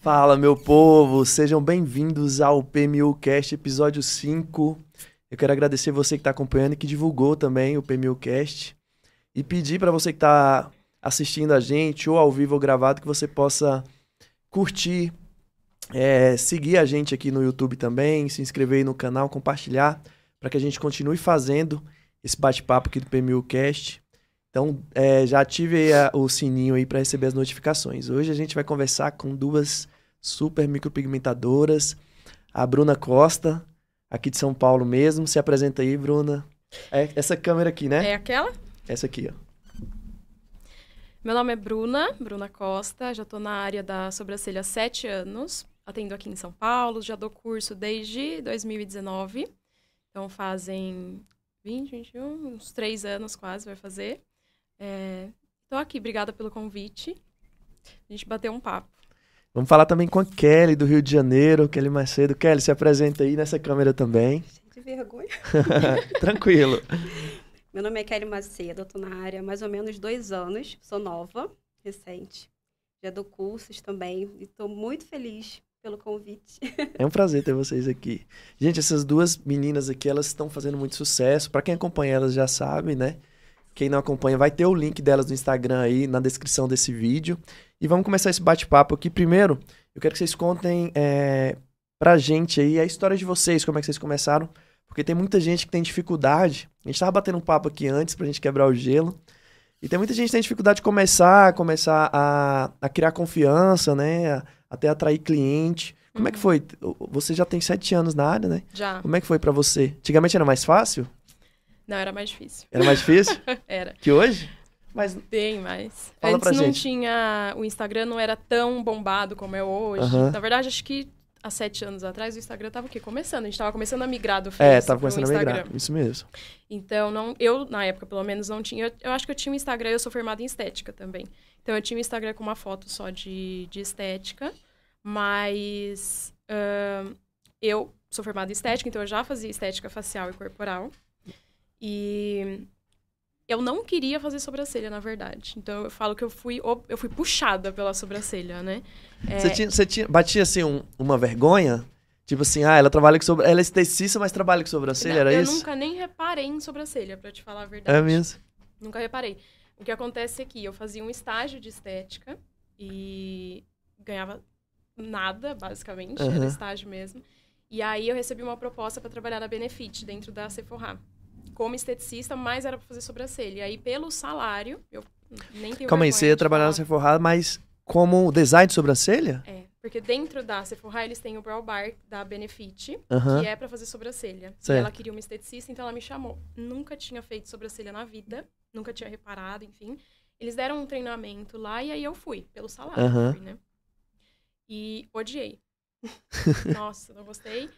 Fala, meu povo! Sejam bem-vindos ao PMU Cast, episódio 5. Eu quero agradecer você que está acompanhando e que divulgou também o PMU Cast. E pedir para você que está assistindo a gente, ou ao vivo ou gravado, que você possa curtir, é, seguir a gente aqui no YouTube também, se inscrever no canal, compartilhar, para que a gente continue fazendo esse bate-papo aqui do PMU Cast. Então, é, já ative a, o sininho aí para receber as notificações. Hoje a gente vai conversar com duas super micropigmentadoras. A Bruna Costa, aqui de São Paulo mesmo. Se apresenta aí, Bruna. É essa câmera aqui, né? É aquela? Essa aqui, ó. Meu nome é Bruna, Bruna Costa. Já estou na área da sobrancelha há sete anos. Atendo aqui em São Paulo. Já dou curso desde 2019. Então, fazem 20, 21, uns três anos quase vai fazer. Estou é, aqui, obrigada pelo convite. A gente bateu um papo. Vamos falar também com a Kelly, do Rio de Janeiro, Kelly Macedo. Kelly, se apresenta aí nessa câmera também. De vergonha. Tranquilo. Meu nome é Kelly Macedo, estou na área há mais ou menos dois anos. Sou nova, recente. Já dou cursos também e estou muito feliz pelo convite. É um prazer ter vocês aqui. Gente, essas duas meninas aqui, elas estão fazendo muito sucesso. Para quem acompanha elas já sabe, né? Quem não acompanha, vai ter o link delas no Instagram aí na descrição desse vídeo. E vamos começar esse bate-papo aqui. Primeiro, eu quero que vocês contem é, pra gente aí a história de vocês, como é que vocês começaram. Porque tem muita gente que tem dificuldade. A gente tava batendo um papo aqui antes pra gente quebrar o gelo. E tem muita gente que tem dificuldade de começar, começar a, a criar confiança, né? até atrair cliente. Como é que uhum. foi? Você já tem sete anos na área, né? Já. Como é que foi para você? Antigamente era mais fácil? Não, era mais difícil. Era mais difícil? era. Que hoje? Mas... Bem mais. Fala Antes não gente. tinha. O Instagram não era tão bombado como é hoje. Uhum. Na verdade, acho que há sete anos atrás o Instagram tava o quê? Começando. A gente tava começando a migrar do Facebook. É, tava começando a migrar. Isso mesmo. Então, não, eu, na época, pelo menos, não tinha. Eu, eu acho que eu tinha um Instagram, eu sou formada em estética também. Então eu tinha um Instagram com uma foto só de, de estética. Mas uh, eu sou formada em estética, então eu já fazia estética facial e corporal. E eu não queria fazer sobrancelha, na verdade. Então eu falo que eu fui, eu fui puxada pela sobrancelha, né? É... Você, tinha, você tinha, batia assim um, uma vergonha? Tipo assim, ah, ela trabalha com sobrancelha. Ela é esteticista, mas trabalha com sobrancelha, não, era eu isso? Eu nunca nem reparei em sobrancelha, pra te falar a verdade. É mesmo? Nunca reparei. O que acontece aqui, é eu fazia um estágio de estética e ganhava nada, basicamente, uhum. era estágio mesmo. E aí eu recebi uma proposta para trabalhar na Benefit, dentro da Sephora. Como esteticista, mas era para fazer sobrancelha. E aí, pelo salário, eu nem tenho Calma aí, você ia trabalhar na Sephora, mas como design de sobrancelha? É, porque dentro da Sephora eles têm o Brow Bar da Benefit, uhum. que é para fazer sobrancelha. Certo. E ela queria uma esteticista, então ela me chamou. Nunca tinha feito sobrancelha na vida, nunca tinha reparado, enfim. Eles deram um treinamento lá e aí eu fui, pelo salário, uhum. fui, né? E odiei. Nossa, não gostei.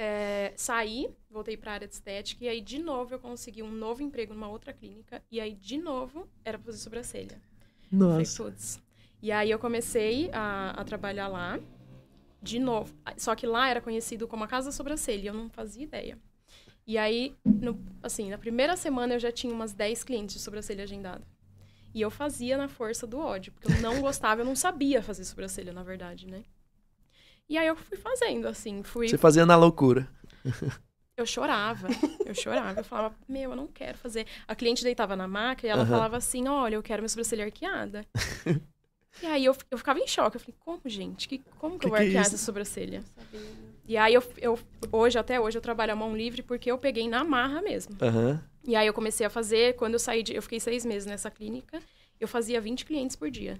É, saí, voltei para a área de estética e aí de novo eu consegui um novo emprego numa outra clínica e aí de novo era para fazer sobrancelha. Nossa. Falei, E aí eu comecei a, a, trabalhar lá de novo. Só que lá era conhecido como a casa da sobrancelha e eu não fazia ideia. E aí, no, assim, na primeira semana eu já tinha umas 10 clientes de sobrancelha agendada. E eu fazia na força do ódio, porque eu não gostava, eu não sabia fazer sobrancelha, na verdade, né? E aí eu fui fazendo, assim, fui... Você fazia na loucura. Eu chorava, eu chorava. Eu falava, meu, eu não quero fazer. A cliente deitava na maca e ela uhum. falava assim, olha, eu quero minha sobrancelha arqueada. e aí eu, eu ficava em choque. Eu falei, como, gente? Que, como que, que eu vou arquear é essa sobrancelha? E aí eu, eu, hoje, até hoje, eu trabalho a mão livre porque eu peguei na marra mesmo. Uhum. E aí eu comecei a fazer, quando eu saí de. Eu fiquei seis meses nessa clínica, eu fazia 20 clientes por dia.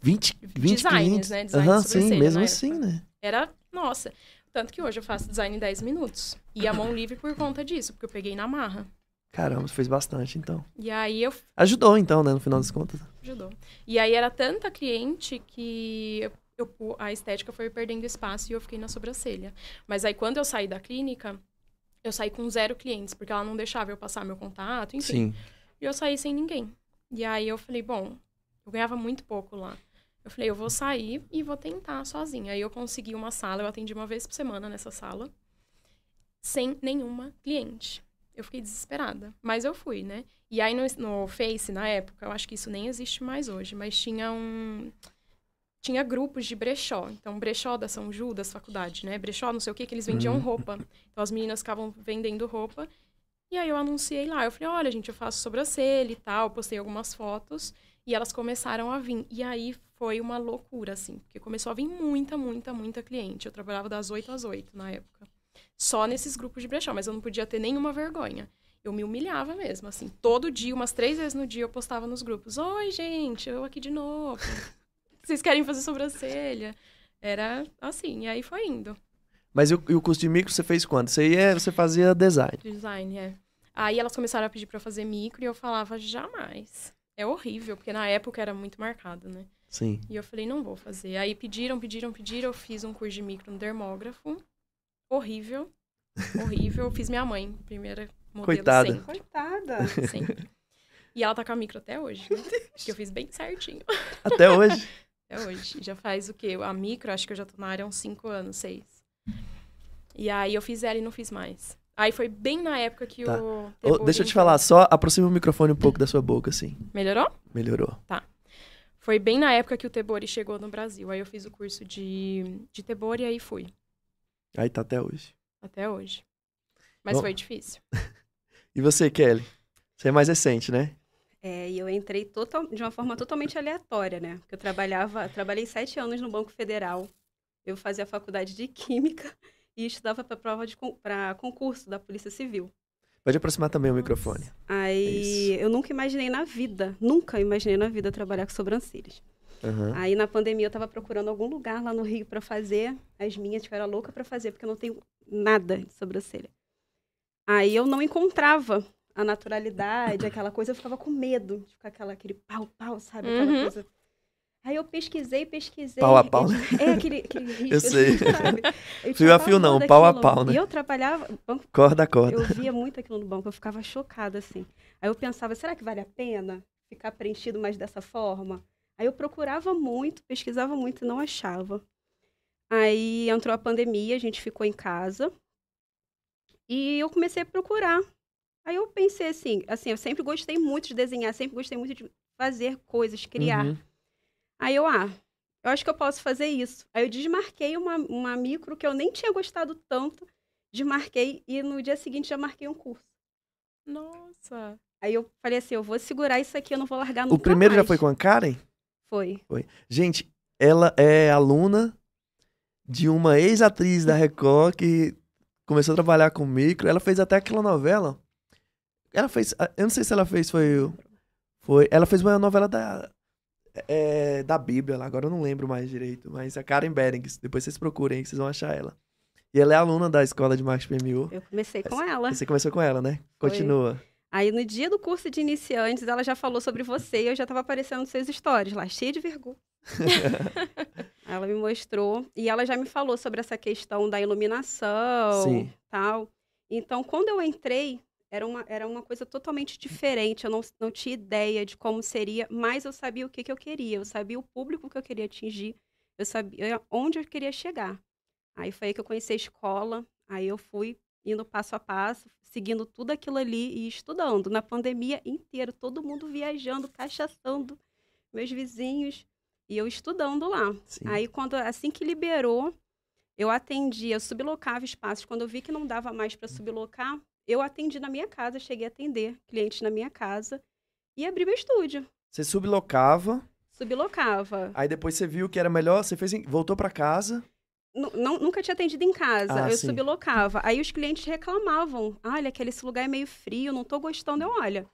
20, 20 Designs, clientes? né? Design uhum, sim, mesmo assim, né? Era, nossa. Tanto que hoje eu faço design em 10 minutos. E a mão livre por conta disso, porque eu peguei na marra. Caramba, fez bastante, então. E aí eu. Ajudou, então, né, no final das contas. Ajudou. E aí era tanta cliente que eu, a estética foi perdendo espaço e eu fiquei na sobrancelha. Mas aí quando eu saí da clínica, eu saí com zero clientes, porque ela não deixava eu passar meu contato, enfim. Sim. E eu saí sem ninguém. E aí eu falei, bom, eu ganhava muito pouco lá. Eu falei, eu vou sair e vou tentar sozinha. Aí eu consegui uma sala, eu atendi uma vez por semana nessa sala, sem nenhuma cliente. Eu fiquei desesperada. Mas eu fui, né? E aí no, no Face, na época, eu acho que isso nem existe mais hoje, mas tinha um. tinha grupos de brechó. Então, brechó da São Judas, faculdade, né? Brechó, não sei o que, que eles vendiam Uhum. roupa. Então, as meninas ficavam vendendo roupa. E aí, eu anunciei lá. Eu falei, olha, gente, eu faço sobrancelha e tal. Postei algumas fotos. E elas começaram a vir. E aí, foi uma loucura, assim. Porque começou a vir muita, muita, muita cliente. Eu trabalhava das 8 às 8 na época. Só nesses grupos de brechó. Mas eu não podia ter nenhuma vergonha. Eu me humilhava mesmo, assim. Todo dia, umas três vezes no dia, eu postava nos grupos. Oi, gente, eu aqui de novo. Vocês querem fazer sobrancelha? Era assim, e aí foi indo. Mas e o, e o curso de micro você fez quando? Você ia, você fazia design. Design, é. Aí elas começaram a pedir pra eu fazer micro e eu falava, jamais. É horrível, porque na época era muito marcado, né? Sim. E eu falei, não vou fazer. Aí pediram, pediram, pediram. Eu fiz um curso de micro no dermógrafo. Horrível. Horrível. Eu fiz minha mãe, primeira modelo Coitada. sempre. Coitada. Sempre. E ela tá com a micro até hoje. Né? Que eu fiz bem certinho. Até hoje. Até hoje. Já faz o quê? A micro, acho que eu já tô na área há uns 5 anos, 6. E aí eu fiz ela e não fiz mais. Aí foi bem na época que Tá. o. Deixa eu te falar, só aproxima o microfone um pouco da sua boca, assim. Melhorou? Melhorou. Foi bem na época que o Tebori chegou no Brasil. Aí eu fiz o curso de, de Tebori e aí fui. Aí tá até hoje. Até hoje. Mas Bom. foi difícil. E você, Kelly? Você é mais recente, né? É, e eu entrei total, de uma forma totalmente aleatória, né? Porque eu trabalhava, trabalhei sete anos no Banco Federal. Eu fazia faculdade de Química e estudava para prova de para concurso da Polícia Civil. Pode aproximar também o microfone. Aí eu nunca imaginei na vida, nunca imaginei na vida trabalhar com sobrancelhas. Aham. Aí na pandemia eu tava procurando algum lugar lá no Rio para fazer as minhas, que eu era louca para fazer, porque eu não tenho nada de sobrancelha. Aí eu não encontrava a naturalidade, aquela coisa, eu ficava com medo de ficar aquela, aquele pau-pau, sabe? Aquela Uhum. coisa. Aí eu pesquisei, pesquisei. Pau a pau, É, aquele, aquele risco, Eu sei. sabe? Eu Fio a fio não, pau a pau, né? E eu trabalhava, banco Corda a corda. eu via muito aquilo no banco, eu ficava chocada, assim. Aí eu pensava, será que vale a pena ficar preenchido mais dessa forma? Aí eu procurava muito, pesquisava muito e não achava. Aí entrou a pandemia, a gente ficou em casa. E eu comecei a procurar. Aí eu pensei assim, assim, eu sempre gostei muito de desenhar, sempre gostei muito de fazer coisas, criar. Uhum. Aí eu, ah, eu acho que eu posso fazer isso. Aí eu desmarquei uma, uma micro que eu nem tinha gostado tanto, desmarquei e no dia seguinte já marquei um curso. Nossa. Aí eu falei assim, eu vou segurar isso aqui, eu não vou largar nunca O primeiro já mais. foi com a Karen? Foi. Gente, ela é aluna de uma ex-atriz da Record que começou a trabalhar com micro. Ela fez até aquela novela. Ela fez. Eu não sei se ela fez, foi. Foi. Ela fez uma novela da. É, da Bíblia, lá, agora eu não lembro mais direito, mas a Karen Berengues, depois vocês procurem, vocês vão achar ela. E ela é aluna da escola de marketing PMU. Eu comecei com ela. E você começou com ela, né? Foi. Continua. Aí no dia do curso de iniciantes, ela já falou sobre você e eu já tava aparecendo nos seus stories lá, cheia de vergonha. Ela me mostrou e ela já me falou sobre essa questão da iluminação, Sim. tal. Então, quando eu entrei, era uma, era uma coisa totalmente diferente. Eu não, não tinha ideia de como seria, mas eu sabia o que, que eu queria. Eu sabia o público que eu queria atingir. Eu sabia onde eu queria chegar. Aí foi aí que eu conheci a escola. Aí eu fui indo passo a passo, seguindo tudo aquilo ali e estudando. Na pandemia inteira, todo mundo viajando, cachaçando, meus vizinhos. E eu estudando lá. Sim. Aí, quando assim que liberou, eu atendia, eu sublocava espaços. Quando eu vi que não dava mais para sublocar, eu atendi na minha casa, cheguei a atender clientes na minha casa e abri meu estúdio. Você sublocava, Sublocava. aí depois você viu que era melhor, você fez, voltou pra casa. Nu- não- nunca tinha atendido em casa, Ah, eu sim. sublocava. Aí os clientes reclamavam. Olha, aquele esse lugar é meio frio, não tô gostando. Eu, olha,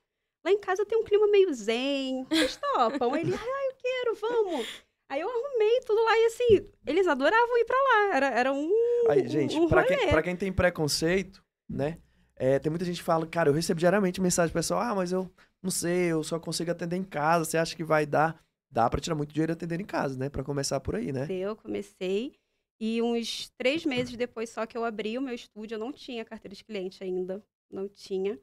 lá em casa tem um clima meio zen, vocês topam? Ele, ah, eu quero, vamos. Aí eu arrumei tudo lá e assim, eles adoravam ir pra lá. Era, era um. Aí, gente, um pra, quem, pra quem tem preconceito, né? É, tem muita gente que fala, cara, eu recebo diariamente mensagem pessoal, ah, mas eu não sei, eu só consigo atender em casa, você acha que vai dar? Dá pra tirar muito dinheiro atendendo em casa, né? Pra começar por aí, né? Eu comecei. E uns três meses depois só que eu abri o meu estúdio, eu não tinha carteira de cliente ainda. Não tinha.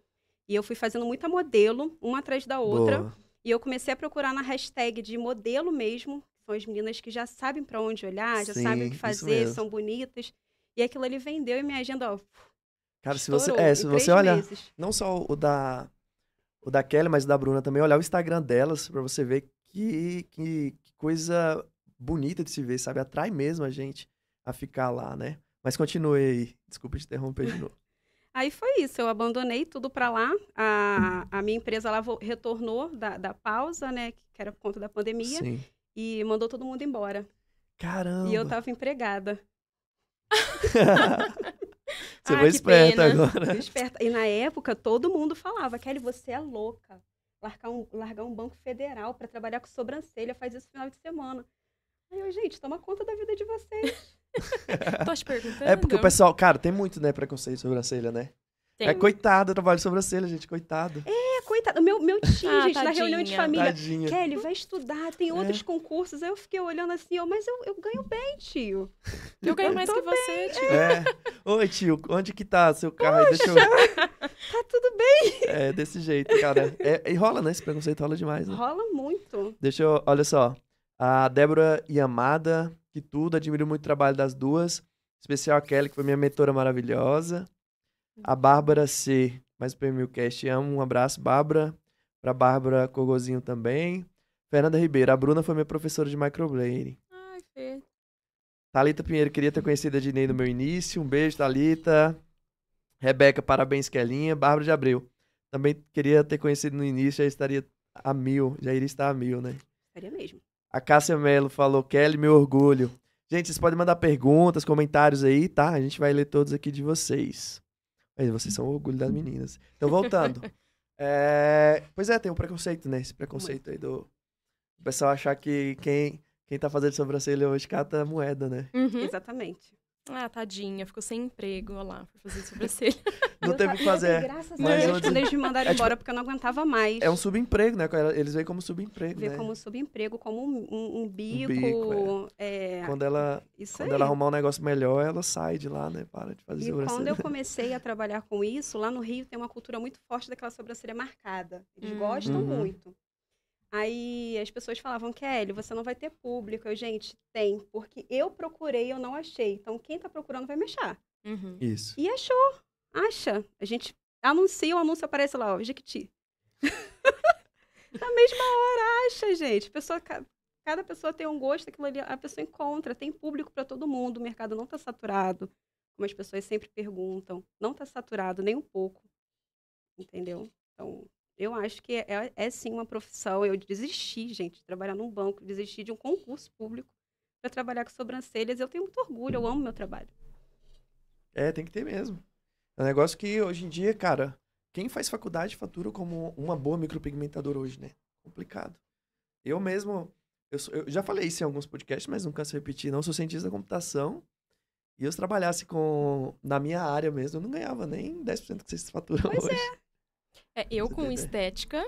E eu fui fazendo muita modelo, uma atrás da outra. Boa. E eu comecei a procurar na hashtag de modelo mesmo. São as meninas que já sabem para onde olhar, já Sim, sabem o que fazer, são bonitas. E aquilo ali vendeu e minha agenda, ó, Cara, se você, estourou é, se você olhar, meses. não só o da, o da Kelly, mas o da Bruna também, olhar o Instagram delas pra você ver que, que, que coisa bonita de se ver, sabe? Atrai mesmo a gente a ficar lá, né? Mas continue aí. Desculpa te interromper de novo. Aí foi isso, eu abandonei tudo para lá. A, a minha empresa ela retornou da, da pausa, né? Que era por conta da pandemia. Sim. E mandou todo mundo embora. Caramba! E eu tava empregada. Você Ah, foi que esperta pena. agora. Esperta. E na época, todo mundo falava, Kelly, você é louca. Largar um, largar um banco federal para trabalhar com sobrancelha, faz isso no final de semana. Aí eu, gente, toma conta da vida de vocês. Tô te perguntando. É porque o pessoal, cara, tem muito, né, preconceito sobre a sobrancelha, né? Tem. É coitado, eu trabalho de sobrancelha, gente, coitado. É, coitado. Meu, meu tio, Ah, gente, na reunião de tadinha. família. Tadinha. Kelly, vai estudar, tem É. outros concursos. Aí eu fiquei olhando assim, ó, mas eu, eu ganho bem, tio. Eu ganho mais que você, tio. É. Oi, tio, onde que tá seu carro aí? Deixa eu... Tá tudo bem. É, desse jeito, cara. É, e rola, né? Esse preconceito rola demais, né? Rola muito. Deixa eu... Olha só. A Débora Yamada, que tudo, admiro muito o trabalho das duas. Especial a Kelly, que foi minha mentora maravilhosa. A Bárbara C, mais o PMU Cast, amo. Um abraço, Bárbara. Pra Bárbara Cogozinho também. Fernanda Ribeiro, a Bruna foi minha professora de microblading. Ai, Fê. Thalita Pinheiro, queria ter conhecido a Dinei no meu início. Um beijo, Thalita. Rebeca, parabéns, Kelinha. Bárbara de Abreu. Também queria ter conhecido no início, já estaria a mil. Já iria estar a mil, né? Seria mesmo. A Cássia Mello falou, Kelly, meu orgulho. Gente, vocês podem mandar perguntas, comentários aí, tá? A gente vai ler todos aqui de vocês. Mas vocês são o orgulho das meninas. Então, voltando. É, Pois é, tem um preconceito, né? Esse preconceito aí do... O pessoal achar que quem, quem tá fazendo sobrancelha hoje cata moeda, né? Uhum. Exatamente. Ah, tadinha, ficou sem emprego, olha lá, por fazer sobrancelha. Não Eu teve o que fazer. Graças a Mas Deus, quando eles me mandaram É tipo- embora, porque eu não aguentava mais. É um subemprego, né? Eles veem como subemprego, Ver né? como subemprego, como um, um- um bico. bico, é, Quando ela, Isso quando aí. ela arrumar um negócio melhor, ela sai de lá, né? Para de fazer E sobrancelha. quando eu comecei a trabalhar com isso, lá no Rio tem uma cultura muito forte daquela sobrancelha marcada. Eles Hum. gostam Uhum. muito. Aí as pessoas falavam, Kelly, você não vai ter público. Eu, gente, tem, porque eu procurei e eu não achei. Então, quem tá procurando vai me achar. Uhum. Isso. E achou, acha. A gente anuncia, o anúncio aparece lá, ó, Jequiti. Na mesma hora, acha, gente. Pessoa, ca- cada pessoa tem um gosto, aquilo ali, a pessoa encontra, tem público para todo mundo, o mercado não está saturado, como as pessoas sempre perguntam. Não está saturado nem um pouco. Entendeu? Então, eu acho que é, é sim uma profissão. Eu desisti, gente, de trabalhar num banco, desisti de um concurso público para trabalhar com sobrancelhas. Eu tenho muito orgulho, eu amo meu trabalho. É, tem que ter mesmo. É um negócio que hoje em dia, cara, quem faz faculdade fatura como uma boa micropigmentadora hoje, né? Complicado. Eu mesmo, eu, sou- eu já falei isso em alguns podcasts, mas não canso de repetir, não sou cientista da computação. E eu se trabalhasse com, na minha área mesmo, eu não ganhava nem 10% que vocês faturam Pois hoje. É, eu Você com estética,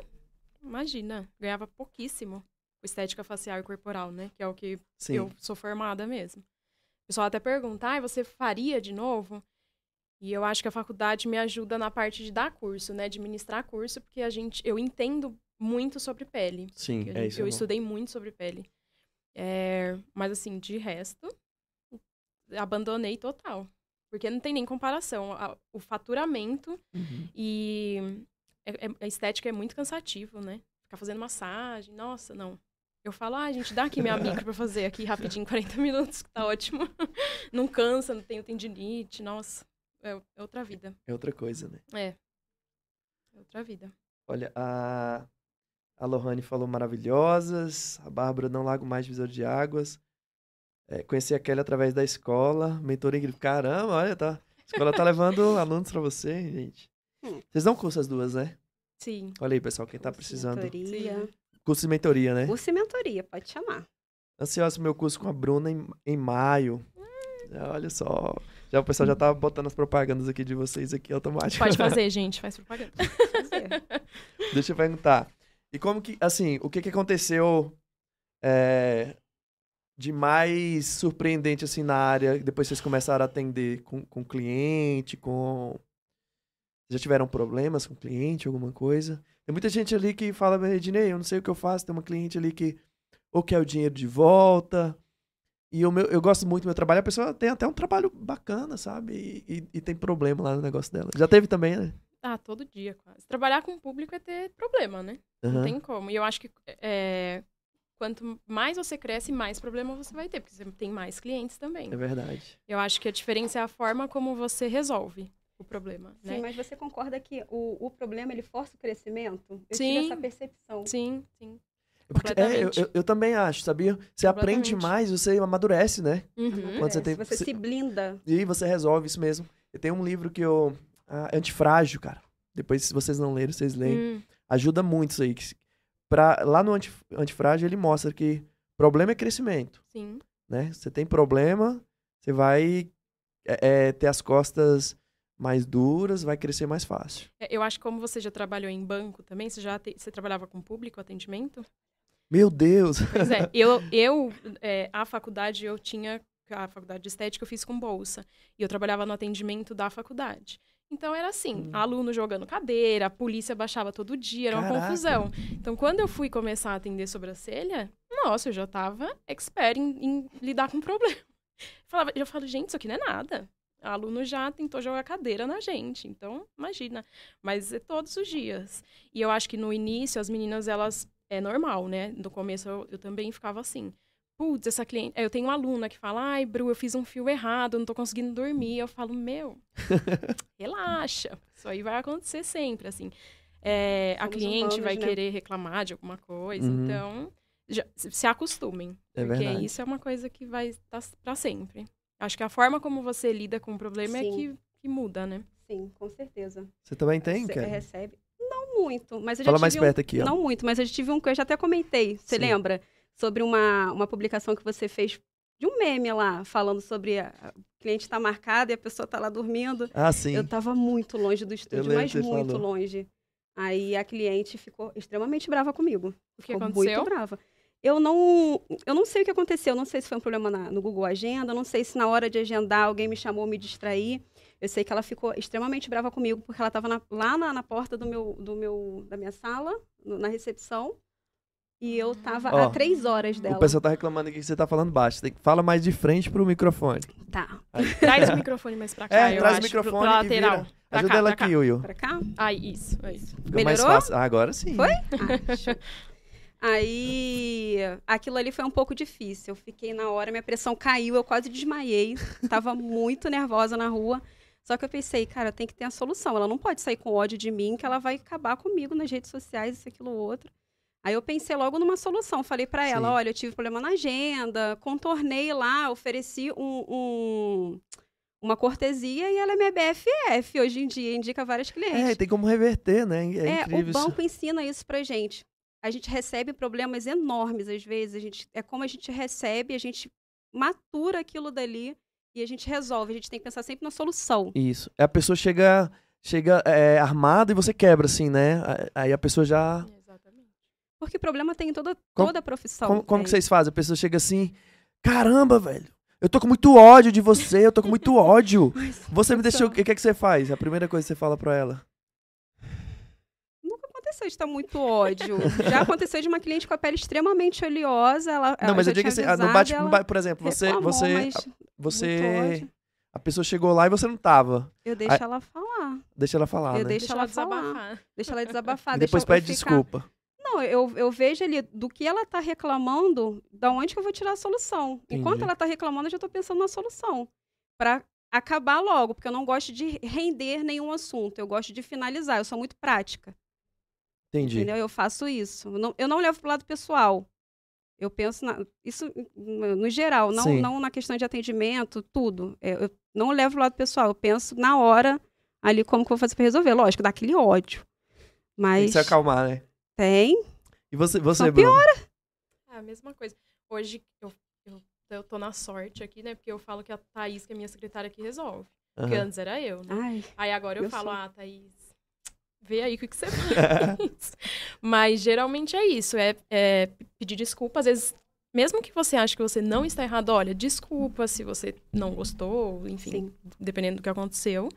imagina, ganhava pouquíssimo. Com estética facial e corporal, né? Que é o que Sim. eu sou formada mesmo. O pessoal até pergunta, ah, você faria de novo? E eu acho que a faculdade me ajuda na parte de dar curso, né? De ministrar curso, porque a gente, eu entendo muito sobre pele. Sim, Eu, é isso. eu é estudei muito sobre pele. É, mas assim, de resto, abandonei total. Porque não tem nem comparação. O faturamento Uhum. e é- é- a estética é muito cansativo, né? Ficar fazendo massagem, nossa, não. Eu falo, ah, gente, dá aqui minha micro pra fazer aqui rapidinho, 40 minutos, que tá ótimo. não cansa, não tenho tendinite, nossa. É, é outra vida. É outra coisa, né? É. É outra vida. Olha, a, a Lohane falou maravilhosas. A Bárbara não largo mais divisor de águas. É, conheci a Kelly através da escola. Mentor incrível. Caramba, olha, tá. A escola tá levando alunos pra você, gente. Hum. Vocês dão curso as duas, né? Sim. Olha aí, pessoal, quem tá Curso de precisando. mentoria. Curso de mentoria, né? Curso e mentoria, pode chamar. Ansioso pro meu curso com a Bruna em, em maio. É, Olha só. Já o pessoal já tá botando as propagandas aqui de vocês aqui automático. Pode fazer, gente, faz propaganda. Fazer. Deixa eu perguntar. E como que, assim, o que que aconteceu é, de mais surpreendente, assim, na área, depois vocês começaram a atender com, com cliente, com... Já tiveram problemas com cliente, alguma coisa? Tem muita gente ali que fala, Ednei, eu não sei o que eu faço, tem uma cliente ali que ou quer o dinheiro de volta, e o meu, eu gosto muito do meu trabalho, a pessoa tem até um trabalho bacana, sabe? E, e- e tem problema lá no negócio dela. Já teve também, né? Ah, todo dia quase. Trabalhar com o público é ter problema, né? Não Aham. tem como. E eu acho que é, quanto mais você cresce, mais problema você vai ter, porque você tem mais clientes também. É verdade. Eu acho que a diferença é a forma como você resolve o problema, Sim, né? mas você concorda que o, o problema ele força o crescimento? Eu Sim. tive essa percepção. Sim, sim. Porque, é, eu, eu, eu também acho, sabia? Você aprende mais, você amadurece, né? Uhum. Quando você É, tem- se você você- se blinda. E aí você resolve isso mesmo. Eu tenho um livro que eu. ah, Antifrágil, cara. Depois, se vocês não leram, vocês leem. Hum, Ajuda muito isso aí. Pra, lá no anti, Antifrágil ele mostra que problema é crescimento. sim. né? Você tem problema, você vai é, é, ter as costas mais duras, vai crescer mais fácil. É, Eu acho que como você já trabalhou em banco também, você já te- você trabalhava com público, atendimento? Meu Deus! Pois é, eu, eu é, a faculdade eu tinha, a faculdade de estética eu fiz com bolsa. E eu trabalhava no atendimento da faculdade. Então era assim, Hum. aluno jogando cadeira, a polícia baixava todo dia, era uma Caraca. confusão. Então quando eu fui começar a atender sobrancelha, nossa, eu já tava expert em, em lidar com problema. Falava, eu falo, gente, isso aqui não é nada. Aluno já tentou jogar cadeira na gente, então imagina. Mas é todos os dias. E eu acho que no início as meninas elas é normal, né? No começo eu, eu também ficava assim. Putz, essa cliente. Eu tenho uma aluna que fala, ai, Bru, eu fiz um fio errado, não tô conseguindo dormir. Eu falo, meu, relaxa. Isso aí vai acontecer sempre, assim. É, a cliente humanos, vai né? querer reclamar de alguma coisa, Uhum. então já- se acostumem. É porque verdade. isso é uma coisa que vai estar pra sempre. Acho que a forma como você lida com o problema é Sim. que, que muda, né? Sim, com certeza. Você também tem, Você cara? recebe? Não muito, mas eu Fala já mais tive um- perto aqui, ó. Não muito, mas eu já tive um que eu já até comentei. Você Sim. lembra? Sobre uma, uma publicação que você fez de um meme lá, falando sobre a, a- o cliente tá marcado e a pessoa tá lá dormindo. Ah, sim. Eu tava muito longe do estúdio, lembro mas muito falou. longe. Aí a cliente ficou extremamente brava comigo. O que ficou aconteceu? muito brava. Eu não, eu não sei o que aconteceu. Não sei se foi um problema na- no Google Agenda. Não sei se na hora de agendar alguém me chamou, me distrair. Eu sei que ela ficou extremamente brava comigo porque ela estava lá na, na porta do meu, do meu, da minha sala, no- na recepção. E eu tava Ó, a três horas dela. O pessoal tá reclamando aqui que você tá falando baixo. Você tem que fala mais de frente pro microfone. Tá. Traz o microfone mais pra cá, É, eu traz o acho, pro- microfone pra e lateral. vira. Pra Ajuda cá, ela pra aqui, cá. Will. Pra cá? Ai, isso, é isso. Fica mais Melhorou? fácil. Ah, agora sim. Foi? Ah, show. Aí, aquilo ali foi um pouco difícil. Eu fiquei na hora, minha pressão caiu, eu quase desmaiei. Tava muito nervosa na rua. Só que eu pensei, cara, tem que ter a solução. Ela não pode sair com ódio de mim, que ela vai acabar comigo nas redes sociais, isso, aquilo, outro. Aí eu pensei logo numa solução. Falei pra ela, Sim. olha, eu tive problema na agenda, contornei lá, ofereci um- um- uma cortesia e ela é minha BFF hoje em dia, indica vários clientes. É, tem como reverter, né? É, É, incrível o isso. banco ensina isso pra gente. A gente recebe problemas enormes às vezes. A gente, é como a gente recebe, a gente matura aquilo dali e a gente resolve. A gente tem que pensar sempre na solução. Isso. A pessoa chega, chega é, armada e você quebra, assim, né? Aí a pessoa já. Exatamente. Porque problema tem em toda, Como- toda a profissão. Como, como tem. que vocês fazem? A pessoa chega assim, caramba, velho, eu tô com muito ódio de você, eu tô com muito ódio. Você me deixou. O que é que você faz? A primeira coisa que você fala pra ela. De estar muito ódio. Já aconteceu de uma cliente com a pele extremamente oleosa. Ela, Não, ela mas já eu digo assim, ah, não avisado, bate, não bate- por exemplo, você, reclamou, você, você, a pessoa chegou lá e você não tava. Eu deixo ela falar. Deixa ela falar, Eu né? deixo Deixa ela ela falar. desabafar. Deixa ela desabafar. E depois pede ficar- desculpa. Não, eu, eu vejo ali do que ela tá reclamando, da onde que eu vou tirar a solução. Enquanto Entendi. ela tá reclamando, eu já tô pensando na solução. Pra acabar logo, porque eu não gosto de render nenhum assunto. Eu gosto de finalizar. Eu sou muito prática. Entendi. Entendeu? Eu faço isso. Eu não, eu não levo pro lado pessoal. Eu penso na, isso no geral, não, Sim. não na questão de atendimento, tudo. É, Eu não levo pro lado pessoal. Eu penso na hora ali como que eu vou fazer pra resolver. Lógico, dá aquele ódio. Tem Mas que se acalmar, né? tem. E você, você Só Bruno? É a mesma coisa. Hoje eu, eu, eu tô na sorte aqui, né? Porque eu falo que a Thaís, que é minha secretária, que resolve. Porque Aham. antes era eu, né? Ai, Aí agora eu Eu falo, sou. ah, Thaís, vê aí o que, que você faz. Mas geralmente é isso, é, é pedir desculpa. Às vezes, mesmo que você ache que você não está errado, olha, desculpa se você não gostou, enfim, Sim. dependendo do que aconteceu.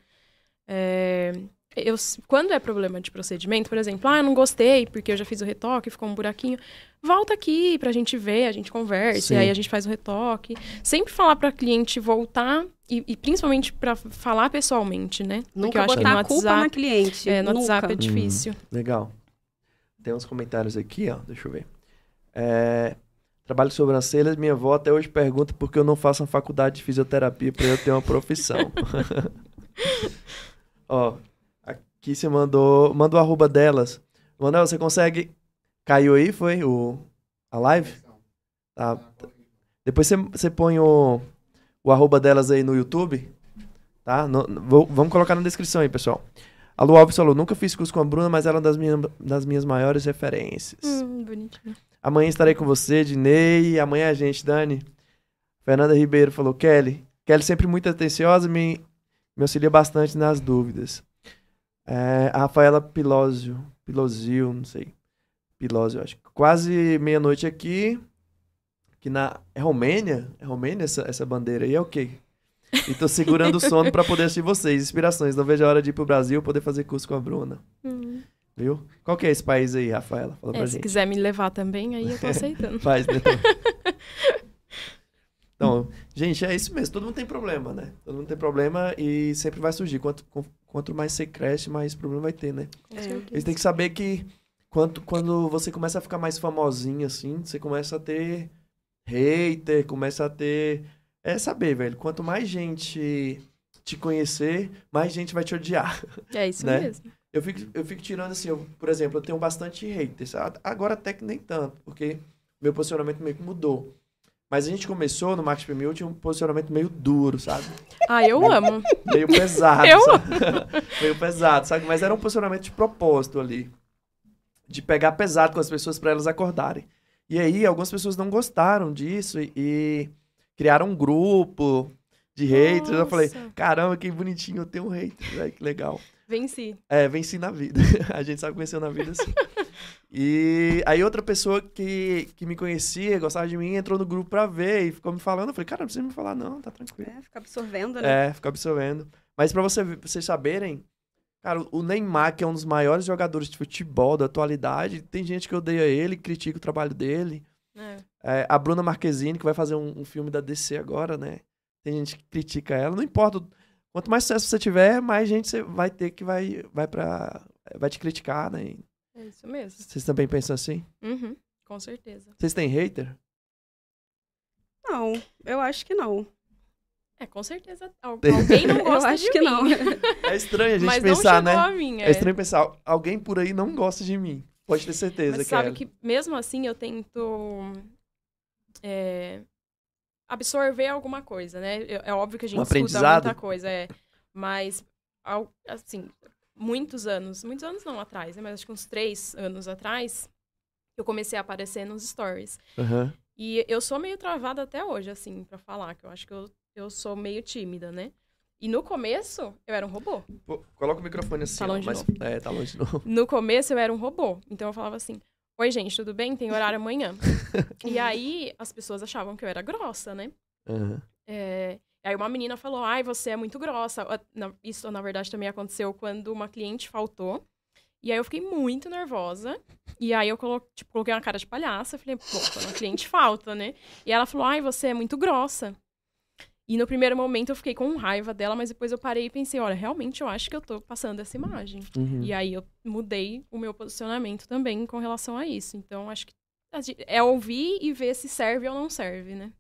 É, eu, quando é problema de procedimento, por exemplo, ah, eu não gostei porque eu já fiz o retoque, ficou um buraquinho, volta aqui pra gente ver, a gente conversa, Sim. e aí a gente faz o retoque. Sempre falar pra cliente voltar e, e principalmente pra falar pessoalmente, né? Porque Nunca eu acho que botar a culpa WhatsApp, na cliente. é, no nunca. WhatsApp é difícil. Legal. Tem uns comentários aqui, ó. Deixa eu ver. É, Trabalho com sobrancelhas. Minha avó até hoje pergunta por que eu não faço uma faculdade de fisioterapia para eu ter uma profissão. Ó, aqui você mandou. Manda o arroba delas. Manuel, você consegue. Caiu aí, foi? O, a live? Tá. Depois você, você põe o, o arroba delas aí no YouTube. Tá? No- vou- vamos colocar na descrição aí, pessoal. A Lu Alves falou: nunca fiz curso com a Bruna, mas ela é uma das, minha, das minhas maiores referências. Hum, bonitinho. Amanhã estarei com você, Dinei. Amanhã a gente, Dani. Fernanda Ribeiro falou: Kelly. Kelly sempre muito atenciosa, me, me auxilia bastante nas dúvidas. É, a Rafaela Pilósio. Pilosio, não sei. Pilósio, acho. Quase meia-noite aqui. Que na. É Romênia? É Romênia essa, essa bandeira aí? É o quê? E tô segurando o sono pra poder assistir vocês. Inspirações. Não vejo a hora de ir pro Brasil poder fazer curso com a Bruna. Hum. Viu? Qual que é esse país aí, Rafaela? Fala pra É, se gente. quiser me levar também, aí eu tô aceitando. Faz, né? Então, gente, é isso mesmo. Todo mundo tem problema, né? Todo mundo tem problema e sempre vai surgir. Quanto, quanto mais você cresce, mais problema vai ter, né? Com É. Eles têm que saber que quanto, quando você começa a ficar mais famosinho, assim, você começa a ter hater, começa a ter. É saber, velho. Quanto mais gente te conhecer, mais gente vai te odiar. É isso né? mesmo. Eu fico, eu fico tirando assim, eu, por exemplo, eu tenho bastante haters. Agora até que nem tanto, porque meu posicionamento meio que mudou. Mas a gente começou no Max Premium, tinha um posicionamento meio duro, sabe? Ah, eu amo. Meio pesado, Eu meio pesado, sabe? Mas era um posicionamento de propósito ali. De pegar pesado com as pessoas para elas acordarem. E aí, algumas pessoas não gostaram disso e, e criaram um grupo de haters. Eu falei, Nossa. caramba, que bonitinho, eu tenho um hater, velho, que legal. Venci. É, venci na vida. a gente sabe que venceu na vida assim. E aí outra pessoa que, que me conhecia, gostava de mim, entrou no grupo pra ver e ficou me falando. Eu falei, cara, não precisa me falar não, tá tranquilo. É, fica absorvendo, né? É, fica absorvendo. Mas pra você, vocês saberem, cara, o Neymar, que é um dos maiores jogadores de futebol da atualidade, tem gente que odeia ele, critica o trabalho dele. É. É, a Bruna Marquezine, que vai fazer um, um filme da DC agora, né? Tem gente que critica ela. Não importa. Quanto mais sucesso você tiver, mais gente você vai ter que vai, vai pra. Vai te criticar, né? É isso mesmo. Vocês também pensam assim? Uhum, com certeza. Vocês têm hater? Não, eu acho que não. É, com certeza. al- Alguém não eu gosta acho de que mim. não. É estranho a gente Mas pensar, não né? a mim. É estranho pensar, alguém por aí não gosta de mim. Pode ter certeza Mas que sabe é. que mesmo assim eu tento é, absorver alguma coisa, né? Eu- É óbvio que a gente Um escuta muita coisa, é. Mas, assim, muitos anos, muitos anos não atrás, né? Mas acho que uns três anos atrás, eu comecei a aparecer nos stories. Aham. E eu sou meio travada até hoje, assim, pra falar, que eu acho que eu, eu sou meio tímida, né? E no começo, eu era um robô. Pô, Coloca o microfone assim. Tá ó, longe de mas... É, tá longe de novo. No começo eu era um robô. Então eu falava assim: Oi, gente, tudo bem? Tem horário amanhã. e aí as pessoas achavam que eu era grossa, né? Aham. É, Aí uma menina falou: Ai, você é muito grossa. Ah, Isso, na verdade, também aconteceu quando uma cliente faltou. E aí eu fiquei muito nervosa. E aí eu colo... tipo, coloquei uma cara de palhaça. Falei, pô, quando uma cliente falta, né? E ela falou: Ai, você é muito grossa. E no primeiro momento eu fiquei com raiva dela, mas depois eu parei e pensei: olha, realmente eu acho que eu tô passando essa imagem. Uhum. E aí eu mudei o meu posicionamento também com relação a isso. Então, acho que a gente- é ouvir e ver se serve ou não serve, né?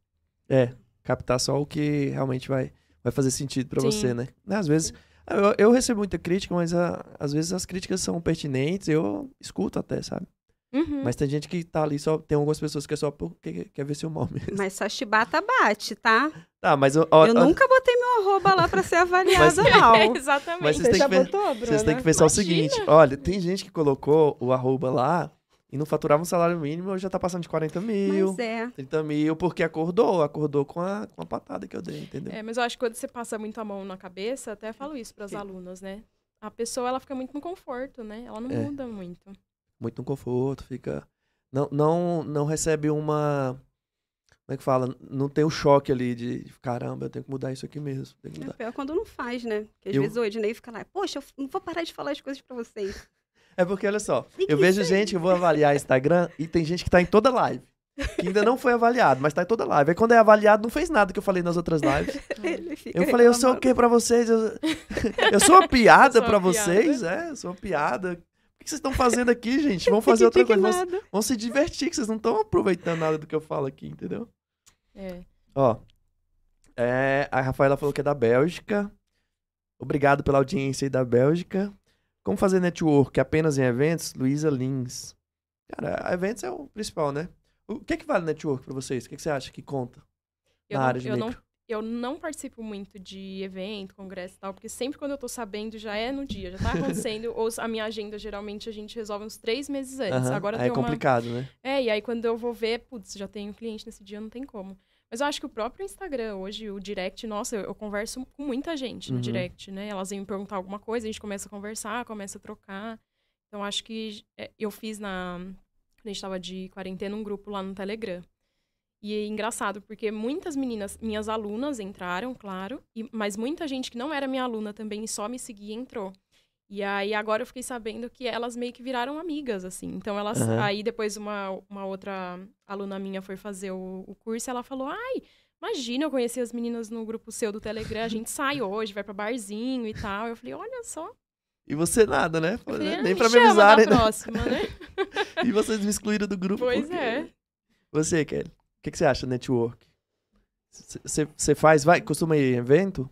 É, captar só o que realmente vai, vai fazer sentido pra Sim. você, né? Às vezes, eu, eu recebo muita crítica, mas ah, às vezes as críticas são pertinentes, eu escuto até, sabe? Uhum. Mas tem gente que tá ali só, tem algumas pessoas que é só porque quer ver seu mal mesmo. Mas só chibata bate, tá? Tá, mas ó, ó, Eu ó, nunca botei meu arroba lá pra ser avaliada, não. É, exatamente. Mas vocês Você têm já que ver- botou, vocês têm que pensar o Imagina. seguinte, olha, tem gente que colocou o arroba lá e não faturava um salário mínimo, hoje já tá passando de 40 mil, Mas é. 30 mil, porque acordou, acordou com a, com a patada que eu dei, entendeu? É, mas eu acho que quando você passa muito a mão na cabeça, até falo isso para as alunas, né? A pessoa, ela fica muito no conforto, né? Ela não É. muda muito. muito no conforto, fica. Não, não, não recebe uma. Como é que fala? Não tem o choque ali de caramba, eu tenho que mudar isso aqui mesmo. Tenho que É mudar. pior quando não faz, né? Porque às Eu- vezes o Ednei fica lá, poxa, eu não vou parar de falar as coisas pra vocês. É porque, olha só, que eu vejo gente que eu vou avaliar Instagram e tem gente que tá em toda live. Que ainda não foi avaliado, mas tá em toda live. Aí quando é avaliado, não fez nada que eu falei nas outras lives. Eu falei, eu sou o quê pra vocês? Eu, eu sou uma piada uma vocês? É, eu sou uma piada. Por que vocês estão fazendo aqui, gente? Vamos fazer outra coisa. Indignada. vamos se divertir, que vocês não estão aproveitando nada do que eu falo aqui, entendeu? É. Ó, é, a Rafaela falou que é da Bélgica. Obrigado pela audiência aí da Bélgica. Como fazer network apenas em eventos? Luísa Lins. Cara, eventos é o principal, né? O que é que vale network pra vocês? O que, é que você acha que conta Eu na não, área de eu não micro? eu não participo muito de evento, congresso e tal, porque sempre quando eu tô sabendo já é no dia, já tá acontecendo, ou a minha agenda geralmente a gente resolve uns três meses antes. Aham, Agora aí tem é uma. complicado, né? É, e aí quando eu vou ver, putz, já tenho cliente nesse dia, não tem como. Mas eu acho que o próprio Instagram hoje, o direct, nossa, eu, eu converso com muita gente no Uhum. direct, né? Elas vêm me perguntar alguma coisa, a gente começa a conversar, começa a trocar. Então acho que é, eu fiz na. Quando a gente tava de quarentena, um grupo lá no Telegram. E é engraçado, porque muitas meninas, minhas alunas entraram, claro, e, mas muita gente que não era minha aluna também e só me seguia entrou. E aí agora eu fiquei sabendo que elas meio que viraram amigas, assim. Então elas. Aham. Aí depois uma, uma outra aluna minha foi fazer o, o curso e ela falou: Ai, imagina, eu conheci as meninas no grupo seu do Telegram, a gente sai hoje, vai pra barzinho e tal. Eu falei, olha só. E você nada, né? Falei, "Ah, Nem pra me avisarem. na né? próxima, né? E vocês me excluíram do grupo. Pois porque- é. Você, Kelly, o que, que você acha de network? Você faz, vai, costuma ir em evento?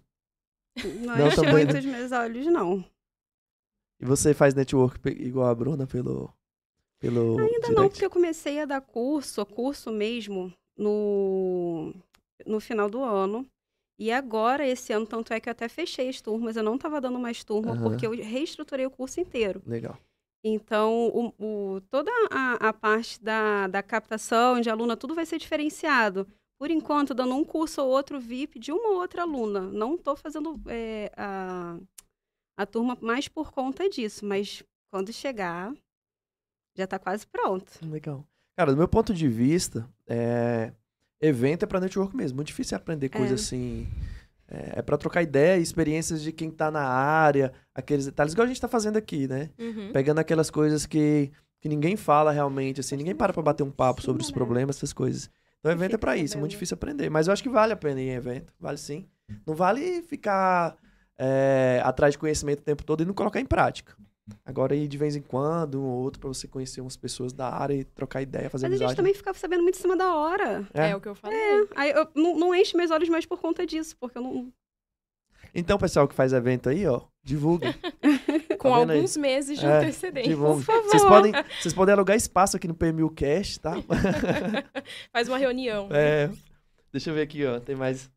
Não, Não, enche também, muito né? os meus olhos, não. E você faz network igual a Bruna pelo. pelo Ainda direct? não, porque eu comecei a dar curso, curso mesmo, no, no final do ano. E agora, esse ano, tanto é que eu até fechei as turmas, eu não estava dando mais turma, Aham. porque eu reestruturei o curso inteiro. Legal. Então, o, o- toda a, a parte da, da captação de aluna, tudo vai ser diferenciado. Por enquanto, dando um curso ou outro VIP de uma ou outra aluna. Não estou fazendo é, a, a turma mais por conta disso, mas quando chegar, já está quase pronto. Legal. Cara, do meu ponto de vista, é... evento é pra network mesmo. Muito difícil aprender coisa É. assim. É, é pra trocar ideia e experiências de quem tá na área, aqueles detalhes, igual a gente tá fazendo aqui, né? Uhum. Pegando aquelas coisas que, que ninguém fala realmente, assim, ninguém para pra bater um papo sobre os Sim, né? problemas, essas coisas. Então, evento é pra isso, é muito difícil aprender. Mas eu acho que vale a pena ir em evento, vale sim. Não vale ficar é, atrás de conhecimento o tempo todo e não colocar em prática. Agora, ir de vez em quando, um ou outro, pra você conhecer umas pessoas da área e trocar ideia, fazer Mas a gente também ficava sabendo muito em cima da hora. É. É. o que eu falei. Aí eu não, não enche meus olhos mais por conta disso, porque eu não. Então, pessoal que faz evento aí, ó, divulga. Com Tá vendo aí? alguns meses de É, antecedência. Por favor. Vocês podem, vocês podem alugar espaço aqui no PMU Cash, tá? Faz uma reunião. É, deixa eu ver aqui, ó. Tem mais.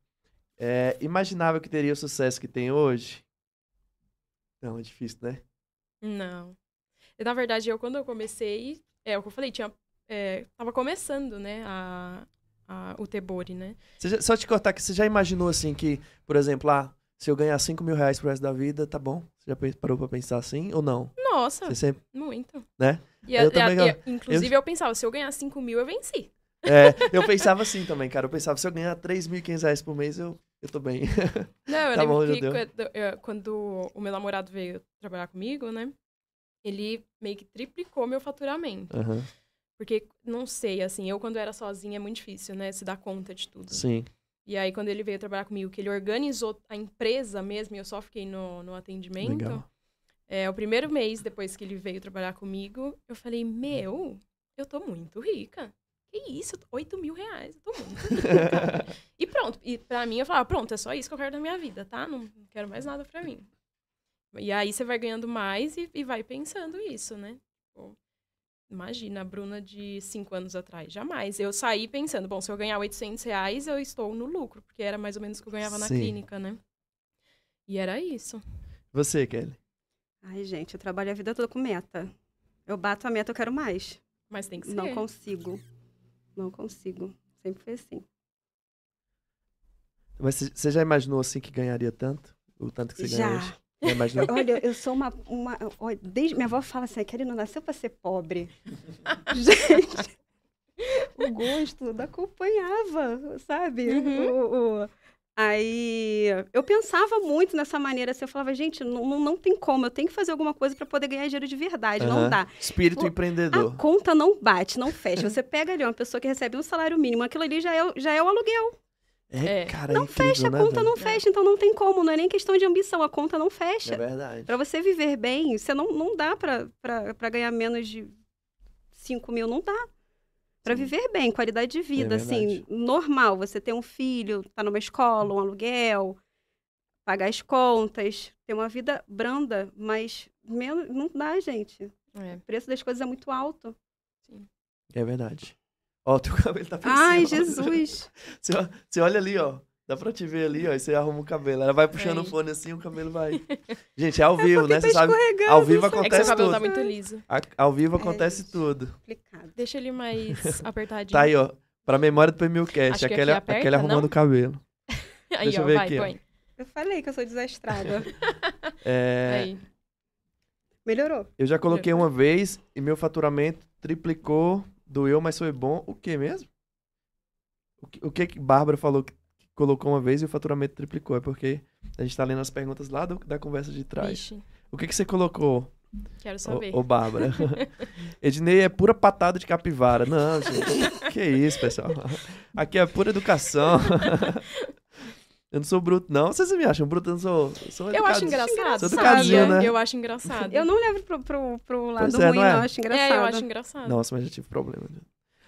É, imaginava que teria o sucesso que tem hoje? Não, é difícil, né? Não. Na verdade, eu, quando eu comecei, é o que eu falei, tinha, é, tava começando, né, a, a- o Tebori, né? Já- só te cortar que você já imaginou assim que, por exemplo, ah, se eu ganhar 5 mil reais pro resto da vida, tá bom? Você já parou pra pensar assim ou não? Nossa, Você sempre. muito. Né? E, Eu a- também e a- e, inclusive, eu... pensava, se eu ganhar 5 mil, eu venci. É, eu pensava assim também, cara. Eu pensava, se eu ganhar 3.500 reais por mês, eu, eu tô bem. Não, eu Tá lembro que quando, eu- quando o meu namorado veio trabalhar comigo, né, ele meio que triplicou meu faturamento. Aham, Porque, não sei, assim, eu quando era sozinha é muito difícil, né, se dar conta de tudo. Sim. E aí, quando ele veio trabalhar comigo, que ele organizou a empresa mesmo, e eu só fiquei no, no atendimento. Legal. É, o primeiro mês depois que ele veio trabalhar comigo, eu falei, meu, eu tô muito rica. Que isso? 8 mil reais, eu tô muito rica. e pronto. E pra mim, eu falava, pronto, é só isso que eu quero da minha vida, tá? Não não quero mais nada pra mim. E aí você vai ganhando mais e, e vai pensando isso, né? Tipo, imagina, a Bruna de 5 anos atrás. Jamais. Eu saí pensando, bom, se eu ganhar 800 reais, eu estou no lucro. Porque era mais ou menos o que eu ganhava na Sim. clínica, né? E era isso. Você, Kelly. Ai, gente, eu trabalho a vida toda com meta. Eu bato a meta, eu quero mais. Mas tem que ser. Não consigo. Não consigo. Sempre foi assim. Mas você- já imaginou assim que ganharia tanto? O tanto que você ganha hoje? Já imaginou? Olha, eu sou uma. uma olha, desde, minha avó fala assim: Kelly não nasceu pra ser pobre. Gente, o gosto não acompanhava, sabe? Uhum. O- o- Aí eu pensava muito nessa maneira assim, eu falava, gente, não, não, tem como, eu tenho que fazer alguma coisa para poder ganhar dinheiro de verdade, Aham. não dá. Espírito Pô, empreendedor. A conta não bate, não fecha. Você pega ali uma pessoa que recebe um salário mínimo, aquilo ali já é, o- já é o aluguel. É, É. cara, é Não incrível, fecha, a né, conta velho? não fecha, então não tem como, não é nem questão de ambição, a conta não fecha. É verdade. Pra você viver bem, você não, não dá pra ganhar menos de 5 mil, não dá. Pra viver bem, qualidade de vida, É assim, normal. Você ter um filho, tá numa escola, um aluguel, pagar as contas, ter uma vida branda, mas menos, não dá, gente. É. O preço das coisas é muito alto. É verdade. Ó, o teu cabelo tá pra Ai. Jesus! Você, você olha ali, ó. Dá pra te ver ali, ó. E você arruma o cabelo. Ela vai puxando o Aí. fone assim, o cabelo vai. Gente, é ao vivo, Porque né? tá Você sabe. Ao vivo não sei. É que acontece seu cabelo tudo. tá muito liso. A- Ao vivo É, acontece gente. tudo. Complicado. Deixa ele mais apertadinho. Tá aí, ó. Pra memória do que Aquele, aqui aperta, aquele arrumando não? o cabelo. Aí, Deixa eu ó, ver vai, aqui, ó. põe. Eu falei que eu sou desastrada. É, Aí. Melhorou. eu já coloquei uma vez e meu faturamento triplicou. Doeu, mas foi bom. O que mesmo? O que, o que que Bárbara falou que colocou uma vez e o faturamento triplicou? É porque a gente tá lendo as perguntas lá do- da conversa de trás. Vixe, O que, que você colocou, quero saber. ô, ô Bárbara? Ednei é pura patada de capivara. Não, gente. que isso, pessoal. Aqui é pura educação. eu não sou bruto, não. Vocês me acham bruto? Eu não sou. Eu, sou Eu acho engraçado, Sou educadinho, né? Eu acho engraçado. Eu não levo pro, pro, pro lado Pois é, ruim, não não, é? acho engraçado. É, eu acho engraçado. Nossa, mas já tive problema. né?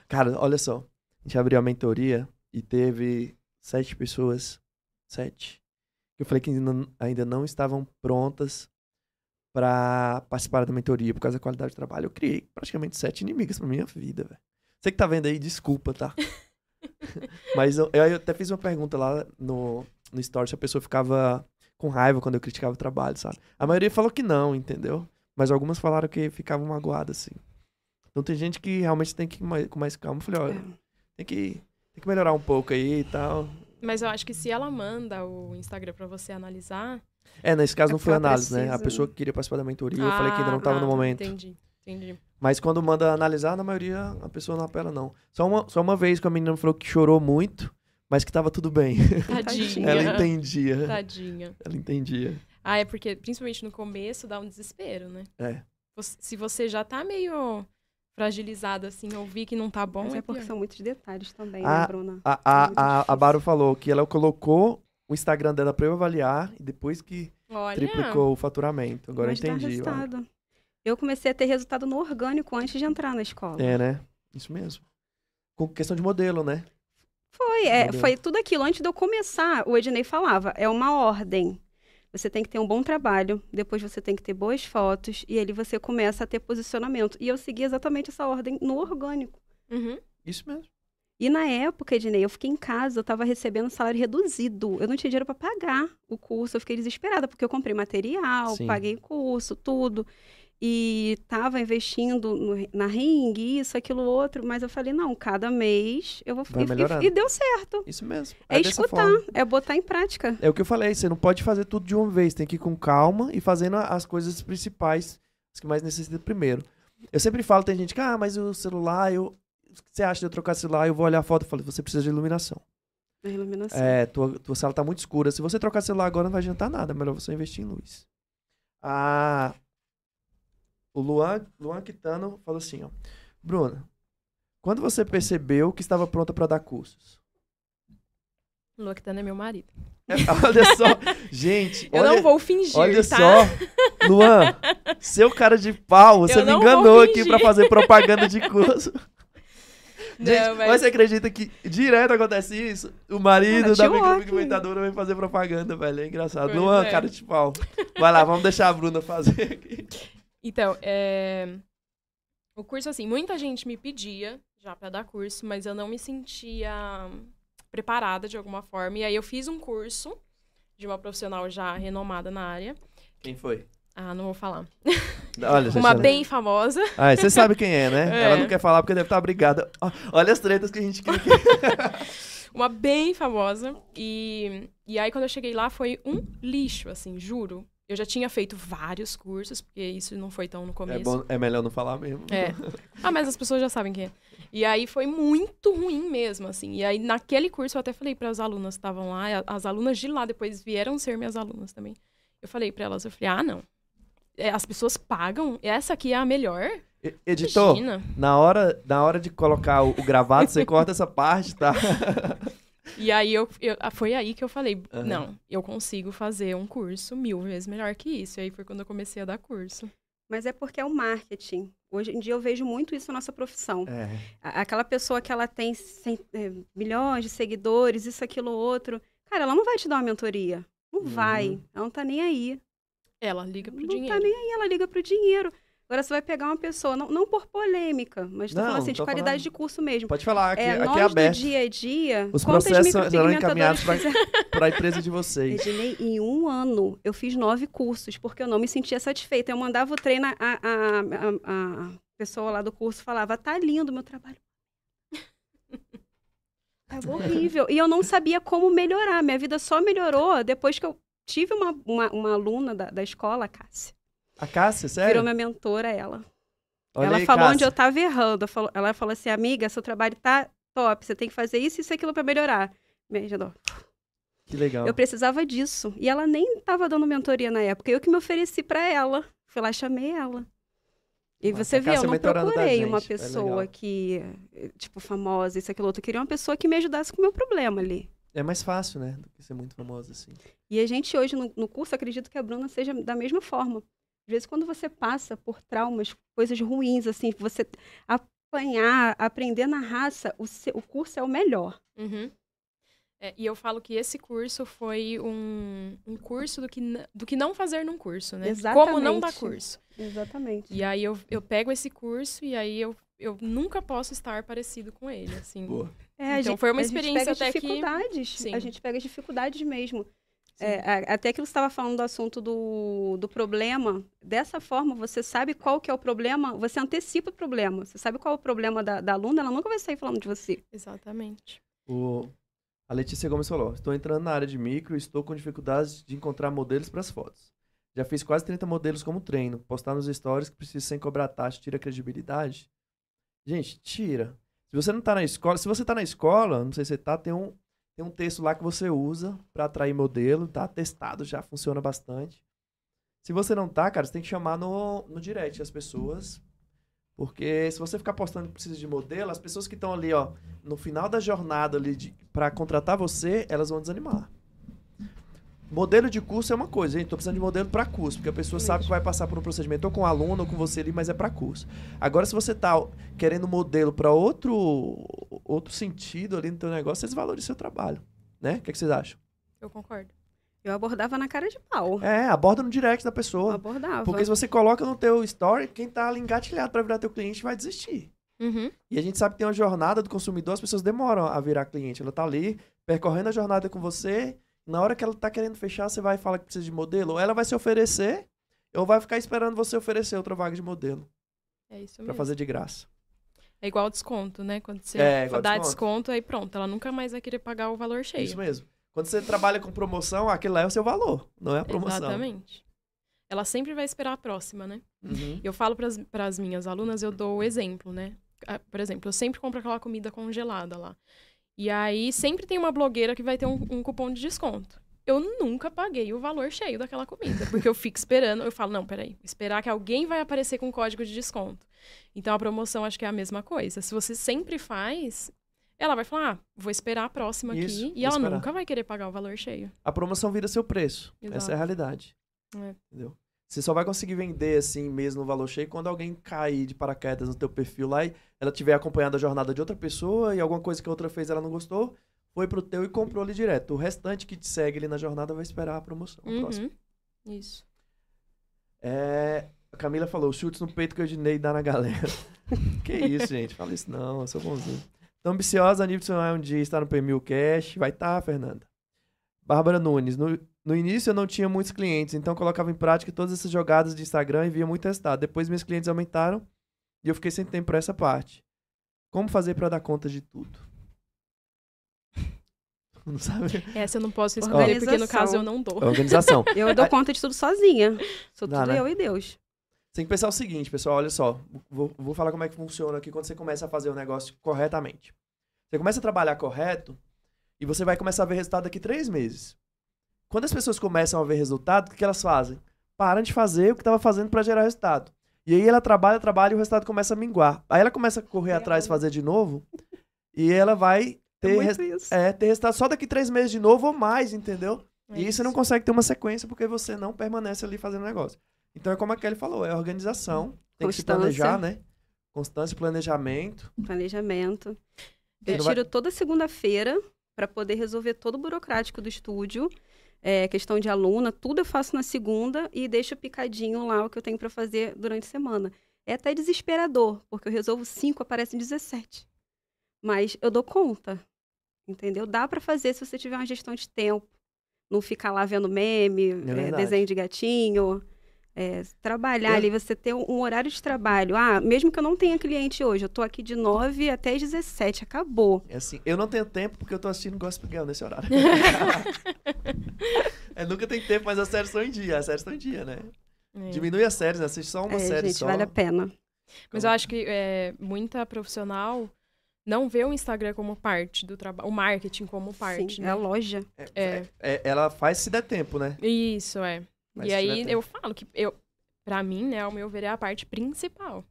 Cara, olha só. A gente abriu a mentoria e teve sete pessoas. Sete. Eu falei que ainda, ainda não estavam prontas pra participar da mentoria por causa da qualidade de trabalho. Eu criei praticamente sete inimigas pra minha vida, velho. Você que tá vendo aí, desculpa, tá? Mas eu, eu até fiz uma pergunta lá no, no story se a pessoa ficava com raiva quando eu criticava o trabalho, sabe? A maioria falou que não, entendeu? Mas algumas falaram que ficavam magoadas, assim. Então tem gente que realmente tem que ir mais, com mais calma. Eu falei, olha, tem que, tem que melhorar um pouco aí e tal. Mas eu acho que se ela manda o Instagram pra você analisar. É, nesse caso É não foi análise, né? A pessoa que queria participar da mentoria, eu falei que ainda não tava ah, no momento. Entendi, entendi. Mas quando manda analisar, na maioria a pessoa não apela, não. Só uma, só uma vez que a menina falou que chorou muito, mas que tava tudo bem. Tadinha. Ela entendia. Tadinha. Ela entendia. Ah, é porque, principalmente no começo, dá um desespero, né? É. Se você já tá meio fragilizado, assim, ouvir que não tá bom, Mas é é porque são muitos detalhes também, Ah, né, Bruna? A, a, a, a. Baro falou que ela colocou o Instagram dela pra eu avaliar e depois que Olha, triplicou o faturamento. Agora Mas eu dá entendi. olha. resultado. Eu comecei a ter resultado no orgânico antes de entrar na escola. É, né? Isso mesmo. Com questão de modelo, né? Foi, é, Entendeu? foi tudo aquilo. Antes de eu começar, o Ednei falava, é uma ordem. Você tem que ter um bom trabalho, depois você tem que ter boas fotos, e ali você começa a ter posicionamento. E eu segui exatamente essa ordem no orgânico. Uhum. Isso mesmo. E na época, Ednei, eu fiquei em casa, eu tava recebendo salário reduzido. Eu não tinha dinheiro para pagar o curso, eu fiquei desesperada, porque eu comprei material, Sim. paguei curso, tudo. E tava investindo no- na ring, isso, aquilo, outro. Mas eu falei, não, cada mês eu vou... E- e, deu certo. Isso mesmo. É, dessa escutar, forma. é botar em prática. É o que eu falei, você não pode fazer tudo de uma vez, tem que ir com calma e fazendo as coisas principais, as que mais necessitam primeiro. Eu sempre falo, tem gente que, ah, mas o celular, eu. O que você acha de eu trocar celular? Eu vou olhar a foto e falo, você precisa de iluminação. A iluminação. É, tua, tua sala tá muito escura. Se você trocar celular agora, não vai adiantar nada. É melhor você investir em luz. Ah, o Luan, Luan Quitano falou assim, ó. Bruna, quando você percebeu que estava pronta para dar cursos? Lua Quitana é meu marido. É, olha só, gente, Eu olha, não vou fingir, olha tá? só. Luan, seu cara de pau, você Eu me enganou aqui para fazer propaganda de curso. Gente, Não, mas... mas- você acredita que direto acontece isso? O marido da Network. micropigmentadora vem fazer propaganda, velho. É engraçado. Pois Luan, é. cara de pau. Vai lá, vamos deixar a Bruna fazer aqui. Então, é... o curso, assim, muita gente me pedia já pra dar curso, mas eu não me sentia preparada de alguma forma. E aí eu fiz um curso de uma profissional já renomada na área. Quem foi? Ah, não vou falar. Olha, Uma ela- bem famosa. Ah, você sabe quem é, né? É. Ela não quer falar porque deve estar brigada. Ó, Olha as tretas que a gente aqui. Uma bem famosa. E, e aí, quando eu cheguei lá, foi um lixo, assim, juro. Eu já tinha feito vários cursos, porque isso não foi tão no começo. É, bom, é melhor não falar mesmo. É. Ah, mas as pessoas já sabem quem é. E aí foi muito ruim mesmo, assim. E aí naquele curso eu até falei para as alunas que estavam lá, as alunas de lá depois vieram ser minhas alunas também. Eu falei para elas, eu falei: "Ah, não. É, as pessoas pagam, essa aqui é a melhor?" E- Editor, Imagina. na hora, na hora de colocar o, o gravado, você corta essa parte, tá? E aí eu, eu- ah, foi aí que eu falei, Aham. não, eu consigo fazer um curso mil vezes melhor que isso. E aí foi quando eu comecei a dar curso. Mas é porque é o marketing. Hoje em dia eu vejo muito isso na nossa profissão. É. Aquela pessoa que ela tem cem- é, milhões de seguidores, isso, aquilo, outro. Cara, ela não vai te dar uma mentoria. Não Uhum. vai. Ela não tá nem aí. Ela liga pro não dinheiro. tá nem aí, ela liga pro dinheiro. Agora você vai pegar uma pessoa, não, não por polêmica, mas falando assim, de qualidade falando- de curso mesmo. Pode falar, aqui é, é, nós aqui é aberto. do dia a dia, Os processos serão encaminhados? Para a empresa de vocês. Ednei, em um ano, eu fiz nove cursos, porque eu não me sentia satisfeita. Eu mandava o treino, a, a, a, a pessoa lá do curso falava, tá lindo o meu trabalho. É horrível. E eu não sabia como melhorar. Minha vida só melhorou depois que eu tive uma, uma, uma aluna da, da escola, Cássia. A Cássia, sério? Virou minha mentora, ela. Olha ela aí, falou Cássia. onde eu tava errando. Ela falou assim, amiga, seu trabalho tá top. Você tem que fazer isso, isso e aquilo pra melhorar. Beijo, Dó. Que legal. Eu precisava disso. E ela nem estava dando mentoria na época. Eu que me ofereci para ela. Fui lá e chamei ela. E Nossa, você vê, eu Cássia não procurei uma é pessoa legal. que, tipo, famosa, isso, aquilo outro. Eu queria uma pessoa que me ajudasse com o meu problema ali. É mais fácil, né? Do que ser muito famosa assim. E a gente hoje, no, no curso, acredito que a Bruna seja da mesma forma. Às vezes, quando você passa por traumas, coisas ruins, assim, você apanhar, aprender na raça, o, se- o curso é o melhor. Uhum. É, e eu falo que esse curso foi um, um curso do que, do que não fazer num curso, né? Como não dar Exatamente. curso. Exatamente. E aí eu, eu pego esse curso e aí eu, eu nunca posso estar parecido com ele, assim. Boa. É, a Então, gente- foi uma a gente experiência pega até que- dificuldades. Sim. A gente pega as dificuldades mesmo. É, até que você estava falando do assunto do, do problema. Dessa forma, você sabe qual que é o problema, você antecipa o problema. Você sabe qual é o problema da, da aluna, ela nunca vai sair falando de você. Exatamente. O... A Letícia Gomes falou: Estou entrando na área de micro e estou com dificuldades de encontrar modelos para as fotos. Já fiz quase 30 modelos como treino. Postar nos stories que preciso sem cobrar taxa tira a credibilidade? Gente, tira. Se você não tá na escola, se você tá na escola, não sei se você tá, tem um, tem um texto lá que você usa para atrair modelo, tá testado, já funciona bastante. Se você não tá, cara, você tem que chamar no, no direct as pessoas. Porque se você ficar postando que precisa de modelo, as pessoas que estão ali, ó, no final da jornada ali para contratar você, elas vão desanimar. Modelo de curso é uma coisa, gente. Tô precisando de modelo para curso, porque a pessoa sabe que vai passar por um procedimento ou com o aluno ou com você ali, mas é para curso. Agora, se você tá querendo modelo para outro outro sentido ali no teu negócio, vocês valorizam o seu trabalho, né? O que, é que vocês acham? Eu concordo. Eu abordava na cara de pau. É, aborda no direct da Eu pessoa. abordava. Porque se você coloca no teu story, quem tá ali engatilhado para virar teu cliente vai desistir. Uhum. E a gente sabe que tem uma jornada do consumidor, as pessoas demoram a virar cliente. Ela tá ali, percorrendo a jornada com você. Na hora que ela tá querendo fechar, você vai e fala que precisa de modelo. Ou ela vai se oferecer, ou vai ficar esperando você oferecer outra vaga de modelo. É isso Pra mesmo. fazer de graça. É igual desconto, né? Quando você É, dá desconto. desconto. aí pronto, ela nunca mais vai querer pagar o valor cheio. Isso mesmo. Quando você trabalha com promoção, aquele lá é o seu valor, não é a promoção. Exatamente. Ela sempre vai esperar a próxima, né? Uhum. Eu falo para as minhas alunas, eu dou o exemplo, né? Ah, Por exemplo, eu sempre compro aquela comida congelada lá. E aí sempre tem uma blogueira que vai ter um, um cupom de desconto. Eu nunca paguei o valor cheio daquela comida, porque eu fico esperando, eu falo, não, peraí, esperar que alguém vai aparecer com código de desconto. Então a promoção acho que é a mesma coisa. Se você sempre faz, ela vai falar, ah, vou esperar a próxima Isso, aqui, e ela esperar. nunca vai querer pagar o valor cheio. A promoção vira seu preço. Essa Exato. é a realidade. É. Entendeu? Você só vai conseguir vender assim mesmo no valor cheio quando alguém cair de paraquedas no teu perfil lá e ela tiver acompanhando a jornada de outra pessoa e alguma coisa que a outra fez ela não gostou, foi pro teu e comprou ali direto. O restante que te segue ali na jornada vai esperar a promoção. Uhum. Isso. É, a Camila falou, chutes no peito que eu Dinei dá na galera. que isso, gente. Fala isso não, eu sou bonzinho. Tão ambiciosa a nível de sonhar um dia estar no P1000 Cash. Vai estar, Fernanda. Bárbara Nunes. No, no início eu não tinha muitos clientes, então eu colocava em prática todas essas jogadas de Instagram e via muito resultado. Depois meus clientes aumentaram e eu fiquei sem tempo para essa parte. Como fazer para dar conta de tudo? Não sabe? Essa eu não posso responder, porque no caso eu não dou. Organização. Eu dou conta de tudo sozinha. Sou Dá, tudo né? eu e Deus. Tem que pensar o seguinte, pessoal, olha só. Vou, vou falar como é que funciona aqui quando você começa a fazer o negócio corretamente. Você começa a trabalhar correto e você vai começar a ver resultado daqui três meses. Quando as pessoas começam a ver resultado, o que que elas fazem? Param de fazer o que estava fazendo para gerar resultado. E aí ela trabalha, trabalha e o resultado começa a minguar. Aí ela começa a correr É, atrás, olha. fazer de novo, e ela vai ter, é isso. é, ter resultado só daqui três meses de novo ou mais, entendeu? É e aí você não consegue ter uma sequência porque você não permanece ali fazendo negócio. Então é como a Kelly falou, é organização, tem que se planejar, né? Constância, planejamento. Planejamento. Eu vai- tiro toda segunda-feira para poder resolver todo o burocrático do estúdio. É, questão de aluna, tudo eu faço na segunda e deixo picadinho lá o que eu tenho para fazer durante a semana. É até desesperador, porque eu resolvo cinco, aparecem 17. Mas eu dou conta, entendeu? Dá para fazer se você tiver uma gestão de tempo. Não ficar lá vendo meme, é, verdade. desenho de gatinho. É, trabalhar Eu- ali, você ter um, um horário de trabalho. Ah, mesmo que eu não tenha cliente hoje, eu tô aqui de 9 até as 17, acabou. É assim, eu não tenho tempo porque eu tô assistindo Gospel Girl nesse horário. é, nunca tem tempo, mas as séries estão em dia. As séries estão em dia, né? É. Diminui as séries, né? Assiste só uma É, série gente, só. vale a pena. Mas eu acho que é, muita profissional não vê o Instagram como parte do trabalho, o marketing como parte. Sim, né? é a loja. É. É, ela faz se der tempo, né? Isso, é. Mas e aí eu falo que eu, para mim, né, ao meu ver, é a parte principal.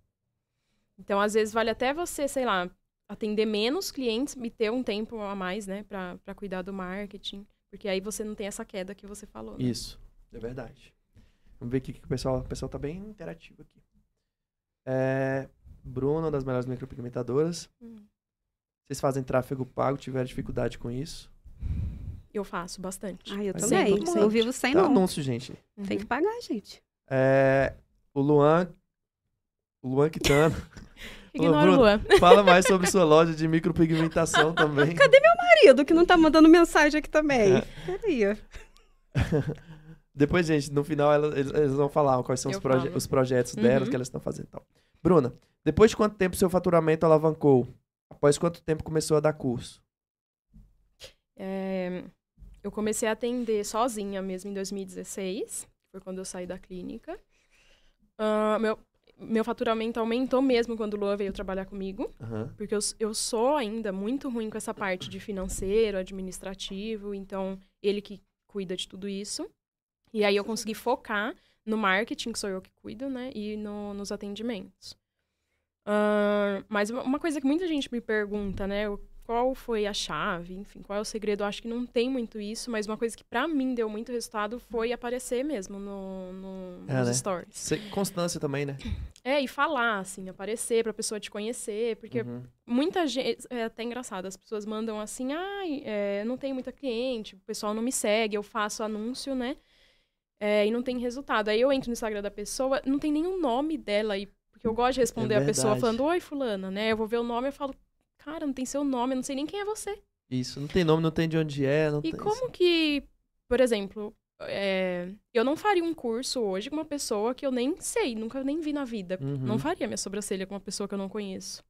Então, às vezes, vale até você, sei lá, atender menos clientes e ter um tempo a mais, né, pra, pra cuidar do marketing. Porque aí você não tem essa queda que você falou. né? Isso, é verdade. Vamos ver aqui que o pessoal, o pessoal tá bem interativo aqui. É, Bruna, uma das melhores micropigmentadoras. Hum. Vocês fazem tráfego pago, tiveram dificuldade com isso? Eu faço bastante. Ah, eu também. 100%. Não vivo sem, Tá não. anúncio, gente. Uhum. Tem que pagar, gente. É, o Luan, o Luan Quitano, Ignora o Bruno. Luan. fala mais sobre sua loja de micropigmentação também. Marido que não tá mandando mensagem aqui também. É. Peraí. Depois, gente, no final ela- eles, eles vão falar quais são os, Eu proje- os projetos Uhum. delas que elas estão fazendo e tal. Bruna, depois de quanto tempo seu faturamento alavancou? Após quanto tempo começou a dar curso? É, eu comecei a atender sozinha mesmo em 2016. Foi quando eu saí da clínica. Ah, meu, meu faturamento aumentou mesmo quando o Luan veio trabalhar comigo. Aham. Porque eu, eu sou ainda muito ruim com essa parte de financeiro, administrativo. Então, ele que cuida de tudo isso. E aí eu consegui focar no marketing, que sou eu que cuido, né? E no- nos atendimentos. Ah, mas uma- coisa que muita gente me pergunta, né? Qual foi a chave, enfim, qual é o segredo? Eu acho que não tem muito isso, mas uma coisa que pra mim deu muito resultado foi aparecer mesmo no, no- É, nos né? stories. Cê- Constância também, né? É, e falar, assim, aparecer pra pessoa te conhecer, porque Uhum. muita gente. É até engraçado, as pessoas mandam assim, ai, é, não tenho muita cliente, o pessoal não me segue, eu faço anúncio, né? É, e não tem resultado. Aí eu entro no Instagram da pessoa, não tem nenhum nome dela aí, porque eu gosto de responder a pessoa É falando, oi, fulana, né? Eu vou ver o nome e falo, cara, não tem seu nome, eu não sei nem quem é você. Isso, não tem nome, não tem de onde é, não E tem. como que, por exemplo, é, eu não faria um curso hoje com uma pessoa que eu nem sei, nunca nem vi na vida. Uhum. Não faria minha sobrancelha com uma pessoa que eu não conheço.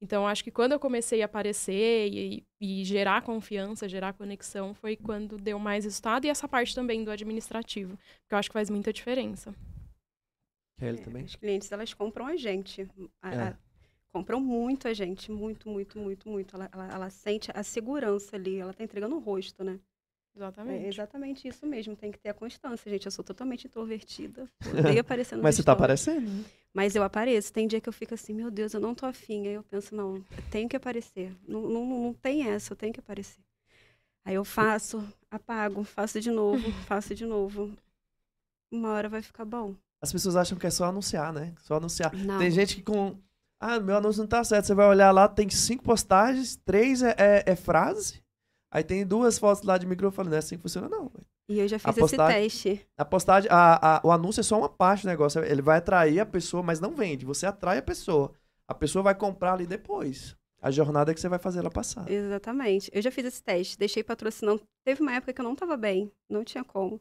Então, acho que quando eu comecei a aparecer e, e gerar confiança, gerar conexão, foi quando deu mais resultado. E essa parte também do administrativo, que eu acho que faz muita diferença. Kelly também? As clientes, elas compram a gente. A- É. a- compram muito a gente. Muito, muito, muito, muito. Ela, ela, ela sente a segurança ali. Ela tá entregando o rosto, né? É Exatamente. exatamente isso mesmo. Tem que ter a constância, gente. Eu sou totalmente introvertida. Odeio aparecer no Mas você tá aparecendo, né? Mas eu apareço. Tem dia que eu fico assim, meu Deus, eu não tô afim. Aí eu penso, não, eu tenho que aparecer. Não, não, não tem essa, eu tenho que aparecer. Aí eu faço, apago, faço de novo, faço de novo. Uma hora vai ficar bom. As pessoas acham que é só anunciar, né? Só anunciar. Não. Tem gente que com. Ah, meu anúncio não tá certo. Você vai olhar lá, tem cinco postagens, três é, é- é frase. Aí tem duas fotos lá de microfone. Não é assim que funciona, não. E eu já fiz postagem- esse teste. A postagem, a, a- o anúncio é só uma parte do negócio. Ele vai atrair a pessoa, mas não vende. Você atrai a pessoa. A pessoa vai comprar ali depois. A jornada que você vai fazer ela passar. Exatamente. Eu já fiz esse teste, deixei patrocinando. Teve uma época que eu não tava bem, não tinha como.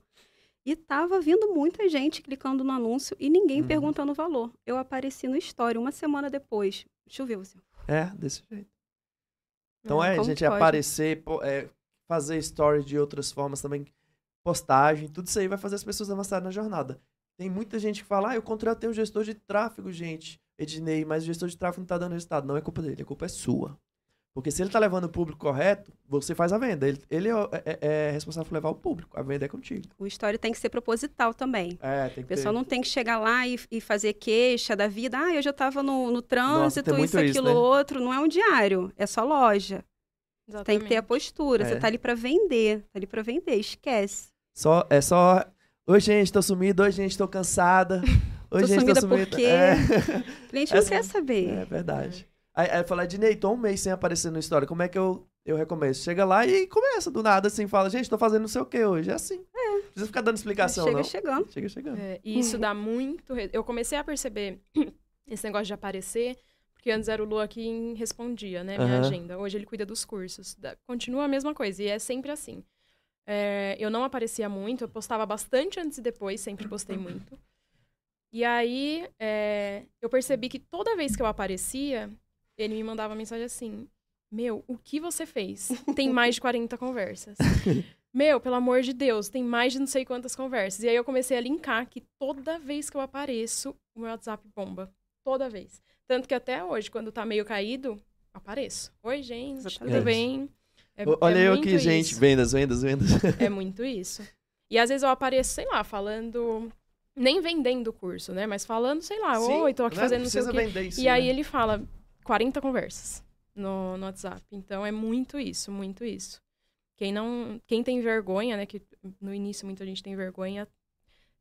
E tava vindo muita gente clicando no anúncio e ninguém Uhum. perguntando o valor. Eu apareci no story uma semana depois. Choveu, assim. É, desse jeito. Então Hum, é, como gente, aparecer, é, fazer stories de outras formas também, postagem, tudo isso aí vai fazer as pessoas avançarem na jornada. Tem muita gente que fala, ah, eu contratei um gestor de tráfego, gente, Ednei, mas o gestor de tráfego não tá dando resultado. Não é culpa dele, a culpa é sua. Porque se ele tá levando o público correto, você faz a venda. Ele, ele é, é- é responsável por levar o público. A venda é contigo. O story tem que ser proposital também. É, tem O que pessoal ter... não tem que chegar lá e, e fazer queixa da vida. Ah, eu já tava no, no Nossa, trânsito, muito isso, isso, aquilo, né? outro. Não é um diário, é só loja. Você tem que ter a postura. É. Você tá ali pra vender. Tá ali pra vender. Esquece. Só, é só. Oi, gente, tô sumido. Oi, gente, tô cansada. Oi, Tô gente, sumida tô por sumida. quê? É. O cliente não quer saber. É verdade. Aí, aí fala, Dinei, tô um mês sem aparecer no Story. Como é que eu, eu recomeço? Chega lá e começa do nada, assim, fala, gente, tô fazendo não sei o que hoje. É assim. Não precisa ficar dando explicação, Chega não. chegando. Chega chegando. É, e isso dá muito. re- Eu comecei a perceber esse negócio de aparecer, porque antes era o Lua quem respondia, né? Minha Aham. agenda. Hoje ele cuida dos cursos. Da- Continua a mesma coisa, e é sempre assim. É, eu não aparecia muito, eu postava bastante antes e depois, sempre postei muito. E aí é, eu percebi que toda vez que eu aparecia, ele me mandava mensagem assim: Meu, o que você fez? Tem mais de 40 conversas. Meu, pelo amor de Deus, tem mais de não sei quantas conversas. E aí eu comecei a linkar que toda vez que eu apareço, o meu WhatsApp bomba. Toda vez. Tanto que até hoje, quando tá meio caído, apareço. Oi, gente, tudo Exatamente. bem? É, Olha é eu aqui, gente. isso. Vendas, vendas, vendas. É muito isso. E às vezes eu apareço, sei lá, falando. Nem vendendo o curso, né? Mas falando, sei lá, Sim, oi, tô aqui né? fazendo não sei o quê. isso, E aí né? ele fala 40 conversas no, no WhatsApp. Então é muito isso, muito isso. Quem não, quem tem vergonha, né, que no início muita gente tem vergonha,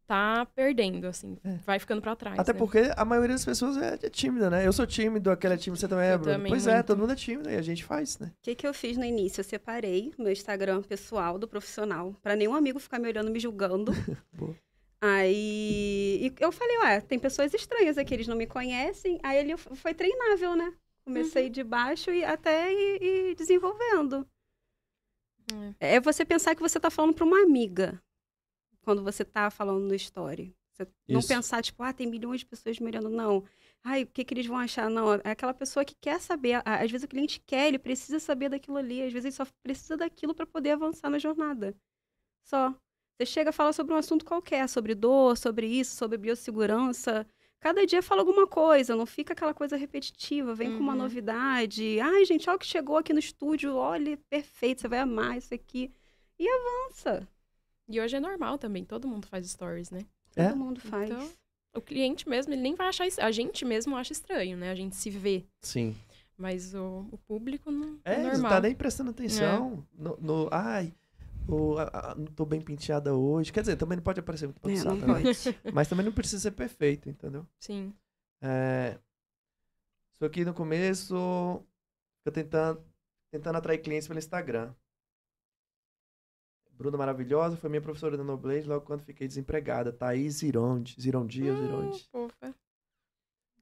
tá perdendo assim, É. vai ficando pra trás, Até né? porque a maioria das pessoas é, é tímida, né? Eu sou tímido, aquele é tímido, você também é, Bruno. também, Pois é, muito. todo mundo é tímido e a gente faz, né? O que, que eu fiz no início? Eu separei meu Instagram pessoal do profissional, pra nenhum amigo ficar me olhando, me julgando. Aí e eu falei, ué, tem pessoas estranhas aqui, eles não me conhecem. Aí ele foi treinável, né? Comecei de baixo e até ir, ir desenvolvendo. É você pensar que você tá falando pra uma amiga quando você tá falando no story. Você não pensar, tipo, ah, tem milhões de pessoas me olhando, não. Ai, o que, que eles vão achar? Não, é aquela pessoa que quer saber. Às vezes o cliente quer, ele precisa saber daquilo ali. Às vezes ele só precisa daquilo para poder avançar na jornada. Só. Você chega e fala sobre um assunto qualquer, sobre dor, sobre isso, sobre biossegurança. Cada dia fala alguma coisa, não fica aquela coisa repetitiva, vem com uma Uhum. novidade. Ai, gente, olha o que chegou aqui no estúdio, olha, perfeito, você vai amar isso aqui. E avança. E hoje é normal também, todo mundo faz stories, né? Todo É? mundo faz. Então, O cliente mesmo, ele nem vai achar isso. A gente mesmo acha estranho, né? A gente se vê. Sim. Mas o, o público não É, é, não normal. tá nem prestando atenção. No, no- ai, o- a- a- não tô bem penteada hoje. Quer dizer, também não pode aparecer muito É, não né? pode. Mas também não precisa ser perfeito, entendeu? Sim. É, isso aqui no começo, fica tentando, tentando atrair clientes pelo Instagram. Bruna maravilhosa, foi minha professora da Noblade logo quando fiquei desempregada. Thaís Zironde. Zirondi ou Zironde? Hum, fofa.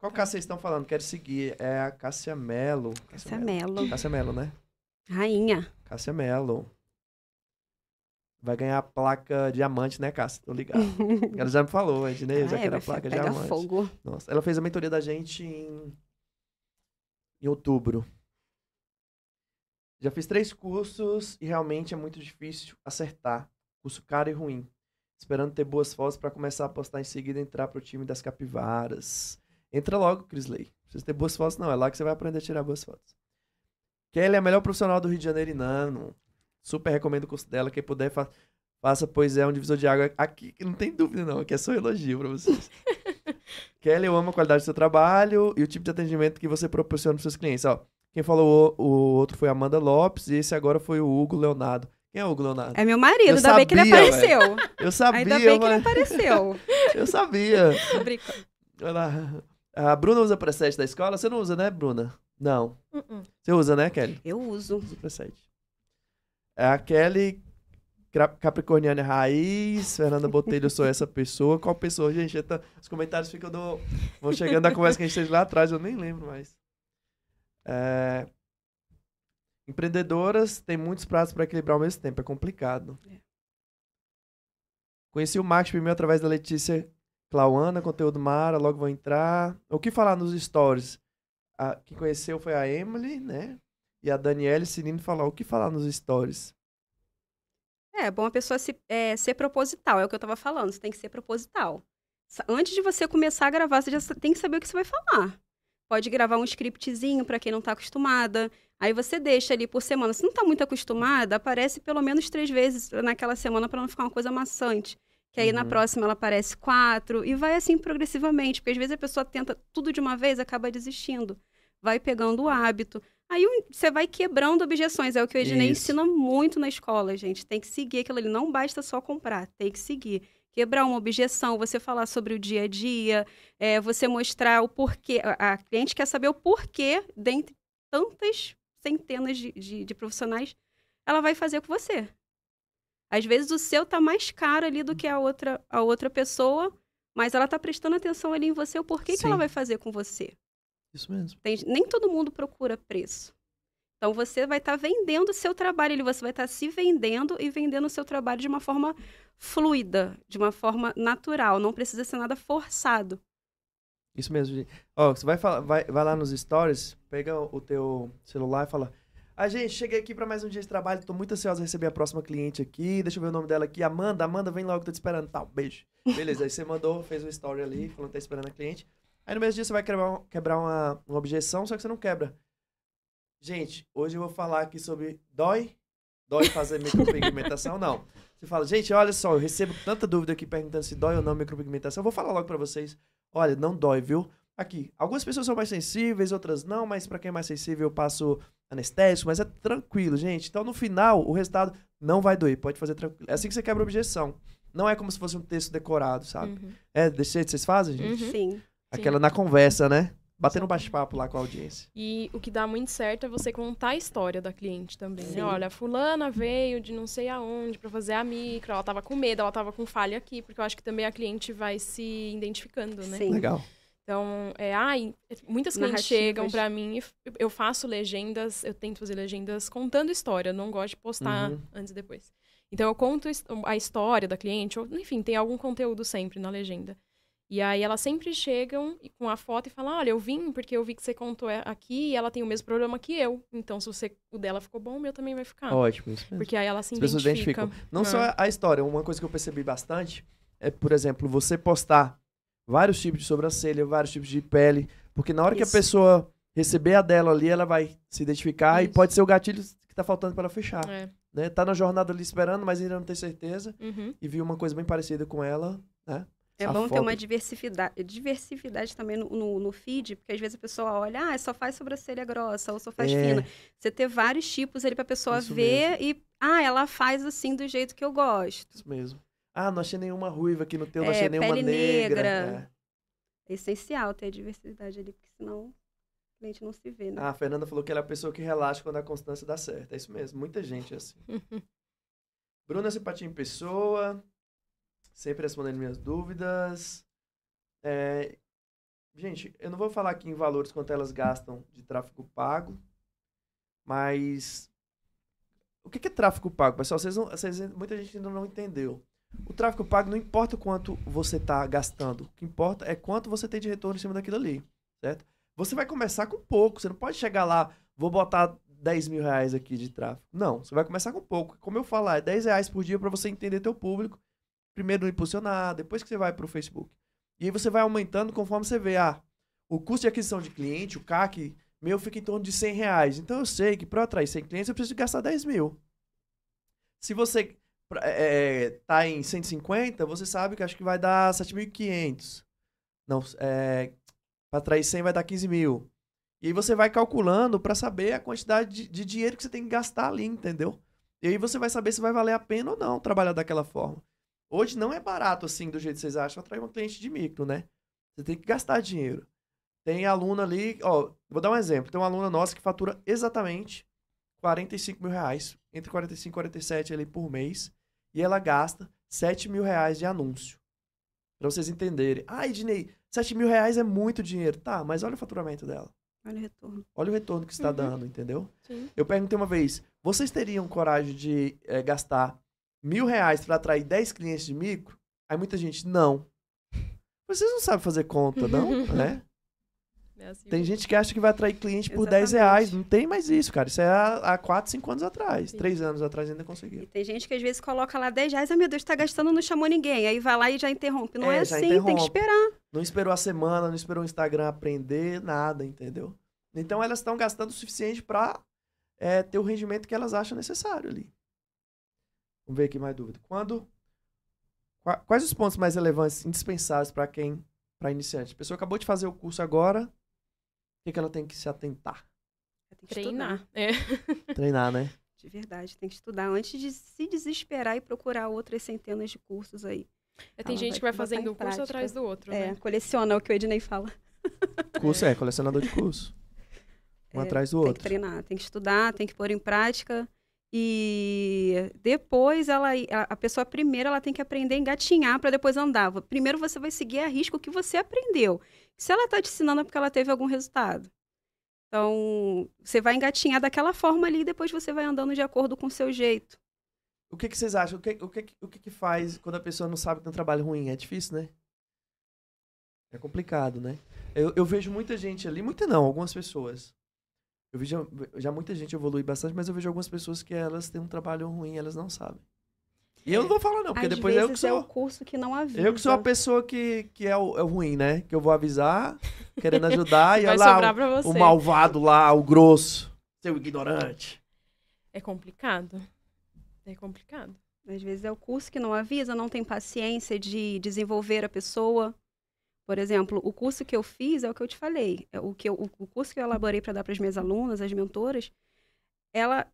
Qual Cássia vocês estão falando? Quero seguir. É a Cássia Melo. Cássia Mello. Cássia Melo, né? Rainha. Cássia Melo. Vai ganhar a placa diamante, né, Cássia? Tô ligado. Ela já me falou, a Ednei, já Ah, é, quer a vai placa pegar diamante. fogo. Nossa, ela fez a mentoria da gente em, em outubro. Já fiz três cursos e realmente é muito difícil acertar. Curso caro e ruim. Esperando ter boas fotos para começar a postar em seguida e entrar pro time das capivaras. Entra logo, Crisley. Não precisa ter boas fotos, não. É lá que você vai aprender a tirar boas fotos. Kelly é a melhor profissional do Rio de Janeiro e Nano. Super recomendo o curso dela. Quem puder, fa- faça, pois é um divisor de água. Aqui, não tem dúvida, não. Aqui é só elogio pra vocês. Kelly, eu amo a qualidade do seu trabalho e o tipo de atendimento que você proporciona para seus clientes. Ó, quem falou o, o outro foi a Amanda Lopes e esse agora foi o Hugo Leonardo. Quem é o Hugo Leonardo? É meu marido, Eu ainda bem que ele sabia, apareceu. Eu sabia, Ainda bem que ele apareceu. eu sabia. Tô brincando. Olha lá. A Bruna usa preset da escola? Você não usa, né, Bruna? Não. Uh-uh. Você usa, né, Kelly? Eu uso. Usa preset. É a Kelly Capricorniana Raiz, Fernanda Botelho, eu sou essa pessoa. Qual pessoa, gente? Tá- Os comentários ficam do... vão chegando da conversa que a gente fez lá atrás, eu nem lembro mais. É, Empreendedoras têm muitos pratos para equilibrar ao mesmo tempo, é complicado. É. Conheci o marketing primeiro através da Letícia Clauana, conteúdo Mara, logo vou entrar. O que falar nos stories? A, quem conheceu foi a Emily, né? E a Daniela Cirino falou o que falar nos stories. É, bom a pessoa se, é, ser proposital, é o que eu tava falando, você tem que ser proposital. Antes de você começar a gravar, você já tem que saber o que você vai falar. Pode gravar um scriptzinho para quem não tá acostumada. Aí você deixa ali por semana. Se não tá muito acostumada, aparece pelo menos três vezes naquela semana para não ficar uma coisa maçante. Que aí na Uhum. próxima ela aparece quatro e vai assim progressivamente, porque às vezes a pessoa tenta tudo de uma vez, acaba desistindo. Vai pegando o hábito. Aí você vai quebrando objeções. É o que o Ednei ensina muito na escola, gente. Tem que seguir aquilo ali. Não basta só comprar, tem que seguir. Quebrar uma objeção, você falar sobre o dia a dia, é, você mostrar o porquê. A, a cliente quer saber o porquê, dentre tantas centenas de, de- de profissionais, ela vai fazer com você. Às vezes o seu tá mais caro ali do que a outra, a outra pessoa, mas ela tá prestando atenção ali em você, o porquê que Sim. ela vai fazer com você. Isso mesmo. Tem- nem todo mundo procura preço. Então você vai estar vendendo o seu trabalho, você vai estar se vendendo e vendendo o seu trabalho de uma forma fluida, de uma forma natural, não precisa ser nada forçado. Isso mesmo. gente. Ó, você vai, falar, vai, vai lá nos stories, pega o teu celular e fala. Ah, gente, cheguei aqui para mais um dia de trabalho, tô muito ansiosa de receber a próxima cliente aqui. Deixa eu ver o nome dela aqui. Amanda, Amanda, vem logo, tô te esperando. Tal, beijo. Beleza, aí você mandou, fez um story ali, falando que tá esperando a cliente. Aí no mesmo dia você vai quebrar, um- quebrar uma, uma objeção, só que você não quebra. Gente, hoje eu vou falar aqui sobre dói? Dói fazer micropigmentação? Não. Você fala, gente, olha só, eu recebo tanta dúvida aqui perguntando se dói ou não micropigmentação. Eu vou falar logo pra vocês. Olha, não dói, viu? Aqui, algumas pessoas são mais sensíveis, outras não, mas pra quem é mais sensível eu passo anestésico, mas é tranquilo, gente. Então no final, o resultado não vai doer, pode fazer tranquilo. É assim que você quebra a objeção. Não é como se fosse um texto decorado, sabe? Uhum. É desse jeito que vocês fazem, gente? Uhum. Sim. Aquela na conversa, né? Batendo bate-papo lá com a audiência. E o que dá muito certo é você contar a história da cliente também. Né? Olha, fulana veio de não sei aonde pra fazer a micro, ela tava com medo, ela tava com falha aqui, porque eu acho que também a cliente vai se identificando, né? Sim. Legal. Então, é, ai, muitas clientes Narrativas. chegam pra mim e eu faço legendas, eu tento fazer legendas contando história, não gosto de postar Uhum. antes e depois. Então eu conto a história da cliente, ou enfim, tem algum conteúdo sempre na legenda. E aí elas sempre chegam e- com a foto e falam: "Olha, eu vim porque eu vi que você contou é- aqui e ela tem o mesmo problema que eu. Então se você, o dela ficou bom, o meu também vai ficar". Ótimo, isso mesmo. Porque aí ela se As pessoas identifica. identificam. Não Ah. só a história, uma coisa que eu percebi bastante é, por exemplo, você postar vários tipos de sobrancelha, vários tipos de pele, porque na hora que a Isso. pessoa receber a dela ali, ela vai se identificar e Isso. pode ser o gatilho que tá faltando para ela fechar, É. né? Tá na jornada ali esperando, mas ainda não tem certeza Uhum. e viu uma coisa bem parecida com ela, né? É A bom ter foto- uma diversividade, diversividade também no, no, no feed, porque às vezes a pessoa olha, ah, só faz sobrancelha grossa, ou só faz É. fina. Você ter vários tipos ali pra pessoa Isso ver e, ah, ela faz assim do jeito que eu gosto. Isso mesmo. Ah, não achei nenhuma ruiva aqui no teu, não É, achei nenhuma negra. negra. É. É essencial ter a diversidade ali, porque senão o cliente não se vê, né? Ah, a Fernanda falou que ela é a pessoa que relaxa quando a constância dá certo. É isso mesmo, muita gente é assim. Bruna Simpatia em pessoa, sempre respondendo minhas dúvidas. É, Gente, eu não vou falar aqui em valores quanto elas gastam de tráfego pago, mas o que é tráfego pago, pessoal? Vocês não, vocês, muita gente ainda não entendeu. O tráfego pago não importa quanto você está gastando, o que importa é quanto você tem de retorno em cima daquilo ali, certo? Você vai começar com pouco, você não pode chegar lá, vou botar 10 mil reais aqui de tráfego. Não, você vai começar com pouco. Como eu falar, é 10 reais por dia para você entender teu público. Primeiro impulsionar, depois que você vai para o Facebook. E aí você vai aumentando conforme você vê, ah, o custo de aquisição de cliente, o CAC, meu fica em torno de 100 reais. Então eu sei que para atrair 100 clientes eu preciso gastar 10 mil. Se você pra- é, tá em 150, você sabe que acho que vai dar 7.500. Não, é, para atrair 100 vai dar 15 mil. E aí você vai calculando para saber a quantidade de, de dinheiro que você tem que gastar ali, entendeu? E aí você vai saber se vai valer a pena ou não trabalhar daquela forma. Hoje não é barato assim, do jeito que vocês acham, atrair um cliente de micro, né? Você tem que gastar dinheiro. Tem aluna ali, ó, vou dar um exemplo. Tem uma aluna nossa que fatura exatamente 45 mil reais, entre 45 e 47 ali por mês, e ela gasta 7 mil reais de anúncio. Pra vocês entenderem. Ah, Ednei, 7 mil reais é muito dinheiro. Tá, mas olha o faturamento dela. Olha o retorno. Olha o retorno que está Uhum. dando, entendeu? Sim. Eu perguntei uma vez, vocês teriam coragem de eh, gastar mil reais para atrair 10 clientes de micro? Aí muita gente, não. Vocês não sabem fazer conta, não? né? É assim Tem gente que acha que vai atrair cliente por 10 Exatamente. reais. Não tem mais isso, cara. Isso é há há 4, 5 anos atrás. Sim. 3 anos atrás ainda E conseguiu. tem gente que às vezes coloca lá 10 reais, ah, meu Deus, tá gastando, não chamou ninguém. Aí vai lá e já interrompe. Não É, é, assim, tem interrompe. que esperar. Não esperou a semana, não esperou o Instagram aprender, nada, entendeu? Então elas estão gastando o suficiente para ter o rendimento que elas acham necessário ali. Vamos ver aqui mais dúvida. Quando. qua- Quais os pontos mais relevantes, indispensáveis para quem. Para iniciante? A pessoa acabou de fazer o curso agora. O que, que ela tem que se atentar? Tem que Treinar. estudar. É. Treinar, né? De verdade, tem que estudar antes de se desesperar e procurar outras centenas de cursos aí. É, Tem Ela gente vai que vai fazendo um curso atrás do outro, É, né? coleciona é o que o Ednei fala. Curso é, colecionador de curso. Um É, atrás do Tem que outro. treinar, tem que estudar, tem que pôr em prática. E depois ela, a, pessoa primeiro ela tem que aprender a engatinhar para depois andar. Primeiro você vai seguir a risco que você aprendeu. Se ela está te ensinando é porque ela teve algum resultado. Então, você vai engatinhar daquela forma ali e depois você vai andando de acordo com o seu jeito. O que, que vocês acham? O que, o, que, o que, que faz quando a pessoa não sabe que tem um trabalho ruim? É difícil, né? É complicado, né? Eu, eu vejo muita gente ali, muita não, algumas pessoas. Eu vi já, muita gente evolui bastante, mas eu vejo algumas pessoas que elas têm um trabalho ruim e elas não sabem. E eu não vou falar não, porque Às depois vezes eu que é o sou, curso que não avisa. eu que sou a pessoa que, que é, o, é o ruim, né? Que eu vou avisar, querendo ajudar, e Vai olha lá o, pra você. o malvado lá, o grosso, seu ignorante. É complicado. É complicado. Às vezes é o curso que não avisa, não tem paciência de desenvolver a pessoa. Por exemplo, o curso que eu fiz é o que eu te falei. É o, que eu- o, curso que eu elaborei para dar para as minhas alunas, as mentoras, ela,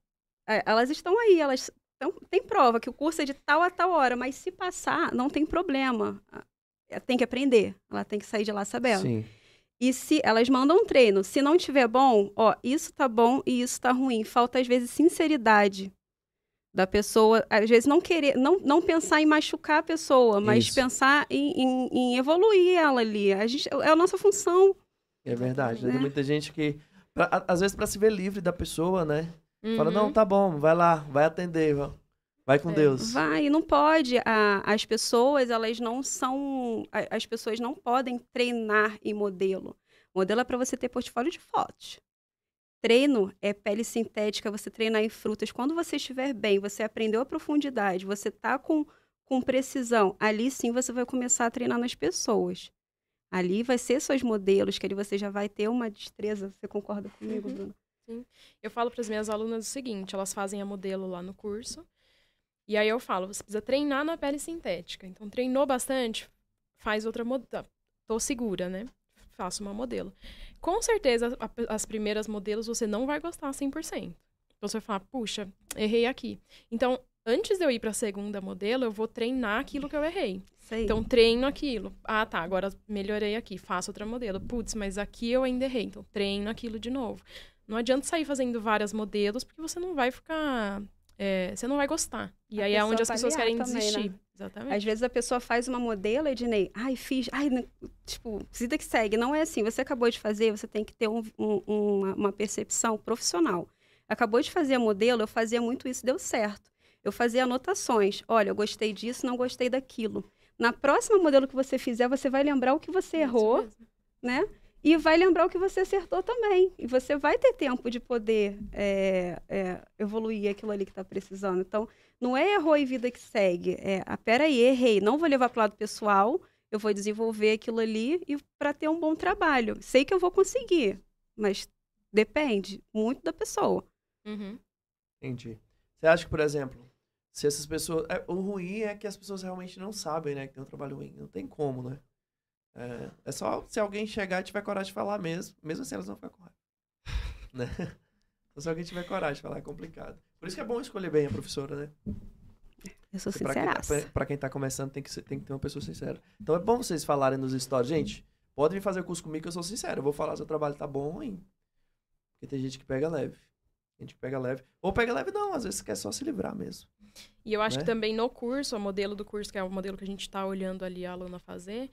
é, elas estão aí, elas tão, tem prova que o curso é de tal a tal hora, mas se passar, não tem problema. É, Tem que aprender, ela tem que sair de lá sabendo. Sim. E se elas mandam um treino, se não tiver bom, ó, isso tá bom e isso tá ruim. Falta às vezes sinceridade da pessoa, às vezes não querer, não, não pensar em machucar a pessoa, mas Isso. pensar em, em, em evoluir ela ali. A gente, é a nossa função. É verdade. né? Tem Né? muita gente que, pra- às vezes, pra se ver livre da pessoa, né? Fala, Uhum. não, tá bom, vai lá, vai atender, va- vai com É, Deus. Vai, não pode. A- as pessoas, elas não são, as pessoas não podem treinar em modelo. Modelo é para você ter portfólio de fotos. Treino é pele sintética, você treinar em frutas. Quando você estiver bem, você aprendeu a profundidade, você tá com, com precisão, ali sim você vai começar a treinar nas pessoas. Ali vai ser seus modelos, que ali você já vai ter uma destreza. Você concorda comigo, Uhum. Bruno? Eu falo para as minhas alunas o seguinte: elas fazem a modelo lá no curso. E aí eu falo, você precisa treinar na pele sintética. Então, treinou bastante, faz outra modelo. Tô segura, né? Faço uma modelo. Com certeza, a- as primeiras modelos você não vai gostar 100%. Então, você vai falar, puxa, errei aqui. Então, antes de eu ir para a segunda modelo, eu vou treinar aquilo que eu errei. Aí. Então, treino aquilo. Ah, tá, agora melhorei aqui, faço outra modelo. Putz, mas aqui eu ainda errei. Então, treino aquilo de novo. Não adianta sair fazendo várias modelos, porque você não vai ficar. É, você não vai gostar. E A aí é onde as pessoa pessoas querem avaliar também, né? desistir. Exatamente. Às vezes a pessoa faz uma modelo, Ednei, ai, fiz, ai, não- tipo, vida que segue. Não é assim, você acabou de fazer, você tem que ter um- um- uma, uma percepção profissional. Acabou de fazer a modelo, eu fazia muito isso, deu certo. Eu fazia anotações. Olha, eu gostei disso, não gostei daquilo. Na próxima modelo que você fizer, você vai lembrar o que você Isso errou, né? E vai lembrar o que você acertou também. E você vai ter tempo de poder é, é, evoluir aquilo ali que está precisando. Então, não é errou e vida que segue. É, ah, peraí, errei. Não vou levar para o lado pessoal. Eu vou desenvolver aquilo ali e para ter um bom trabalho. Sei que eu vou conseguir, mas depende muito da pessoa. Uhum. Entendi. Você acha que, por exemplo, se essas pessoas. é, o ruim é que as pessoas realmente não sabem, né? Que tem um trabalho ruim. Não tem como, né? É, é só se alguém chegar e tiver coragem de falar mesmo. Mesmo assim, elas vão ficar com raiva. Né? Então, se alguém tiver coragem de falar, é complicado. Por isso que é bom escolher bem a professora, né? Eu sou Porque pra quem, tá- sinceraça. pra quem tá começando, tem que, ser- tem que ter uma pessoa sincera. Então é bom vocês falarem nos stories. Gente, pode vir fazer curso comigo que eu sou sincero. Eu vou falar se o trabalho tá bom ou ruim. Porque tem gente que pega leve. Gente que pega leve. Ou pega leve não, às vezes quer só se livrar mesmo. E eu acho Né? que também no curso, o modelo do curso, que é o modelo que a gente está olhando ali a aluna fazer,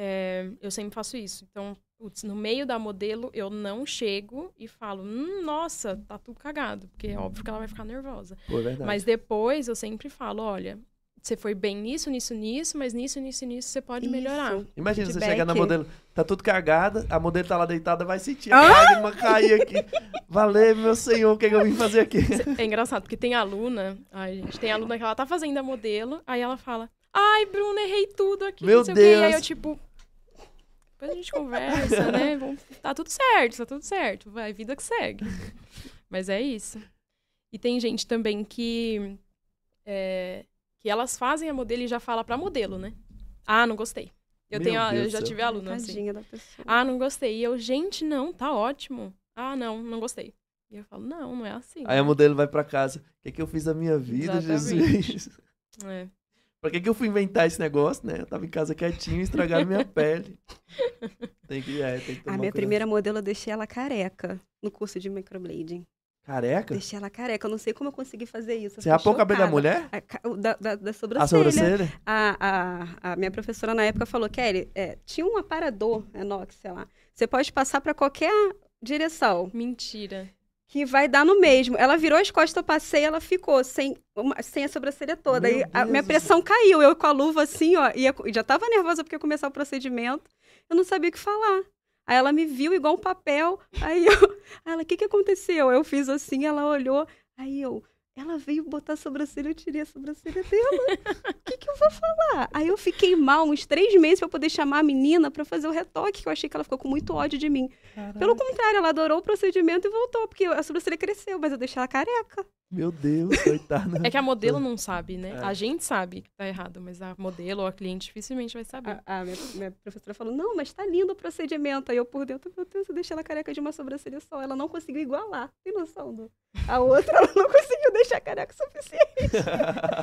é, eu sempre faço isso. Então, putz, no meio da modelo, eu não chego e falo, hum, nossa, tá tudo cagado. Porque é óbvio que ela vai ficar nervosa. Pô, é. Mas depois eu sempre falo, olha, você foi bem nisso, nisso, nisso, mas nisso, nisso, nisso você pode melhorar. Isso. Imagina você feedback. chegar na modelo, tá tudo cagada, a modelo tá lá deitada, vai sentir Ah! a lágrima cair aqui. Valeu, meu senhor, o que, que eu vim fazer aqui? É engraçado, porque tem aluna, ai, gente, tem aluna que ela tá fazendo a modelo, aí ela fala, ai, Bruna, errei tudo aqui, Meu não sei o quê. E aí Deus. eu, tipo, depois a gente conversa, né? Tá tudo certo, tá tudo certo. Vai, vida que segue. Mas é isso. E tem gente também que. é, que elas fazem a modelo e já fala pra modelo, né? Ah, não gostei. Eu, Meu tenho, a- eu já tive aluna assim. Da pessoa. Ah, não gostei. E eu, gente, não, tá ótimo. Ah, não, não gostei. E eu falo, não, não é assim. Aí a modelo vai pra casa. O que, que eu fiz da minha vida, Exatamente. Jesus? É. Pra que, que eu fui inventar esse negócio, né? Eu tava em casa quietinho, estragaram minha pele. Tem que, é, tem que tomar A minha cuidado. primeira modelo eu deixei ela careca no curso de microblading. Careca? Deixei ela careca. Eu não sei como eu consegui fazer isso. Você rapou o cabelo da mulher? A da, da, da A sobrancelha. sobrancelha? A, a, a minha professora na época falou, Kelly, é, tinha um aparador, inox, sei lá. Você pode passar para qualquer direção, Mentira. Que vai dar no mesmo. Ela virou as costas, eu passei, ela ficou sem, uma- sem a sobrancelha toda. Meu a Deus minha pressão caiu, eu com a luva assim, ó, e já tava nervosa porque ia começar o procedimento. Eu não sabia o que falar. Aí ela me viu igual um papel. Aí eu, aí ela, o que que aconteceu? Eu fiz assim, ela olhou. Aí eu, ela veio botar a sobrancelha, eu tirei a sobrancelha dela. O que que eu vou falar? Aí eu fiquei mal uns três meses pra poder chamar a menina pra fazer o retoque, que eu achei que ela ficou com muito ódio de mim. Pelo contrário, ela adorou o procedimento e voltou, porque a sobrancelha cresceu, mas eu deixei ela careca. Meu Deus, coitada. É que a modelo não sabe, né? É. A gente sabe que tá errado, mas a modelo ou a cliente dificilmente vai saber. A, a minha, minha professora falou: não, mas tá lindo o procedimento. Aí eu por dentro, meu Deus, eu deixei ela careca de uma sobrancelha só. Ela não conseguiu igualar. Tem noção? Do... A outra, ela não conseguiu deixar careca o suficiente.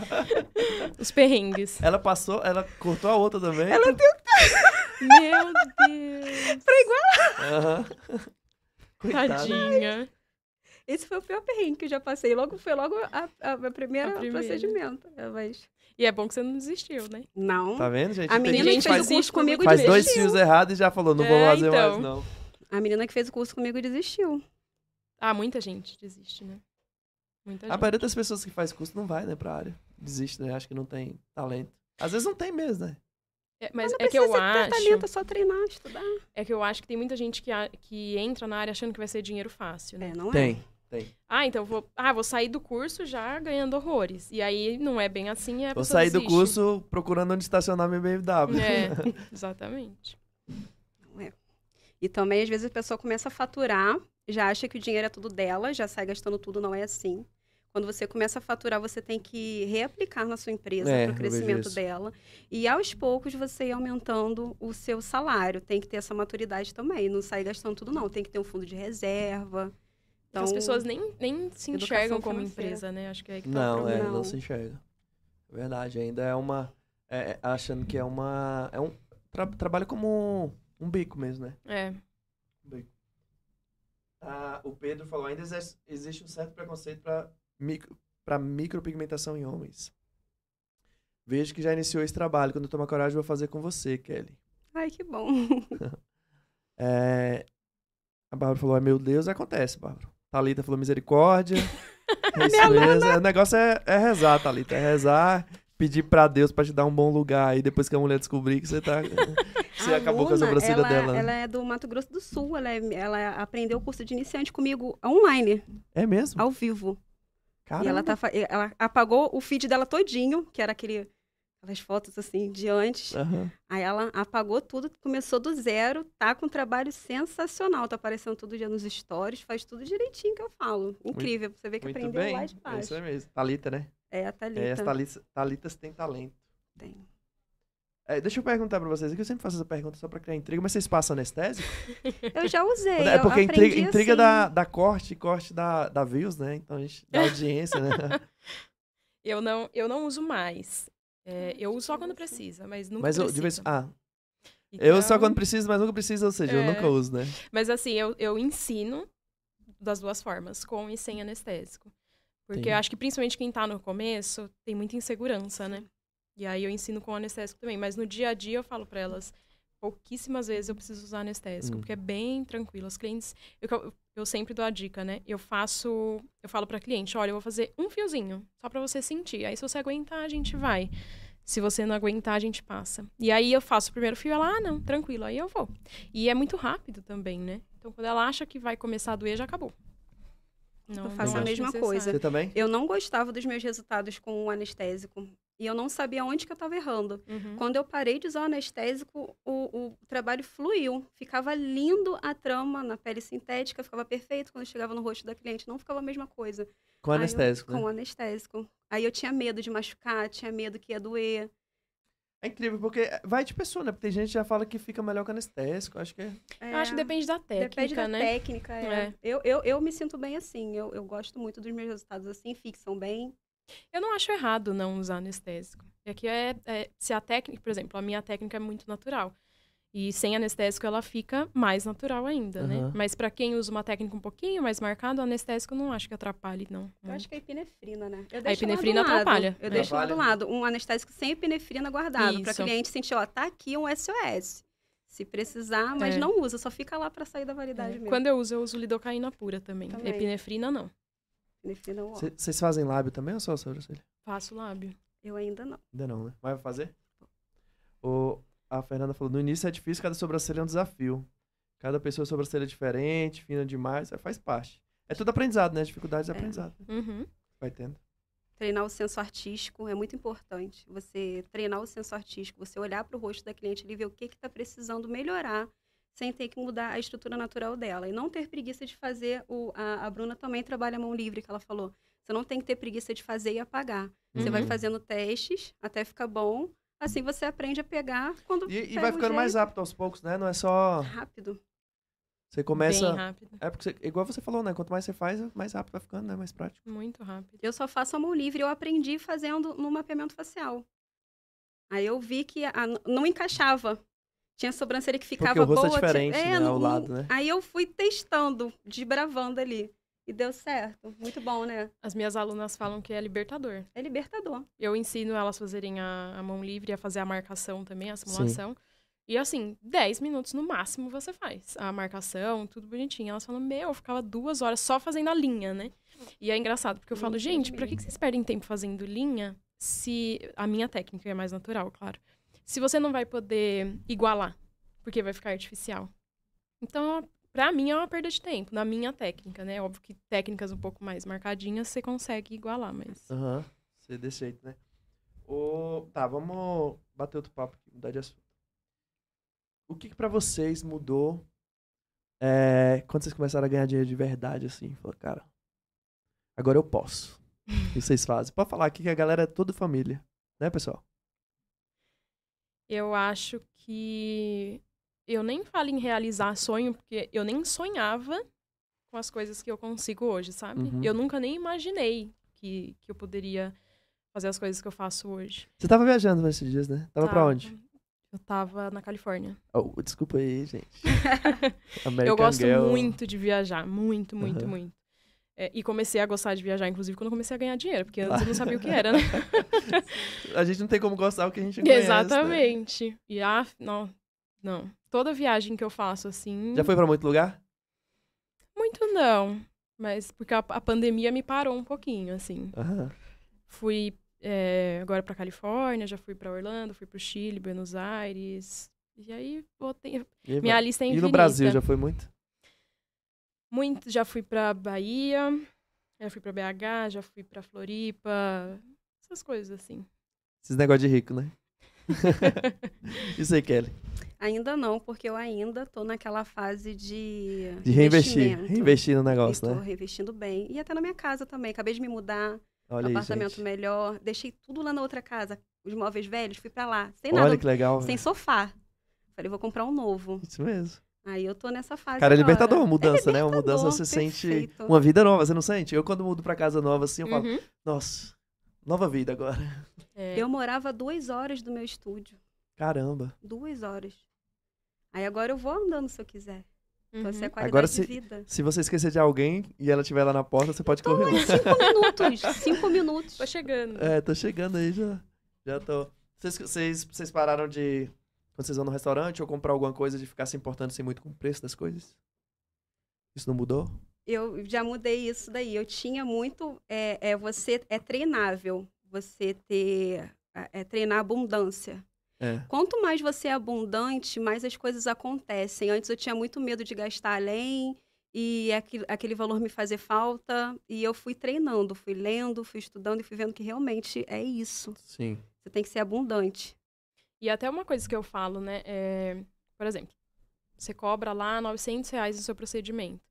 Os perrengues. ela passou, ela cortou a outra também. Ela Meu Deus. Aham. Coitada. Tadinha. Esse foi o pior perrengue que eu já passei. Logo foi logo a, a, a primeira, A primeira. procedimento. Mas. E é bom que você não desistiu, né? Não. Tá vendo, gente? A menina gente que gente fez faz, o curso comigo faz dois desistiu. fios errados e já falou, não vou É, fazer mais, então. não. A menina que fez o curso comigo desistiu. Ah, muita gente desiste, né? Muita A gente. maioria das pessoas que faz curso não vai, né, pra área. Desiste, né? Acha que não tem talento. Às vezes não tem mesmo, né? É, mas não é que eu acho. talento, é só treinar, estudar. É que eu acho que tem muita gente que, a- que entra na área achando que vai ser dinheiro fácil, né? É, não é? Tem, tem. Ah, então vou. Ah, vou sair do curso já ganhando horrores. E aí não é bem assim, é a Vou sair do curso procurando onde estacionar meu BMW. É, exatamente. E também, às vezes, a pessoa começa a faturar, já acha que o dinheiro é tudo dela, já sai gastando tudo, não é assim. Quando você começa a faturar, você tem que reaplicar na sua empresa É, para o crescimento dela. E aos poucos você ir aumentando o seu salário. Tem que ter essa maturidade também. Não sair gastando tudo, não. Tem que ter um fundo de reserva. Então, As pessoas nem, nem se enxergam como empresa, né? Acho que é aí que tá o Não, é, problema. não. Não. se enxerga. Verdade, ainda é uma. é, é, achando que é uma. É um. Tra, trabalha como um bico mesmo, né? É. Um bico. Ah, o Pedro falou: ainda existe, existe um certo preconceito para micro, pra micropigmentação em homens. Vejo que já iniciou esse trabalho. Quando eu tomar coragem, eu vou fazer com você, Kelly. Ai, que bom. É, A Bárbara falou: ai meu Deus, acontece, Bárbara. Thalita falou: misericórdia. É isso mesmo. O negócio é, é rezar, Thalita. É rezar, pedir pra Deus pra te dar um bom lugar. aí depois que a mulher descobrir que você tá. Você A acabou com a sobrancelha ela, dela. né? Ela é do Mato Grosso do Sul. Ela, é- ela aprendeu o curso de iniciante comigo online, É mesmo? ao vivo. Caramba. E ela, tá, ela apagou o feed dela todinho, que era aquele, aquelas fotos assim de antes. Aham. Aí ela apagou tudo, começou do zero, tá com um trabalho sensacional. Tá aparecendo todo dia nos stories, faz tudo direitinho que eu falo. Incrível, você vê que Muito aprendeu bem. lá de É baixo. isso aí mesmo. Thalita, né? É, a Thalita. É, as Thalitas, Thalitas têm talento. Tem. É, deixa eu perguntar pra vocês, é que eu sempre faço essa pergunta só pra criar intriga, mas vocês passam anestésico? Eu já usei. é porque intriga, intriga assim. da, da corte, corte da, da views, né? Então a gente dá audiência, né? Eu não, eu não uso mais. É, eu uso só quando precisa, mas nunca mas eu, precisa. vez Ah, eu só Então, quando preciso, mas nunca preciso, ou seja, eu É. nunca uso, né? Mas assim, eu, eu ensino das duas formas, com e sem anestésico. Porque Entendi. eu acho que principalmente quem tá no começo tem muita insegurança, né? E aí eu ensino com anestésico também. Mas no dia a dia eu falo pra elas, pouquíssimas vezes eu preciso usar anestésico, Hum. porque é bem tranquilo. Os clientes, eu, eu sempre dou a dica, né? Eu faço, eu falo pra cliente, olha, eu vou fazer um fiozinho, só pra você sentir. Aí se você aguentar, a gente vai. Se você não aguentar, a gente passa. E aí eu faço o primeiro fio, ela, ah, não, tranquilo, aí eu vou. E é muito rápido também, né? Então quando ela acha que vai começar a doer, já acabou. Não, Eu faço não a mesma coisa. Você também? Eu não gostava dos meus resultados com o anestésico. E eu não sabia onde que eu estava errando. Uhum. Quando eu parei de usar o anestésico, o, o trabalho fluiu. Ficava lindo a trama na pele sintética, ficava perfeito. Quando chegava no rosto da cliente, não ficava a mesma coisa. Com Aí eu- anestésico, né? Com o anestésico. Aí eu tinha medo de machucar, tinha medo que ia doer. É incrível, porque vai de pessoa, né? Porque tem gente que já fala que fica melhor que anestésico. Acho que é. Eu acho que depende da técnica, Depende da né? técnica, é. É. Eu, eu, eu me sinto bem assim. Eu, eu gosto muito dos meus resultados assim, fixam bem. Eu não acho errado não usar anestésico. É que é, é- se a técnica, por exemplo, a minha técnica é muito natural. E sem anestésico ela fica mais natural ainda, né? Aham. Mas pra quem usa uma técnica um pouquinho mais marcada, o anestésico eu não acho que atrapalhe, não. Eu acho que é epinefrina, né? Eu A deixo lá do epinefrina lado. atrapalha. Eu deixo lá do lado. Um anestésico sem epinefrina guardado. Para cliente sentir, ó, tá aqui um SOS. Se precisar, mas É. não usa, só fica lá para sair da validade É. mesmo. Quando eu uso, eu uso lidocaína pura também. Também. Epinefrina, não. Ó, Cê- Vocês fazem lábio também ou só a sobrancelha? Faço lábio. eu ainda não. Ainda não, né? Mas vai fazer? O, a Fernanda falou, no início é difícil, cada sobrancelha é um desafio. Cada pessoa é sobrancelha é diferente, fina demais, aí faz parte. É tudo aprendizado, né? Dificuldades de É. aprendizado. Uhum. Vai tendo. Treinar o senso artístico é muito importante. Você treinar o senso artístico, você olhar para o rosto da cliente e ver o que está precisando melhorar, sem ter que mudar a estrutura natural dela. E não ter preguiça de fazer. O, a, a Bruna também trabalha a mão livre, que ela falou. Você não tem que ter preguiça de fazer e apagar. Você vai Uhum. fazendo testes até ficar bom. Assim você aprende a pegar quando. E, e vai ficando mais jeito. apto aos poucos, né? Não é só. Rápido. Você começa. Bem rápido. É porque, você- igual você falou, né? Quanto mais você faz, mais rápido vai ficando, né? Mais prático. Muito rápido. Eu só faço a mão livre. Eu aprendi fazendo no mapeamento facial. Aí eu vi que a- não encaixava. Tinha sobrancelha que ficava Porque o rosto é boa. diferente, tinha- né, ao lado, né? Aí eu fui testando, desbravando ali. E deu certo. Muito bom, né? As minhas alunas falam que é libertador. É libertador. Eu ensino elas a fazerem a, a mão livre, a fazer a marcação também, a simulação. E assim, 10 minutos no máximo você faz. A marcação, tudo bonitinho. Elas falam, meu, eu ficava duas horas só fazendo a linha, né? E é engraçado, porque eu falo, Mentira gente, pra que vocês perdem tempo fazendo linha se a minha técnica é mais natural, claro. Se você não vai poder igualar, porque vai ficar artificial. Então, pra mim é uma perda de tempo, na minha técnica, né? Óbvio que técnicas um pouco mais marcadinhas você consegue igualar, mas. Aham. Ser desse jeito, né? O... Tá, vamos bater outro papo aqui, mudar de assunto. O que, que pra vocês mudou é, quando vocês começaram a ganhar dinheiro de verdade, assim? Falou, cara, agora eu posso. O que vocês fazem? Pode falar aqui que a galera é toda família. Né, pessoal? Eu acho que eu nem falo em realizar sonho, porque eu nem sonhava com as coisas que eu consigo hoje, sabe? Uhum. Eu nunca nem imaginei que, que eu poderia fazer as coisas que eu faço hoje. Você tava viajando nesses dias, né? Tava pra Tava. onde? Eu tava na Califórnia. Oh, desculpa aí, gente. Eu gosto Girl. muito de viajar, muito, muito, Aham. muito. É, e comecei a gostar de viajar, inclusive, quando comecei a ganhar dinheiro, porque antes eu não sabia o que era, né? A gente não tem como gostar o que a gente conhece, né? Exatamente. E ah, não, não. Toda viagem que eu faço, assim. Já foi pra muito lugar? Muito não. Mas porque a, a pandemia me parou um pouquinho, assim. Aham. Fui é, agora pra Califórnia, já fui pra Orlando, fui pro Chile, Buenos Aires. E aí, botei... E, minha vai? lista é E infinita. no Brasil, já foi muito? Muito, já fui pra Bahia, já fui pra BH, já fui pra Floripa, essas coisas assim. Esses negócios de rico, né? Isso aí, Kelly. Ainda não, porque eu ainda tô naquela fase de. De reinvestir. Reinvestir no negócio, tô né? reinvestindo bem. E até na minha casa também. Acabei de me mudar, Olha aí, apartamento gente. melhor. Deixei tudo lá na outra casa. Os móveis velhos, fui pra lá. Sem Olha nada, que legal. sem velho. sofá. Falei, vou comprar um novo. Isso mesmo. Aí eu tô nessa fase. Cara, é agora. libertador mudança, né? Uma libertador, mudança, você sente perfeito. uma vida nova, você não sente? Eu, quando mudo pra casa nova, assim, eu falo, Uhum. nossa, nova vida agora. É, Eu morava duas horas do meu estúdio. Caramba. Duas horas. Aí agora eu vou andando se eu quiser. Então, uhum. essa é a qualidade Agora, de se- vida. Se você esquecer de alguém e ela estiver lá na porta, você pode Tô correr. lá, cinco minutos. Cinco minutos. Tô chegando. É, tô chegando aí já. Já tô. Vocês, vocês, vocês pararam de. Quando vocês vão no restaurante ou comprar alguma coisa, de ficar se importando assim muito com o preço das coisas? Isso não mudou? Eu já mudei isso daí. Eu tinha muito. É, é você é treinável. Você ter. É, é treinar abundância. É. Quanto mais você é abundante, mais as coisas acontecem. Antes eu tinha muito medo de gastar além e aquele, aquele valor me fazer falta. E eu fui treinando, fui lendo, fui estudando e fui vendo que realmente é isso. Sim. Você tem que ser abundante. E até uma coisa que eu falo, né? É, por exemplo, você cobra lá 900 reais no seu procedimento.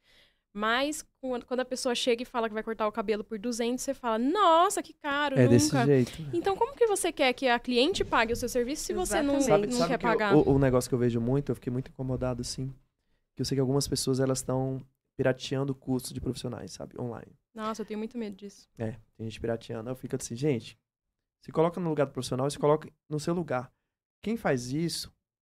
Mas quando a pessoa chega e fala que vai cortar o cabelo por 200, você fala, nossa, que caro, É nunca. desse jeito. Então, como que você quer que a cliente pague o seu serviço se você não, Exatamente. não quer que eu- pagar? o, o negócio que eu vejo muito, eu fiquei muito incomodado, assim, que eu sei que algumas pessoas, elas estão pirateando o custo de profissionais, sabe? Online. Nossa, eu tenho muito medo disso. É, tem gente pirateando. Eu fico assim, gente, se coloca no lugar do profissional e se coloca no seu lugar. Quem faz isso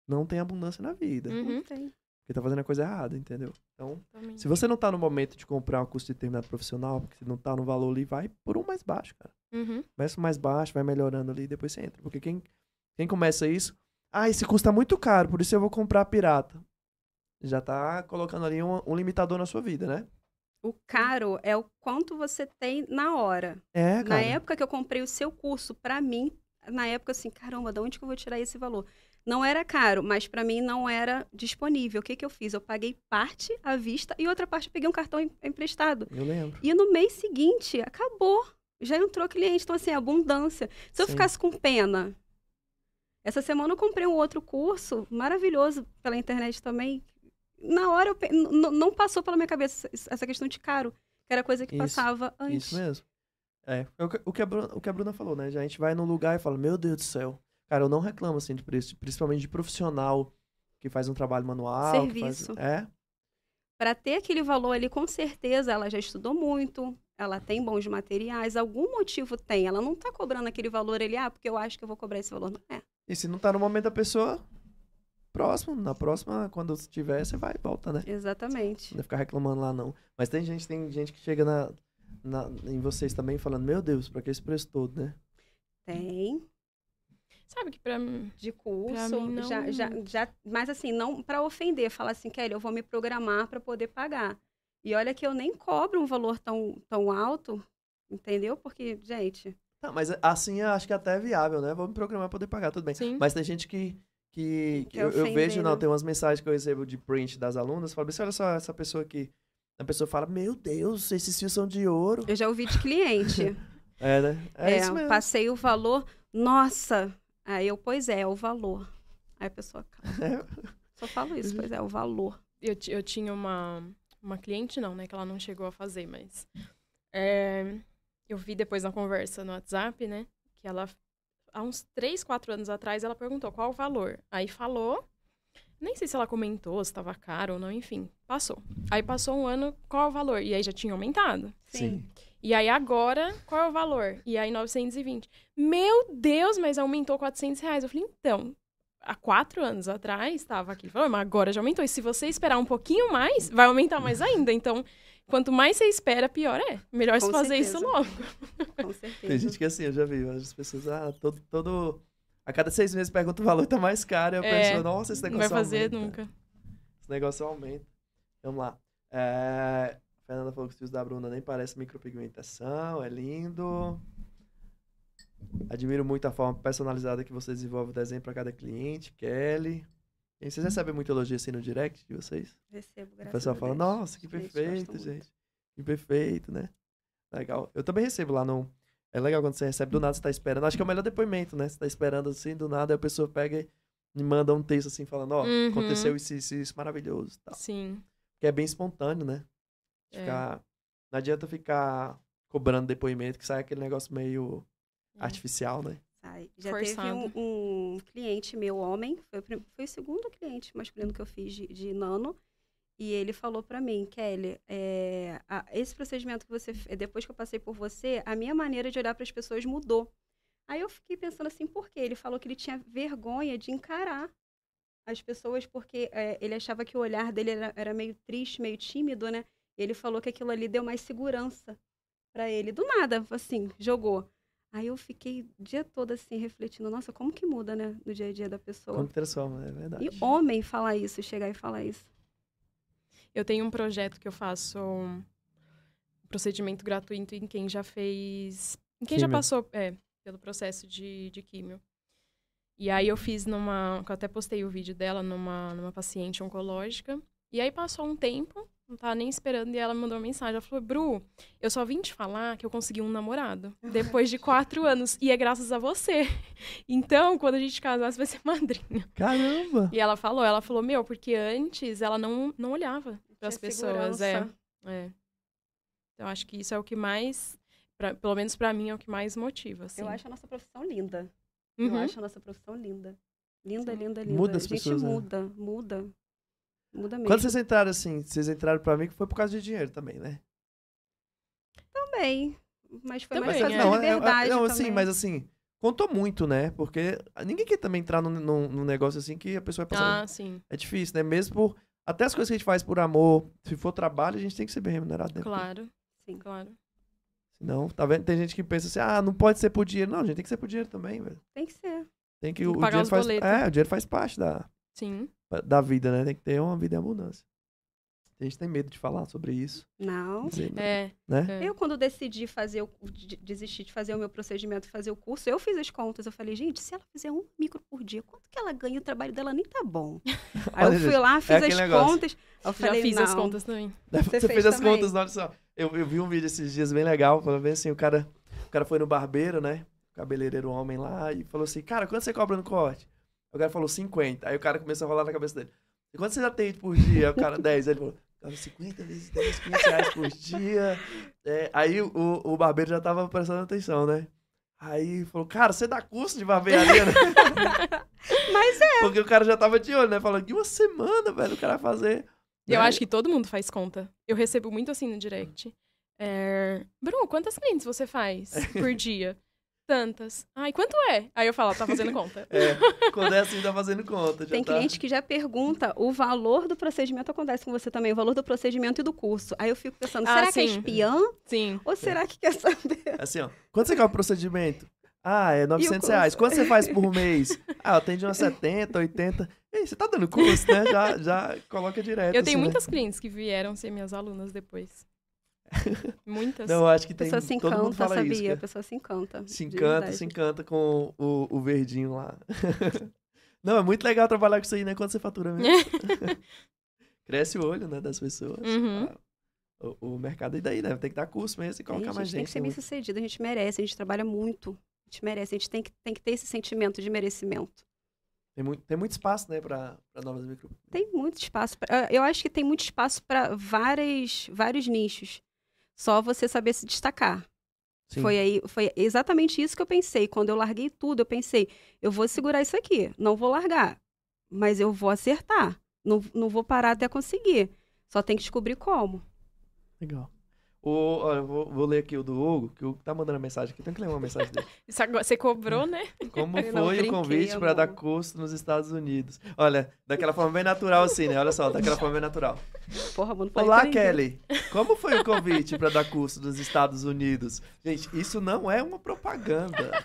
não tem abundância na vida. Uhum. Não tem. Porque tá fazendo a coisa errada, entendeu? Então, Também. se você não tá no momento de comprar um custo determinado profissional, porque você não tá no valor ali, vai por um mais baixo, cara. Uhum. Começa o mais baixo, vai melhorando ali e depois você entra. Porque quem, quem começa isso, ah, esse custa muito caro, por isso eu vou comprar pirata. Já tá colocando ali um, um limitador na sua vida, né? O caro é o quanto você tem na hora. É, Na cara. época que eu comprei o seu curso, pra mim, na época assim, caramba, de onde que eu vou tirar esse valor? Não era caro, mas pra mim não era disponível. O que que eu fiz? Eu paguei parte à vista e outra parte eu peguei um cartão em- emprestado. Eu lembro. E no mês seguinte, acabou. Já entrou cliente, então assim, abundância. Se eu Sim. ficasse com pena, essa semana eu comprei um outro curso maravilhoso pela internet também. Na hora eu não passou pela minha cabeça essa questão de caro, que era coisa que Isso, passava antes. Isso mesmo. É, é o que, a Bruna, o que a Bruna falou, né? Já a gente vai num lugar e fala, meu Deus do céu. Cara, eu não reclamo, assim, de preço, principalmente de profissional que faz um trabalho manual. que faz- Serviço. é, Para ter aquele valor ali, com certeza ela já estudou muito, ela tem bons materiais, algum motivo tem. Ela não tá cobrando aquele valor ali, ah, porque eu acho que eu vou cobrar esse valor. Não é. e se não tá no momento da pessoa, próximo, na próxima, quando tiver, você vai e volta, né? Exatamente. Não vai ficar reclamando lá, não. Mas tem gente, tem gente que chega na, na- em vocês também falando, meu Deus, pra que esse preço todo, né? Tem. Sabe que pra mim. de curso, mim, não- já, já, já, mas assim, não para ofender, falar assim, Kelly, eu vou me programar para poder pagar. E olha que eu nem cobro um valor tão, tão alto, entendeu? Porque, gente, Não, mas assim eu acho que até é viável, né? Vamos programar pra poder pagar, tudo bem. Sim. Mas tem gente que. que, que eu, eu vejo, não, né? tem umas mensagens que eu recebo de print das alunas, fala assim, olha só, essa pessoa aqui. A pessoa fala, meu Deus, esses fios são de ouro. eu já ouvi de cliente. É, né? É, é, isso mesmo. passei o valor, nossa. Aí eu, pois é, é o valor. Aí a pessoa, cala. É. só falo isso, pois é, é o valor. Eu, eu tinha uma, uma cliente, não, né? Que ela não chegou a fazer, mas. é, eu vi depois na conversa no WhatsApp, né? Que ela, há uns 3, 4 anos atrás, ela perguntou qual o valor. Aí falou. Nem sei se ela comentou, se estava caro ou não, enfim. Passou. Aí passou um ano, qual é o valor? E aí já tinha aumentado. Sim. E aí agora, qual é o valor? E aí 920. Meu Deus, mas aumentou 400 reais. Eu falei, então, há quatro anos atrás estava aqui. Falou, mas agora já aumentou. E se você esperar um pouquinho mais, vai aumentar mais ainda. Então, quanto mais você espera, pior é. Melhor Com você fazer isso certeza. logo. Com certeza. Tem gente que assim, eu já vi, as pessoas, ah, todo. todo a cada seis meses pergunta o valor, tá mais caro. E a É, pessoa, nossa, esse Não negócio vai fazer aumenta. nunca. Esse negócio aumenta. Vamos lá. É, a Fernanda falou que os fios da Bruna nem parecem micropigmentação, é lindo. Admiro muito a forma personalizada que você desenvolve o desenho para cada cliente, Kelly. E vocês recebem muito elogio assim no direct de vocês? Recebo, O graças pessoal a fala, Deus. nossa, que Gente, perfeito, muito. gente. Que perfeito, né? Legal. Eu também recebo lá no. É legal quando você recebe do nada, você tá esperando. Acho que é o melhor depoimento, né? Você tá esperando assim, do nada, aí a pessoa pega e me manda um texto assim, falando, ó, Uhum. aconteceu isso, isso, isso, maravilhoso. e Tal. Sim. Que é bem espontâneo, né? É. Ficar... Não adianta ficar cobrando depoimento, que sai aquele negócio meio É. artificial, né? Sai. Já Forçado. teve um, um cliente meu, homem, foi o, prim- foi o segundo cliente masculino que eu fiz de, de nano, e ele falou pra mim, Kelly, é, a- esse procedimento que você, depois que eu passei por você, a minha maneira de olhar para as pessoas mudou. Aí eu fiquei pensando assim, por quê? Ele falou que ele tinha vergonha de encarar as pessoas, porque é, ele achava que o olhar dele era, era meio triste, meio tímido, né? Ele falou que aquilo ali deu mais segurança pra ele. Do nada, assim, jogou. Aí eu fiquei o dia todo assim, refletindo, nossa, como que muda, né, no dia a dia da pessoa. Como transforma, é verdade. E homem falar isso, chegar e falar isso. Eu tenho um projeto que eu faço um procedimento gratuito em quem já fez. Em quem já Químio. passou é, pelo processo de, de químio. E aí eu fiz numa. Eu até postei o vídeo dela numa, numa paciente oncológica. E aí passou um tempo, não tava nem esperando, e ela me mandou uma mensagem. Ela falou: Bru, eu só vim te falar que eu consegui um namorado. Depois de quatro anos. E é graças a você. Então, quando a gente casar, você vai ser madrinha. Caramba! E ela falou, ela falou, meu, porque antes ela não, não olhava para as pessoas. É. É. Então, acho que isso é o que mais, pra- pelo menos pra mim, é o que mais motiva, assim. Eu acho a nossa profissão linda. Uhum. Eu acho a nossa profissão linda. Linda, Sim. linda, linda. Muda as a gente pessoas, né? muda, muda. Mesmo. Quando vocês entraram assim, vocês entraram pra mim que foi por causa de dinheiro também, né? Também. Mas foi Também, mais fácil é. da Não, é- é- liberdade não, também. assim, mas assim, contou muito, né? Porque ninguém quer também entrar num, num, num negócio assim que a pessoa vai passar. Ah, sim. É difícil, né? Mesmo por. Até as coisas que a gente faz por amor, se for trabalho, a gente tem que ser bem remunerado, né? Claro, Sim. claro. Senão, tá vendo? Tem gente que pensa assim, ah, não pode ser por dinheiro. Não, a gente tem que ser por dinheiro também, velho. Tem que ser. Tem que, Tem que o pagar dinheiro os faz. boletos. É, o dinheiro faz parte da, Sim. da vida, né? Tem que ter uma vida em abundância. A gente tem medo de falar sobre isso. Não. dizer, não, É. né? é. Eu, quando decidi fazer, o, de- desistir de fazer o meu procedimento e fazer o curso, eu fiz as contas. Eu falei, gente, se ela fizer um micro por dia, quanto que ela ganha? O trabalho dela nem tá bom. Aí Olha, eu fui lá, fiz aquele as negócio. contas. Eu Já falei, fiz não. as contas também. Você, Você fez fez as também? contas, olha só. Eu, eu vi um vídeo esses dias bem legal, falando bem assim, o cara, o cara foi no barbeiro, né? O cabeleireiro homem lá, e falou assim, cara, quanto você cobra no corte? O cara falou 50. Aí o cara começou a rolar na cabeça dele. E quanto você já tem por dia? O cara, 10. Aí ele falou, cara, 50 vezes 10, 500 reais por dia. É, aí o, o barbeiro já tava prestando atenção, né? Aí falou, cara, você dá curso de barbearia, né? Mas é. Porque o cara já tava de olho, né? Falando, que uma semana, velho, o cara vai fazer. Eu né? acho que todo mundo faz conta. Eu recebo muito assim no direct. É... Bruno, quantas clientes você faz por dia? Tantas. Ai, quanto é? Aí eu falo, tá fazendo conta. É, quando é assim, tá fazendo conta. Já Tem tá... cliente que já pergunta o valor do procedimento, acontece com você também, o valor do procedimento e do curso. Aí eu fico pensando, Ah, será que é espiã? Sim. Ou será que quer saber? Assim, ó. Quanto você cobra o procedimento? Ah, é 900 curso? reais. Quanto você faz por mês? Ah, eu tenho de umas 70, 80. Ei, você tá dando curso, né? Já, já coloca direto. Eu tenho assim, né? muitas clientes que vieram ser minhas alunas depois. Muitas. Não, acho que A tem. pessoa se todo mundo encanta, fala sabia? isso. a pessoa se encanta. Se encanta, verdade. se encanta com o, o verdinho lá. Não, é muito legal trabalhar com isso aí, né? Quando você fatura mesmo. Cresce o olho, né, das pessoas. Uhum. Ah, o, o mercado e daí, né? Tem que dar curso mesmo e A colocar gente, mais tem gente. que ser né? bem sucedido, a gente merece, a gente trabalha muito. A gente merece, a gente tem que, tem que ter esse sentimento de merecimento. Tem muito, tem muito espaço, né, pra novas micro. Tem muito espaço. pra- ah, eu acho que tem muito espaço para vários, vários nichos. Só você saber se destacar. Sim. Foi aí, foi exatamente isso que eu pensei. Quando eu larguei tudo, eu pensei, eu vou segurar isso aqui, não vou largar, mas eu vou acertar. Não, não vou parar até conseguir. Só tem que descobrir como. Legal. O, eu vou, vou ler aqui o do Hugo, que o Hugo tá mandando mensagem aqui. Tem que ler uma mensagem dele. Isso agora- Você cobrou, né? Como Eu foi o convite para dar curso nos Estados Unidos? Olha, daquela forma bem natural assim, né? Olha só, daquela forma bem natural. Porra, mano, Olá. Kelly. Como foi o convite para dar curso nos Estados Unidos? Gente, isso não é uma propaganda.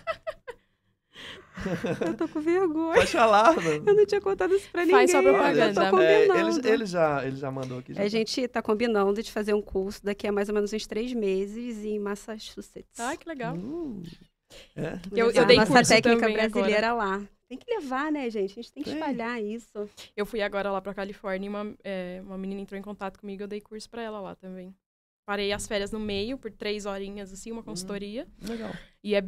Eu tô com vergonha. Pode falar, mano. Eu não tinha contado isso pra ninguém. Faz Eu propaganda. tô É, ele, ele já, ele já mandou aqui. já A tá. gente tá combinando de fazer um curso daqui a mais ou menos uns três meses em Massachusetts. Ai, que legal. Uh, é. Eu- eu dei nossa curso técnica brasileira lá. Tem que levar, né, gente? A gente tem que Tem. espalhar isso. Eu fui agora lá pra Califórnia e uma, é, uma menina entrou em contato comigo eu dei curso pra ela lá também. Parei as férias no meio, por três horinhas, assim, uma consultoria. Legal. E é.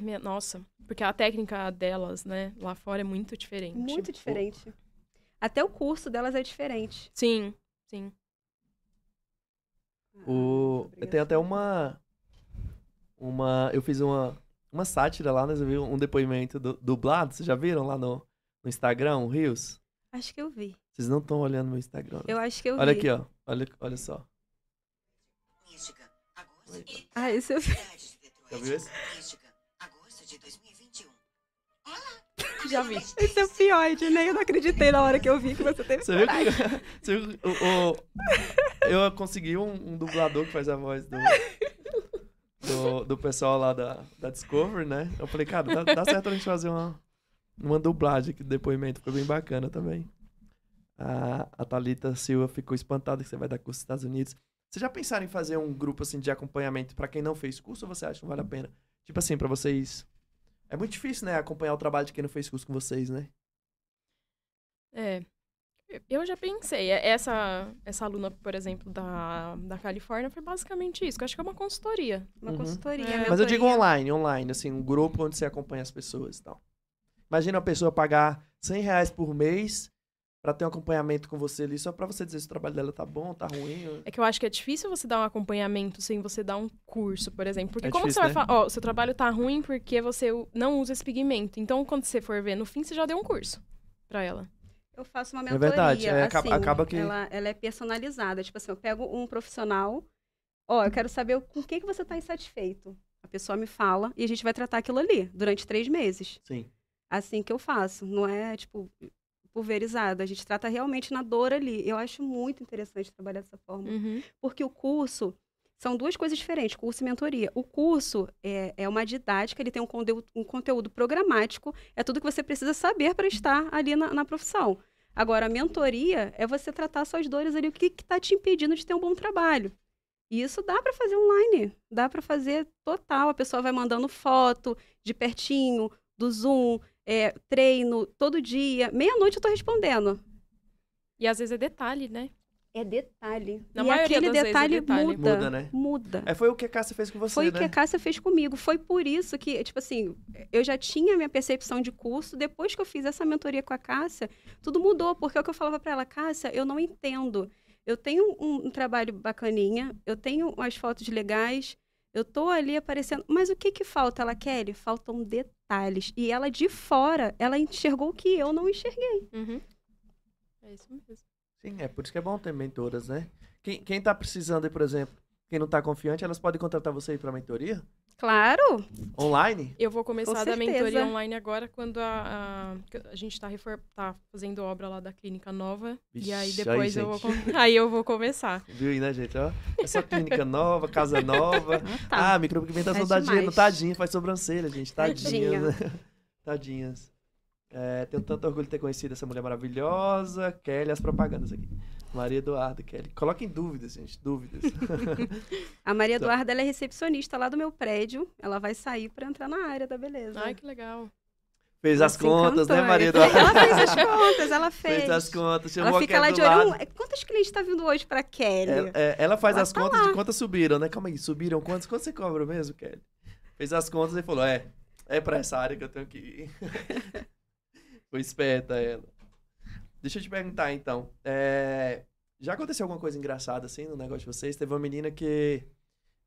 Minha- Nossa, porque a técnica delas, né, lá fora é muito diferente. Muito diferente. Até o curso delas é diferente. Sim, sim. O, Ah, tem até uma. Uma. Eu fiz uma, uma sátira lá, né? Você viu um depoimento du- dublado? Vocês já viram lá no, no Instagram, o Rios? Acho que eu vi. Vocês não estão olhando meu Instagram. né? Eu acho que eu Olha vi. aqui, ó. Olha, olha só. Ah, esse eu vi. Já viu esse? Já vi. Esse é o pior, Ednei. Eu não acreditei na hora que eu vi que você teve Você viu coragem. que. Você viu que o, o- eu consegui um, um dublador que faz a voz do. Do, do pessoal lá da, da Discovery, né? Eu falei, cara, dá, dá certo a gente fazer uma, uma dublagem aqui do depoimento. Foi bem bacana também. A, a Thalita Silva ficou espantada que você vai dar curso nos Estados Unidos. Vocês já pensaram em fazer um grupo assim de acompanhamento pra quem não fez curso ou você acha que não vale a pena? Tipo assim, pra vocês. É muito difícil, né? Acompanhar o trabalho de quem não fez curso com vocês, né? É. Eu já pensei. É, Essa, essa aluna, por exemplo, da, da Califórnia, foi basicamente isso. que Eu acho que é uma consultoria. Uma Uhum. consultoria. É. Mas eu digo online, online, assim, um grupo onde você acompanha as pessoas e tal. Imagina a pessoa pagar 100 reais por mês pra ter um acompanhamento com você ali, só pra você dizer se o trabalho dela tá bom, tá ruim. É que eu acho que é difícil você dar um acompanhamento sem você dar um curso, por exemplo. Porque É como difícil, você né? vai falar, ó, seu trabalho tá ruim porque você não usa esse pigmento. Então, quando você for ver, no fim, você já deu um curso pra ela. Eu faço uma É mentoria. verdade, é, acaba- assim, acaba que- ela, ela é personalizada. Tipo assim, eu pego um profissional, ó, eu quero saber com o que, que você está insatisfeito. A pessoa me fala e a gente vai tratar aquilo ali durante três meses. Sim. Assim que eu faço. Não é, tipo, pulverizado. A gente trata realmente na dor ali. Eu acho muito interessante trabalhar dessa forma. Uhum. Porque o curso são duas coisas diferentes, curso e mentoria. O curso é, é uma didática, ele tem um conteúdo, um conteúdo programático, é tudo que você precisa saber para estar ali na, na profissão. Agora, a mentoria é você tratar suas dores ali, o que está te impedindo de ter um bom trabalho. E isso dá para fazer online, dá para fazer total. A pessoa vai mandando foto de pertinho, do Zoom, é, treino, todo dia. Meia-noite eu estou respondendo. E às vezes é detalhe, né? É detalhe. Na e maioria aquele das vezes é detalhe, detalhe. muda. Muda, né? Muda. É, foi o que a Cássia fez com você, Foi né? o que a Cássia fez comigo. Foi por isso que, tipo assim, eu já tinha minha percepção de curso. Depois que eu fiz essa mentoria com a Cássia, tudo mudou. Porque é o que eu falava pra ela, Cássia, eu não entendo. Eu tenho um, um trabalho bacaninha, eu tenho umas fotos legais, eu tô ali aparecendo. Mas o que que falta? Ela, Kelly, faltam detalhes. E ela, de fora, ela enxergou o que eu não enxerguei. Uhum. É isso mesmo. Sim, é por isso que é bom ter mentoras, né? Quem, quem tá precisando por exemplo, quem não tá confiante, elas podem contratar você aí pra mentoria? Claro! Online? Eu vou começar a dar certeza. mentoria online agora quando a, a, a gente tá, refor- tá fazendo obra lá da clínica nova. Vixe, e aí aí, depois eu vou gente. com- aí eu vou começar. Viu aí, né, gente? Ó, só clínica nova, casa nova. Tá. Ah, micropigmentação É dá dinheiro. Tadinha, faz sobrancelha, gente. Tadinha. Tadinhas. né? Tadinhas. É, tenho tanto orgulho de ter conhecido essa mulher maravilhosa. Kelly, as propagandas aqui. Maria Eduarda, Kelly. Coloquem dúvidas, gente. Dúvidas. A Maria Tá. Eduarda ela é recepcionista lá do meu prédio. Ela vai sair para entrar na área da beleza. Ai, que legal. Fez Ela as contas, né, Maria. Eduarda? Ela fez as contas, ela fez. Fez as contas. Chamou Ela fica lá de lado. olho. um, Quantos clientes tá vindo hoje pra Kelly? Ela, é, ela faz Ela as tá contas de lá. quantas subiram, né? Calma aí, subiram quantos? Quanto você cobra mesmo, Kelly? Fez as contas e falou: é, é pra essa área que eu tenho que ir. Foi esperta ela. Deixa eu te perguntar então. é, já aconteceu alguma coisa engraçada assim no negócio de vocês? Teve uma menina que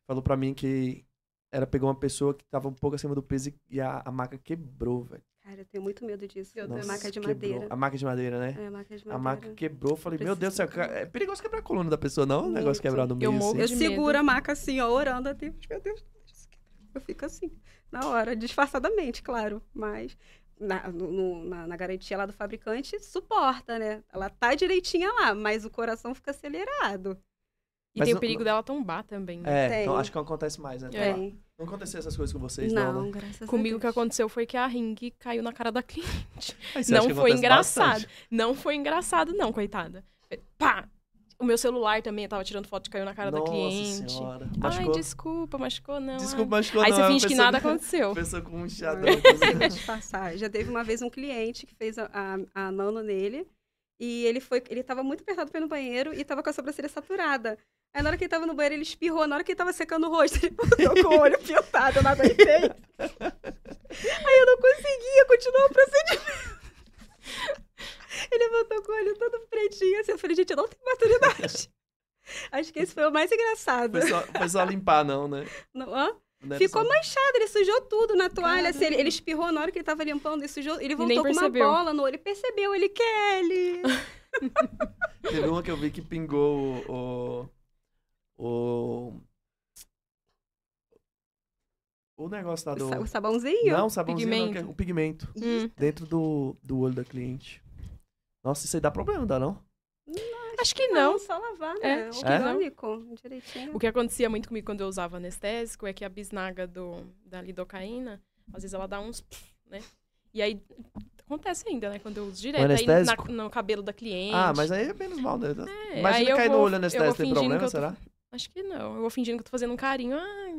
falou pra mim que ela pegou uma pessoa que tava um pouco acima do peso e- a, a maca quebrou, velho. Cara, eu tenho muito medo disso. Eu Nossa, também. maca de quebrou. madeira. A maca de madeira, né? É, maca de A madeira. maca quebrou, falei, Eu meu Deus do céu, é perigoso quebrar a coluna da pessoa, não? O negócio quebrar no meio Eu assim. Eu seguro a maca assim, ó, orando até. Meu Deus, eu fico assim, na hora, disfarçadamente, claro. Mas na, no- na, na garantia lá do fabricante, suporta, né? Ela tá direitinha lá, mas o coração fica acelerado. E Mas tem não- o perigo dela tombar também. né? É, Tem. então acho que acontece mais, né? É. Não aconteceu essas coisas com vocês, não, Não, né? graças a Comigo o que Deus. aconteceu foi que a ringue caiu na cara da cliente. Não foi engraçado. bastante? Não foi engraçado, não, coitada. Pá! O meu celular também, eu tava tirando foto e caiu na cara Nossa da cliente. senhora. Ai, Machucou? desculpa, machucou não. Desculpa, ai. machucou Aí não. você é uma finge que nada aconteceu. Pessoa com um inchadão. Vai disfarçar. Já teve uma vez um cliente que fez a, a, a nano nele e ele foi, ele tava muito apertado pra ir no banheiro e tava com a sobrancelha saturada. Aí na hora que ele tava no banheiro, ele espirrou. Na hora que ele tava secando o rosto, ele botou com o olho pintado, eu não aguentei. Aí eu não conseguia continuar o procedimento. Ele botou com o olho todo pretinho assim. Eu falei, gente, eu não tenho maturidade. Acho que esse foi o mais engraçado. Foi só, foi só limpar, não, né? Não, hã? Não Ficou só- manchado, ele sujou tudo na toalha. Assim, ele, ele espirrou na hora que ele tava limpando e sujou. Ele voltou com uma bola no olho. Ele percebeu, ele, Kelly. Teve uma que eu vi que pingou o. O. O negócio lá O do. O sabãozinho? Não, sabãozinho não, que é Pigmento. o pigmento. Hum. Dentro do, do olho da cliente. Nossa, isso aí dá problema, não dá não? Acho que não. só lavar, É, né? acho que não. Orgânico, direitinho. O que acontecia muito comigo quando eu usava anestésico é que a bisnaga do, da lidocaína, às vezes ela dá uns. né? E aí acontece ainda, né? Quando eu uso direto. Aí na- no cabelo da cliente. Ah, mas aí é menos mal, né? É, Imagina cair no olho anestésico, tem problema, tô- será? Acho que não. Eu vou fingindo que eu tô fazendo um carinho. Ai,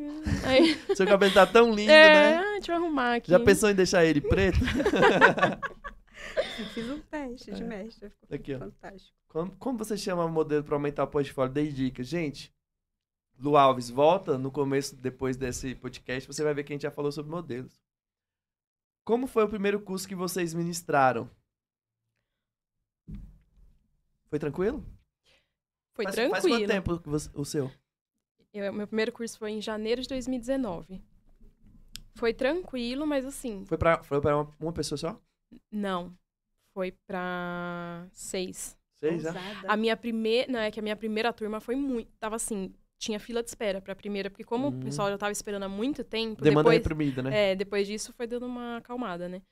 aí, Seu cabelo tá tão lindo, é, né? ai, deixa eu arrumar aqui. Já pensou em deixar ele preto? Fiz um teste de É. mestre. Ficou Aqui, ó. fantástico. Como, como você chama o modelo pra aumentar o portfólio? Dei dicas. Gente, Lu Alves, volta no começo, depois desse podcast, você vai ver que a gente já falou sobre modelos. Como foi o primeiro curso que vocês ministraram? Foi tranquilo? Foi faz, tranquilo. Faz quanto tempo que você- o seu? Eu- meu primeiro curso foi em janeiro de 2019. Foi tranquilo, mas assim, Foi pra, foi pra uma, uma pessoa só? Não. Foi pra seis. Seis? Ousada. A minha primeira. Não, é que a minha primeira turma foi muito. Tava assim, tinha fila de espera pra primeira, porque como Hum. o pessoal já tava esperando há muito tempo, Demanda depois. reprimida, né? É, depois disso foi dando uma acalmada, né?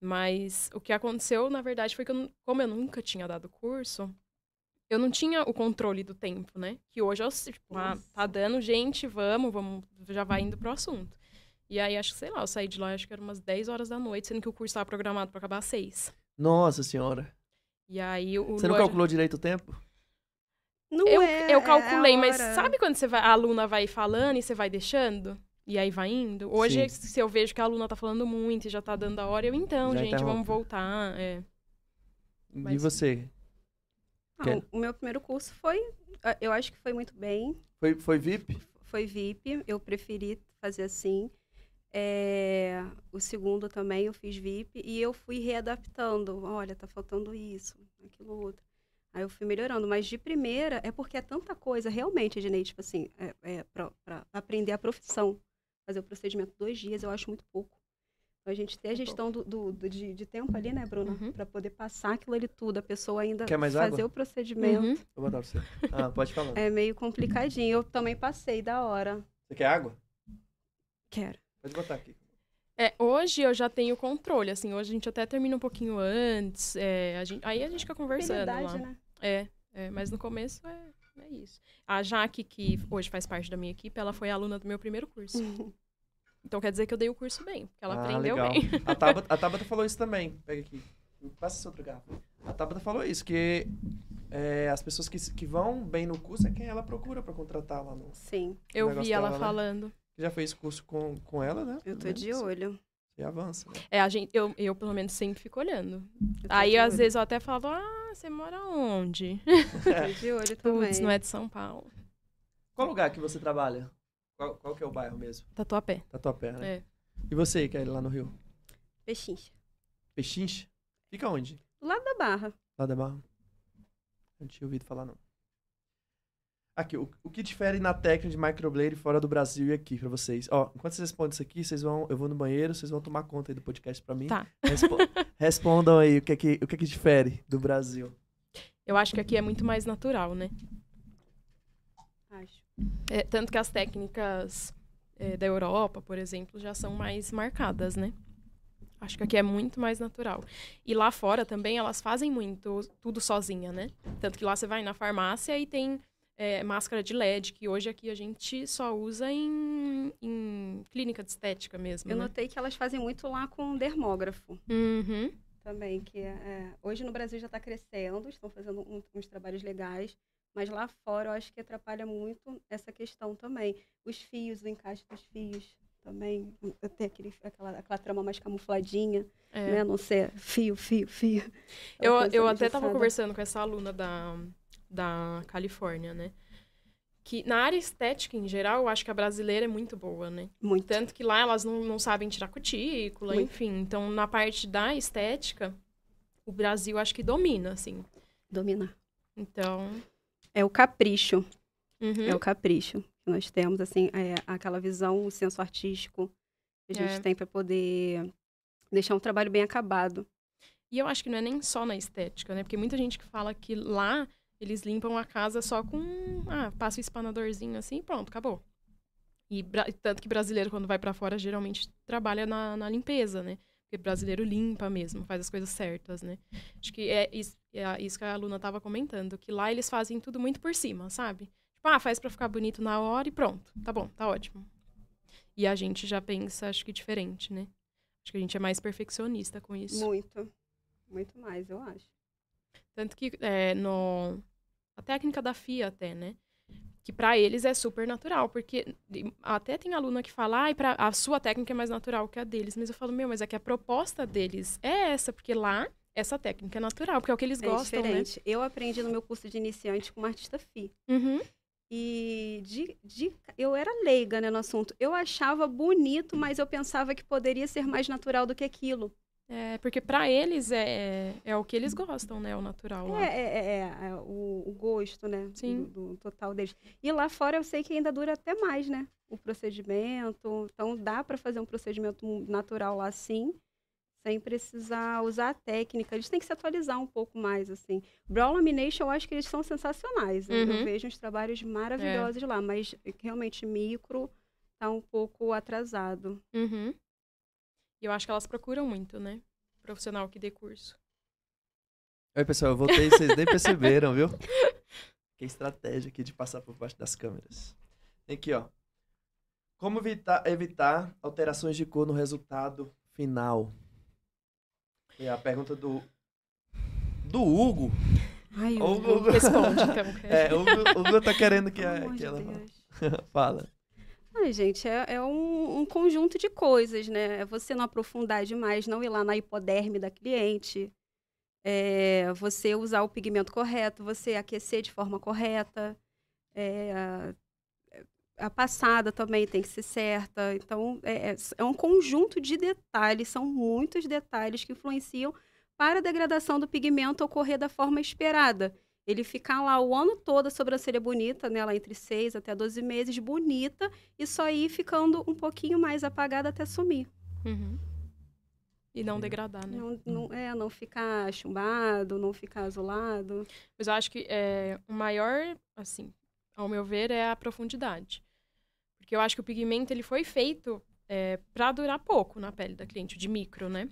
Mas o que aconteceu, na verdade, foi que eu, como eu nunca tinha dado curso, eu não tinha o controle do tempo, né? Que hoje eu, tipo, ah, tá dando, gente, vamos, vamos, já vai indo pro assunto. E aí, acho que, sei lá, eu saí de lá, acho que era umas 10 horas da noite, sendo que o curso estava programado pra acabar às 6. Nossa senhora. E aí, o Você não calculou direito o tempo? Não Eu, é, eu é calculei, a mas sabe quando você vai, a aluna vai falando e você vai deixando? E aí vai indo? Hoje, Sim. se eu vejo que a aluna tá falando muito e já tá dando a hora, eu, então, Já gente, interrompe. vamos voltar. É. E Mas- você? Não, Quer- o meu primeiro curso foi, ah, eu acho que foi muito bem. Foi, foi VIP? Foi VIP, eu preferi fazer assim. É, o segundo também eu fiz VIP e eu fui readaptando. Olha, tá faltando isso, aquilo outro. Aí eu fui melhorando, mas de primeira é porque é tanta coisa, realmente, Ednei, tipo assim, é, é pra, pra aprender a profissão. Fazer o procedimento dois dias eu acho muito pouco. Então, a gente ter a gestão do, do- do- de, de tempo ali, né, Bruna? Uhum. Pra poder passar aquilo ali tudo, a pessoa ainda Quer mais fazer água? o procedimento. Uhum. Vou botar pra você. Ah, pode falar. É meio complicadinho. Eu também passei da hora. Você quer água? Quero. Pode botar aqui. É, hoje eu já tenho controle, assim, hoje a gente até termina um pouquinho antes, é, a gente- aí a gente fica conversando lá. Habilidade, né? É, é, mas no começo é, é isso. A Jaque, que hoje faz parte da minha equipe, ela foi aluna do meu primeiro curso. Então quer dizer que eu dei o curso bem, porque ela ah, aprendeu legal. bem. A Tabata, a Tabata falou isso também. Pega aqui. Passa esse outro garfo. A Tabata falou isso, que é, as pessoas que, que vão bem no curso é quem ela procura pra contratar lá no... Sim, Eu vi ela dela, né? Falando. Já fez curso com, com ela, né? eu tô de olho. Você avança, né? É, a gente, eu, eu pelo menos sempre fico olhando. Aí às olho. vezes eu até falo, ah, você mora onde? Tô de olho também. Putz, não é de São Paulo. Qual lugar que você trabalha? Qual, qual que é o bairro mesmo? Tatuapé. Tatuapé, né? É. E você, Kelly, lá no Rio? Pechincha. Pechincha? Fica onde? Do lado da barra. Lá da Barra? Não tinha ouvido falar, não. Aqui, o, o que difere na técnica de microblade fora do Brasil e aqui pra vocês? Ó, enquanto vocês respondem isso aqui, vocês vão, eu vou no banheiro, vocês vão tomar conta aí do podcast pra mim. Tá. Respo- respondam aí o que é que, o que é que difere do Brasil. Eu acho que aqui é muito mais natural, né? Acho. É, tanto que as técnicas é, da Europa, por exemplo, já são mais marcadas, né? Acho que aqui é muito mais natural. E lá fora também elas fazem muito tudo sozinha, né? Tanto que lá você vai na farmácia e tem é, máscara de LED, que hoje aqui a gente só usa em, em clínica de estética mesmo. Eu né? notei que elas fazem muito lá com dermógrafo Uhum. também, que é, é, hoje no Brasil já está crescendo, estão fazendo um- uns trabalhos legais, mas lá fora eu acho que atrapalha muito essa questão também. Os fios, o encaixe dos fios também, tem aquele, aquela, aquela trama mais camufladinha, É. né? Não ser fio, fio, fio. Eu, eu até estava conversando com essa aluna da, da Califórnia, né? Que na área estética, em geral, eu acho que a brasileira é muito boa, né? Muito. Tanto que lá elas não, não sabem tirar cutícula, Muito. enfim. Então, na parte da estética, o Brasil acho que domina, assim. Dominar. Então. É o capricho. uhum. É o capricho nós temos, assim, é aquela visão, o senso artístico que a gente É. tem para poder deixar um trabalho bem acabado. E eu acho que não é nem só na estética, né? Porque muita gente que fala que lá eles limpam a casa só com. Ah, passa o espanadorzinho assim pronto, acabou. E tanto que brasileiro, quando vai pra fora, geralmente trabalha na, na limpeza, né? Porque brasileiro limpa mesmo, faz as coisas certas, né? Acho que é isso, é isso que a aluna tava comentando, que lá eles fazem tudo muito por cima, sabe? Tipo, ah, faz pra ficar bonito na hora e pronto. Tá bom, tá ótimo. E a gente já pensa, acho que diferente, né? Acho que a gente é mais perfeccionista com isso. Muito. Muito mais, eu acho. Tanto que é, no, a técnica da FIA até, né? Que pra eles é super natural, porque até tem aluna que fala, ai, pra, a sua técnica é mais natural que a deles. Mas eu falo, meu, mas é que a proposta deles é essa, porque lá essa técnica é natural, porque é o que eles é gostam, diferente. Eu aprendi no meu curso de iniciante com uma artista FI. né? Uhum. E de, de- eu era leiga né, no assunto. Eu achava bonito, mas eu pensava que poderia ser mais natural do que aquilo. É, porque pra eles é, é o que eles gostam, né? O natural lá. É, é, é, é, o, o gosto, né? Sim. Do, do total deles. E lá fora eu sei que ainda dura até mais, né? O procedimento. Então dá para fazer um procedimento natural lá sim, sem precisar usar a técnica. Eles têm que se atualizar um pouco mais, assim. Brown Lamination, eu acho que eles são sensacionais. né? Eu Uhum. vejo uns trabalhos maravilhosos lá, mas realmente micro tá um pouco atrasado. Uhum. E eu acho que elas procuram muito, né? Profissional que dê curso. Oi, pessoal, eu voltei, vocês nem perceberam, viu? Que estratégia aqui de passar por baixo das câmeras. Tem aqui, ó. Como evitar, evitar alterações de cor no resultado final? É a pergunta do do Hugo. Ai, Hugo, Hugo. Responde, então. É, o Hugo, Hugo tá querendo que, a- que ela fala. Ai, gente, é, é um, um conjunto de coisas, né? É você não aprofundar demais, não ir lá na hipoderme da cliente, é você usar o pigmento correto, você aquecer de forma correta, é, a- a passada também tem que ser certa. Então, é, é- é um conjunto de detalhes, são muitos detalhes que influenciam para a degradação do pigmento ocorrer da forma esperada. Ele ficar lá o ano todo, a sobrancelha bonita, né? Lá entre 6 até 12 meses, bonita, e só ir ficando um pouquinho mais apagada até sumir. Uhum. E não degradar, né? Não, não, é, não ficar chumbado, não ficar azulado. Mas eu acho que é, o maior, assim, ao meu ver, é a profundidade. Porque eu acho que o pigmento ele foi feito é, para durar pouco na pele da cliente, de micro, né?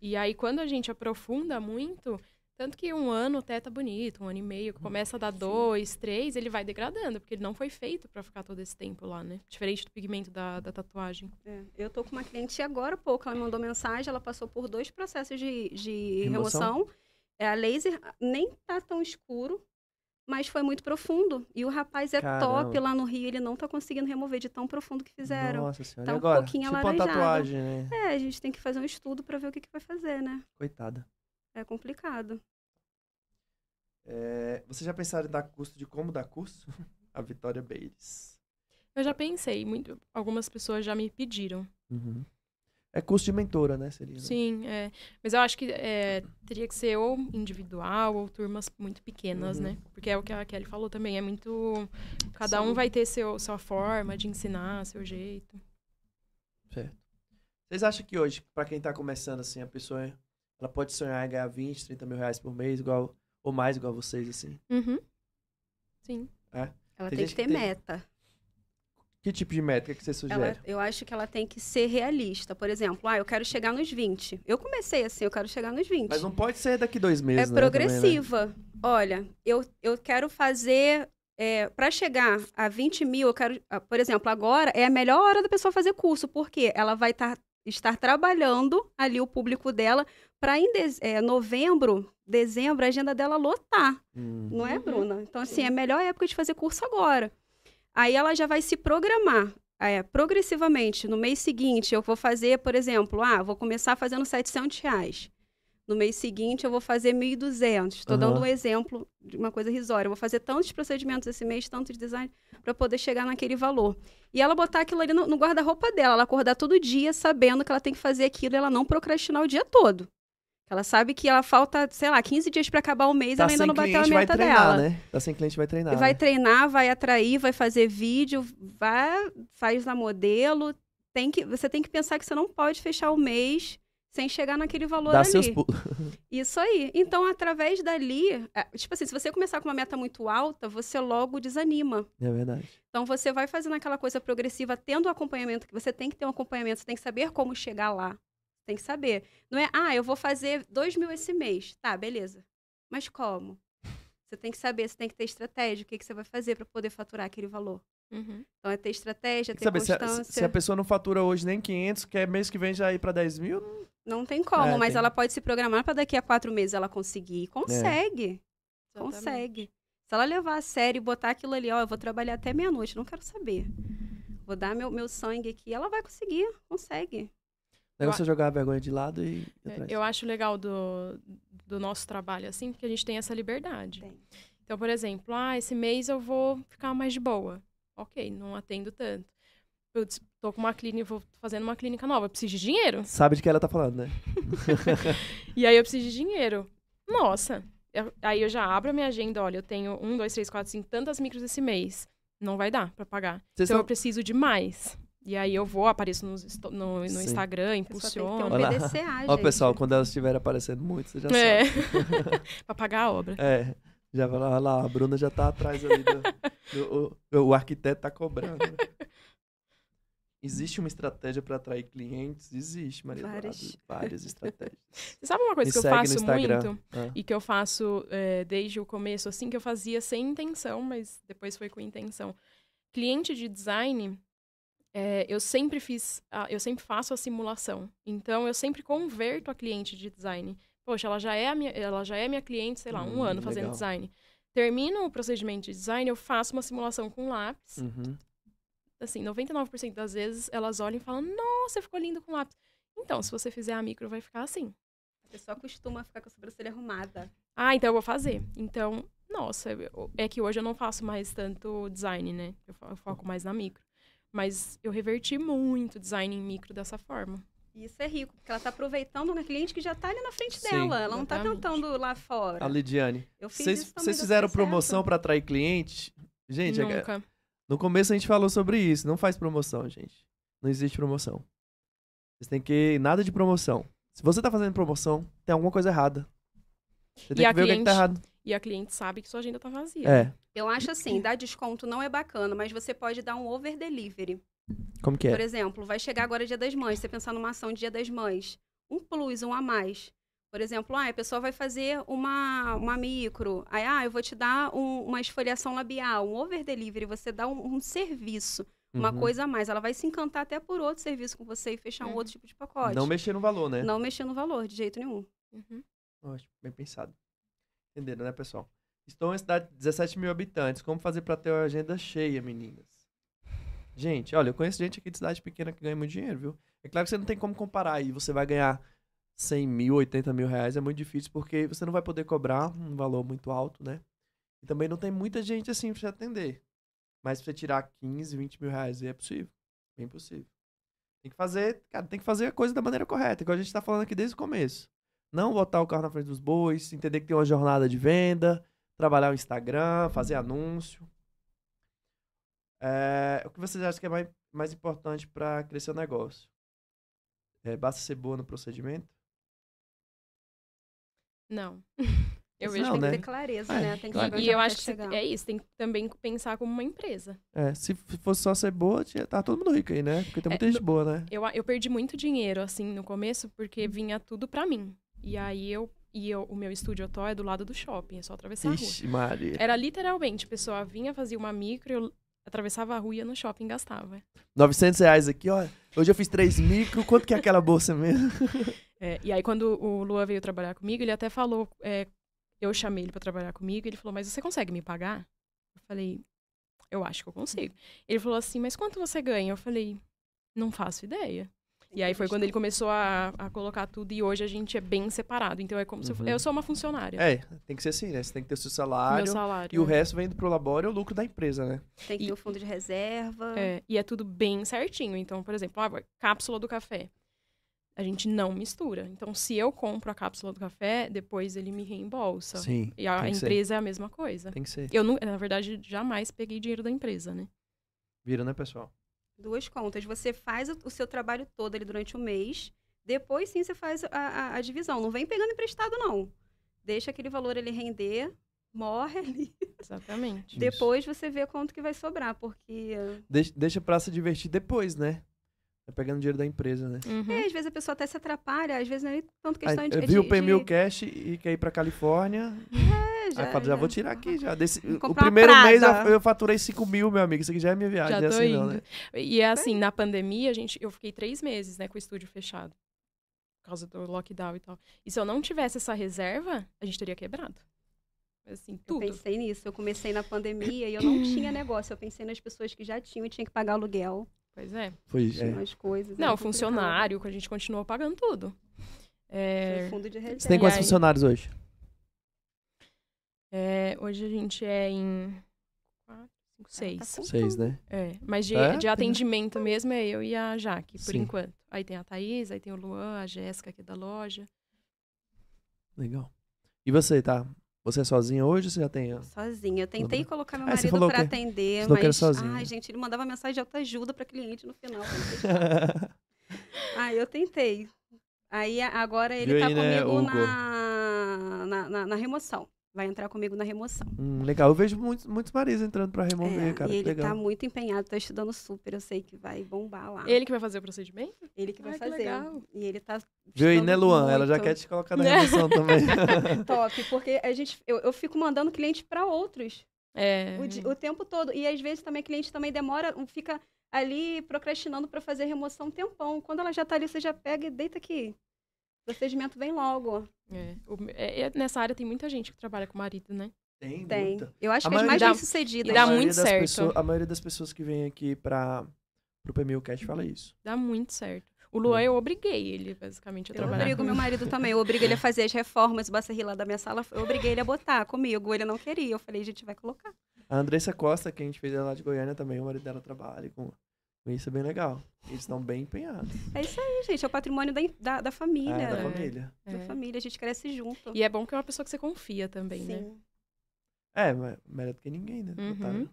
E aí, quando a gente aprofunda muito, tanto que um ano até tá bonito, um ano e meio, que começa a dar dois, três, ele vai degradando, porque ele não foi feito para ficar todo esse tempo lá, né? Diferente do pigmento da, da tatuagem. É, eu tô com uma cliente agora há pouco, ela me mandou mensagem, ela passou por dois processos de, de Remoção? remoção. É, a laser nem tá tão escuro, mas foi muito profundo. E o rapaz é Caramba. top lá no Rio, ele não tá conseguindo remover de tão profundo que fizeram. Nossa senhora. Tá um agora? pouquinho tipo uma alaranjado. tatuagem, né? É, a gente tem que fazer um estudo para ver o que, que vai fazer, né? Coitada. É complicado. É, vocês já pensaram em dar curso de como dar curso? A Vitória Bates. Eu já pensei, muito, algumas pessoas já me pediram. Uhum. É curso de mentora, né? Seria, né? Sim, é. Mas eu acho que é, teria que ser ou individual ou turmas muito pequenas, Uhum. né? Porque é o que a Kelly falou também. É muito. Cada Sim. um vai ter seu, sua forma de ensinar, seu jeito. Certo. Vocês acham que hoje, pra quem tá começando assim, a pessoa ela pode sonhar em ganhar 20, 30 mil reais por mês, igual, ou mais, igual vocês, assim? Uhum. Sim. Ela Tem tem, que que ter tem- meta. Que tipo de métrica que você sugere? Ela- eu acho que ela tem que ser realista. Por exemplo, ah, eu quero chegar nos 20. Eu comecei assim, eu quero chegar nos 20. Mas não pode ser daqui dois é meses, né? também, né? progressiva. Olha, eu, eu quero fazer. para chegar a 20 mil, eu quero. ah, Por exemplo, agora é a melhor hora da pessoa fazer curso, porque ela vai tar- estar trabalhando ali o público dela para em dez- é, novembro, dezembro, a agenda dela lotar. Hum. Não é, Uhum. Bruna? Então, assim, Sim. é a melhor época de fazer curso agora. Aí ela já vai se programar. é, progressivamente, no mês seguinte, eu vou fazer, por exemplo, ah, vou começar fazendo 700 reais. No mês seguinte, eu vou fazer 1.200. Estou Aham. dando um exemplo de uma coisa risória. Eu vou fazer tantos procedimentos esse mês, tantos design, para poder chegar naquele valor. E ela botar aquilo ali no, no guarda-roupa dela. Ela acordar todo dia sabendo que ela tem que fazer aquilo e ela não procrastinar o dia todo. Ela sabe que ela falta, sei lá, 15 dias para acabar o mês e Tá ela ainda não bateu a meta treinar, dela. né? Tá sem cliente, vai treinar. E vai né? treinar, vai atrair, vai fazer vídeo, vai, faz a modelo. Tem que, você tem que pensar que você não pode fechar o mês sem chegar naquele valor Dá ali. seus pulos. Isso aí. Então, através dali, é, tipo assim, se você começar com uma meta muito alta, você logo desanima. É verdade. Então, você vai fazendo aquela coisa progressiva, tendo o acompanhamento, que você tem que ter um acompanhamento, você tem que saber como chegar lá. Tem que saber. Não é, ah, eu vou fazer dois mil esse mês. Tá, beleza. Mas como? Você tem que saber, você tem que ter estratégia, o que, que você vai fazer para poder faturar aquele valor. Uhum. Então, é ter estratégia, ter saber, se a, constância. se a pessoa não fatura hoje nem 500, quer mês que vem já ir pra 10 mil, Não tem como, É, mas tem. ela pode se programar para daqui a quatro meses ela conseguir. Consegue. Exatamente. Consegue. Se ela levar a sério e botar aquilo ali, ó, eu vou trabalhar até meia-noite, não quero saber. Vou dar meu, meu sangue aqui, ela vai conseguir, consegue. É jogar a vergonha de lado e É. Eu acho legal do, do nosso trabalho, assim, porque a gente tem essa liberdade. Tem. Então, por exemplo, ah, esse mês eu vou ficar mais de boa. Ok, não atendo tanto. putz, tô com uma clínica, vou fazendo uma clínica nova, preciso de dinheiro. Sabe de que ela tá falando, né? E aí eu preciso de dinheiro. Nossa. Eu- aí eu já abro a minha agenda, olha, eu tenho um, dois, três, quatro, cinco, tantas micros esse mês. Não vai dar pra pagar. Vocês Então eu são- preciso de mais. E aí eu vou, apareço no, no Sim. Instagram, A pessoa tem que ter um. PDCA, Ó, pessoal, quando elas estiverem aparecendo muito, você já É. sabe. pra pagar a obra. É. Já vai lá, olha lá, a Bruna já tá atrás ali do. do- o, o arquiteto tá cobrando. Existe uma estratégia para atrair clientes? Existe, Maria Várias. Várias. Várias estratégias. Você sabe uma coisa Me que eu no faço muito? Ah. E que eu faço é, desde o começo, assim, que eu fazia sem intenção, mas depois foi com intenção. Cliente de design, é, eu sempre fiz, a- eu sempre faço a simulação. Então, eu sempre converto a cliente de design. Poxa, ela já é a minha, ela já é minha cliente, sei lá, um Hum, ano fazendo legal. design. Termino o procedimento de design, eu faço uma simulação com lápis. Uhum. Assim, 99% das vezes elas olham e falam: Nossa, ficou lindo com lápis. Então, se você fizer a micro, vai ficar assim. A pessoa costuma ficar com a sobrancelha arrumada. Ah, então eu vou fazer. Então, nossa, é que hoje eu não faço mais tanto design, né? Eu fo- eu foco mais na micro. Mas eu reverti muito design em micro dessa forma. E isso é rico, porque ela tá aproveitando uma cliente que já tá ali na frente Sim, dela. Ela não tá exatamente. tentando lá fora. A Lidiane. Vocês fizeram promoção para atrair cliente? Gente, é- Nunca. no começo a gente falou sobre isso. Não faz promoção, gente. Não existe promoção. Vocês têm que. Nada de promoção. Se você tá fazendo promoção, tem alguma coisa errada. Você tem E que ver o que, é tá cliente? errado. E a cliente sabe que sua agenda tá vazia. É. Eu acho assim, dar desconto não é bacana, mas você pode dar um over delivery. Como que Por é? exemplo, vai chegar agora Dia das Mães, você pensar numa ação de Dia das Mães, um plus, um a mais. Por exemplo, ah, a pessoa vai fazer uma, uma micro, aí, ah, eu vou te dar um- uma esfoliação labial, um over delivery, você dá um, um serviço, uma Uhum. coisa a mais. Ela vai se encantar até por outro serviço com você e fechar um Uhum. outro tipo de pacote. Não mexer no valor, né? Não mexer no valor, de jeito nenhum. Uhum. Ótimo, bem pensado. Entenderam, né, pessoal? Estou em uma cidade de 17 mil habitantes. Como fazer para ter uma agenda cheia, meninas? Gente, olha, eu conheço gente aqui de cidade pequena que ganha muito dinheiro, viu? É claro que você não tem como comparar aí. Você vai ganhar 100 mil, 80 mil reais. É muito difícil porque você não vai poder cobrar um valor muito alto, né? E também não tem muita gente assim pra você atender. Mas pra você tirar 15, 20 mil reais é possível. Bem possível. Tem que fazer, cara, tem que fazer a coisa da maneira correta, igual a gente tá falando aqui desde o começo. Não botar o carro na frente dos bois, entender que tem uma jornada de venda, trabalhar o Instagram, fazer anúncio. É, o que vocês acham que é mais, mais importante para crescer o negócio? É, basta ser boa no procedimento? Não. Eu vejo não, tem né? que ter clareza, É, né? Tem que claro. saber E eu acho que chegar. é isso, tem que também pensar como uma empresa. É, se fosse só ser boa, tinha, tá todo mundo rico aí, né? Porque tem muita É, gente boa, né? Eu, eu perdi muito dinheiro, assim, no começo, porque vinha tudo pra mim. E aí eu. E eu, o meu estúdio atual é do lado do shopping, é só atravessar a rua. Ixi, Maria. Era literalmente, a pessoa vinha, fazia uma micro, eu atravessava a rua e ia no shopping gastava. 900 reais aqui, ó. Hoje eu fiz 3 micro. Quanto que é aquela bolsa mesmo? É, e aí, quando o Lua veio trabalhar comigo, ele até falou. é, eu chamei ele pra trabalhar comigo, ele falou, mas você consegue me pagar? Eu falei, eu acho que eu consigo. Ele falou assim, mas quanto você ganha? Eu falei, não faço ideia. E aí foi quando ele começou a, a colocar tudo e hoje a gente é bem separado. Então é como se eu, Uhum. eu sou uma funcionária. É, tem que ser assim, né? Você tem que ter o seu meu salário. salário. E o é. resto vem pro labore, é o lucro da empresa, né? Tem que E- ter o fundo de reserva. É, e é tudo bem certinho. Então, por exemplo, a cápsula do café. A gente não mistura. Então, se eu compro a cápsula do café, depois ele me reembolsa. Sim. E a que ser. empresa é a mesma coisa. Tem que ser. Eu, na verdade, jamais peguei dinheiro da empresa, né? Vira, né, pessoal? Duas contas. Você faz o, seu trabalho todo ali durante o mês. Depois sim você faz a, a- a divisão. Não vem pegando emprestado, não. Deixa aquele valor ele render, morre ali. Exatamente. Isso. Depois você vê quanto que vai sobrar, porque Deixa, deixa pra se divertir depois, né? É pegando dinheiro da empresa, né? Uhum. é, às vezes a pessoa até se atrapalha, às vezes não é tanto questão Aí, de. viu o P1000 de- Cash e quer ir pra Califórnia. É, aí fala, já vou tirar aqui já. Desse, o primeiro mês eu, eu faturei 5 mil, meu amigo. Isso aqui já é minha viagem. Já é tô assim, não, né? E é assim, na pandemia, a gente, eu fiquei três meses, né, com o estúdio fechado. Por causa do lockdown e tal. E se eu não tivesse essa reserva, a gente teria quebrado. Assim, Eu tudo. pensei nisso. Eu comecei na pandemia e eu não tinha negócio. Eu pensei nas pessoas que já tinham e tinha que pagar aluguel, Pois é. Foi, tinha é. umas coisas. Não, funcionário, que a gente continuou pagando tudo. É, fundo de reserva. Você tem quantos aí? funcionários hoje? É, hoje a gente é em quatro, seis. tá com- Seis, né? É, mas de, É? de atendimento mesmo é eu e a Jaque, por Sim. enquanto. Aí tem a Thaís, aí tem o Luan, a Jéssica aqui da loja. Legal. E você, tá? Você é sozinha hoje ou você já tem? Sozinha. Eu tentei Tudo colocar meu marido que- atender, você falou que era mas. sozinha. Ai, gente, ele mandava mensagem de autoajuda pra cliente no final. Ah, eu tentei. Aí agora ele tá aí, né, comigo Hugo? na, na, na- na remoção. Vai entrar comigo na remoção. Hum, legal. Eu vejo muitos, muitos maridos entrando pra remover, É, cara. e que ele legal. tá muito empenhado, tá estudando super. Eu sei que vai bombar lá. Ele que vai fazer o procedimento? Ele que vai Ai, que fazer. legal. E ele tá. Viu aí, né, Luan? Ela já muito. quer te colocar na remoção também. Top, porque a gente, eu, eu fico mandando cliente pra outros É. o, o tempo todo. E às vezes também a cliente também demora, fica ali procrastinando pra fazer a remoção um tempão. Quando ela já tá ali, você já pega e deita aqui. O procedimento vem logo. É. O- é- é- nessa área tem muita gente que trabalha com marido, né? Tem, Tem. muita. Eu acho A que as maioria mais bem sucedidas. e dá muito certo. pessoas- a maioria das pessoas que vem aqui pra, pro PMUcast fala isso. Dá muito certo. O Luan, eu obriguei ele, basicamente, a Eu trabalhar. obrigo meu marido também. Eu obrigo ele a fazer as reformas. O Bacerri lá da minha sala, eu obriguei ele a botar comigo. Ele não queria. Eu falei, a gente vai colocar. A Andressa Costa, que a gente fez ela lá de Goiânia também, o marido dela trabalha com isso, é bem legal. Eles estão bem empenhados. É isso aí, gente. É o patrimônio da, da, da família. É, da É. família. Da É. família. A gente cresce junto. E é bom que é uma pessoa que você confia também, né? Sim. É, mas melhor do que ninguém, né? Uhum. Tratar-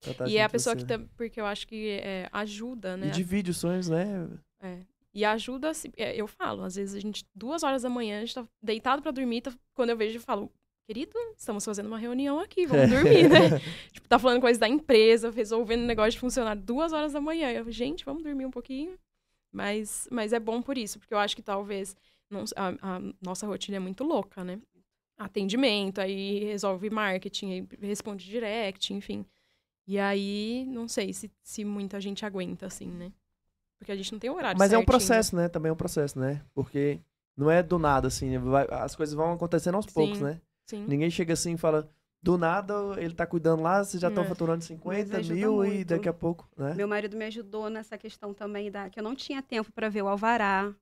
tratar E é a pessoa assim, que né? tam- porque eu acho que é, ajuda, né? E divide os sonhos, né? É. E ajuda, assim, é, eu falo, às vezes a gente, duas horas da manhã, a gente tá deitado pra dormir, tá- quando eu vejo, eu falo, querido, estamos fazendo uma reunião aqui, vamos dormir, né? tipo, tá falando coisa da empresa, resolvendo negócio de funcionário duas horas da manhã. Eu, gente, vamos dormir um pouquinho. Mas, mas é bom por isso, porque eu acho que talvez não- a, a nossa rotina é muito louca, né? Atendimento, aí resolve marketing, aí responde direct, enfim. E aí, não sei se, se muita gente aguenta, assim, né? Porque a gente não tem horário Mas é um processo, né? Também é um processo, né? Porque não é do nada, assim. vai- as coisas vão acontecendo aos poucos, Sim. né? Sim. Ninguém chega assim e fala, do nada ele tá cuidando lá, vocês já estão É. faturando 50 ajuda mil e muito. daqui a pouco, né? Meu marido me ajudou nessa questão também da que eu não tinha tempo para ver o alvará,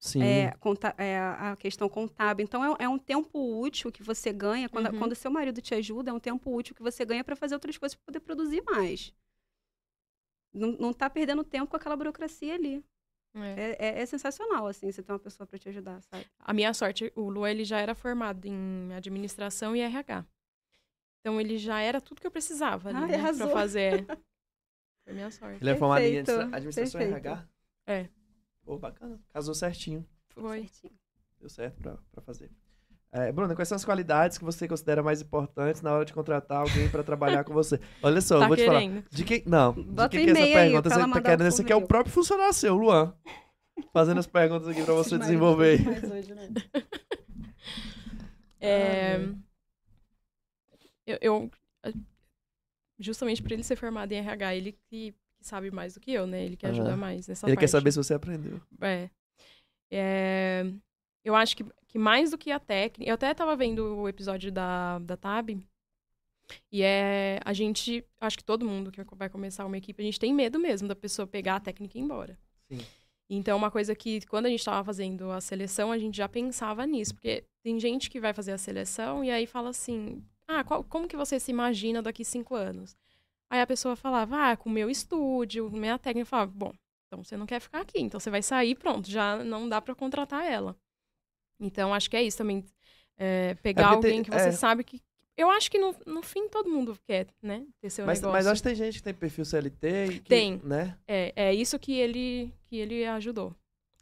Sim. é, conta- é, a questão contábil. Então é, é um tempo útil que você ganha quando, Uhum. quando seu marido te ajuda, é um tempo útil que você ganha para fazer outras coisas para poder produzir mais. Não, não tá perdendo tempo com aquela burocracia ali. É. É, é- é sensacional, assim, você ter uma pessoa para te ajudar, sabe? A minha sorte, o Lu, ele já era formado em administração e RH. Então, ele já era tudo que eu precisava ali, Ai, né, pra fazer. Foi minha sorte. Ele é formado em administração e perfeito. RH? É. Pô, bacana. Casou certinho. Foi. Certinho. Deu certo pra, pra fazer. É, Bruna, quais são as qualidades que você considera mais importantes na hora de contratar alguém pra trabalhar com você? Olha só, eu Tá vou te falar. querendo. De quem, não, de Bota quem um que é essa pergunta? Você tá querendo? Esse aqui é o próprio funcionário seu, Luan. Fazendo as perguntas aqui pra você desenvolver. Mas hoje, né? É, eu, eu- justamente por ele ser formado em RH, ele que, sabe mais do que eu, né? Ele que ajuda Aham. mais nessa Ele parte. quer saber se você aprendeu. É. É, Eu acho que, que mais do que a técnica. Eu até tava vendo o episódio da, da Tab. E é. A gente. Acho que todo mundo que vai começar uma equipe, a gente tem medo mesmo da pessoa pegar a técnica e ir embora. Sim. Então, uma coisa que, quando a gente tava fazendo a seleção, a gente já pensava nisso. Porque tem gente que vai fazer a seleção e aí fala assim: Ah, qual- como que você se imagina daqui cinco anos? Aí a pessoa falava: Ah, com o meu estúdio, minha técnica. Eu falava: Bom, então você não quer ficar aqui, então você vai sair, pronto, já não dá pra contratar ela. Então acho que é isso também. é, pegar É porque tem- alguém que você é. sabe que. Eu acho que no, no fim todo mundo quer, né? Ter seu Mas, negócio. mas acho que tem gente que tem perfil CLT e que, Tem. né? É, é isso que ele, que ele ajudou.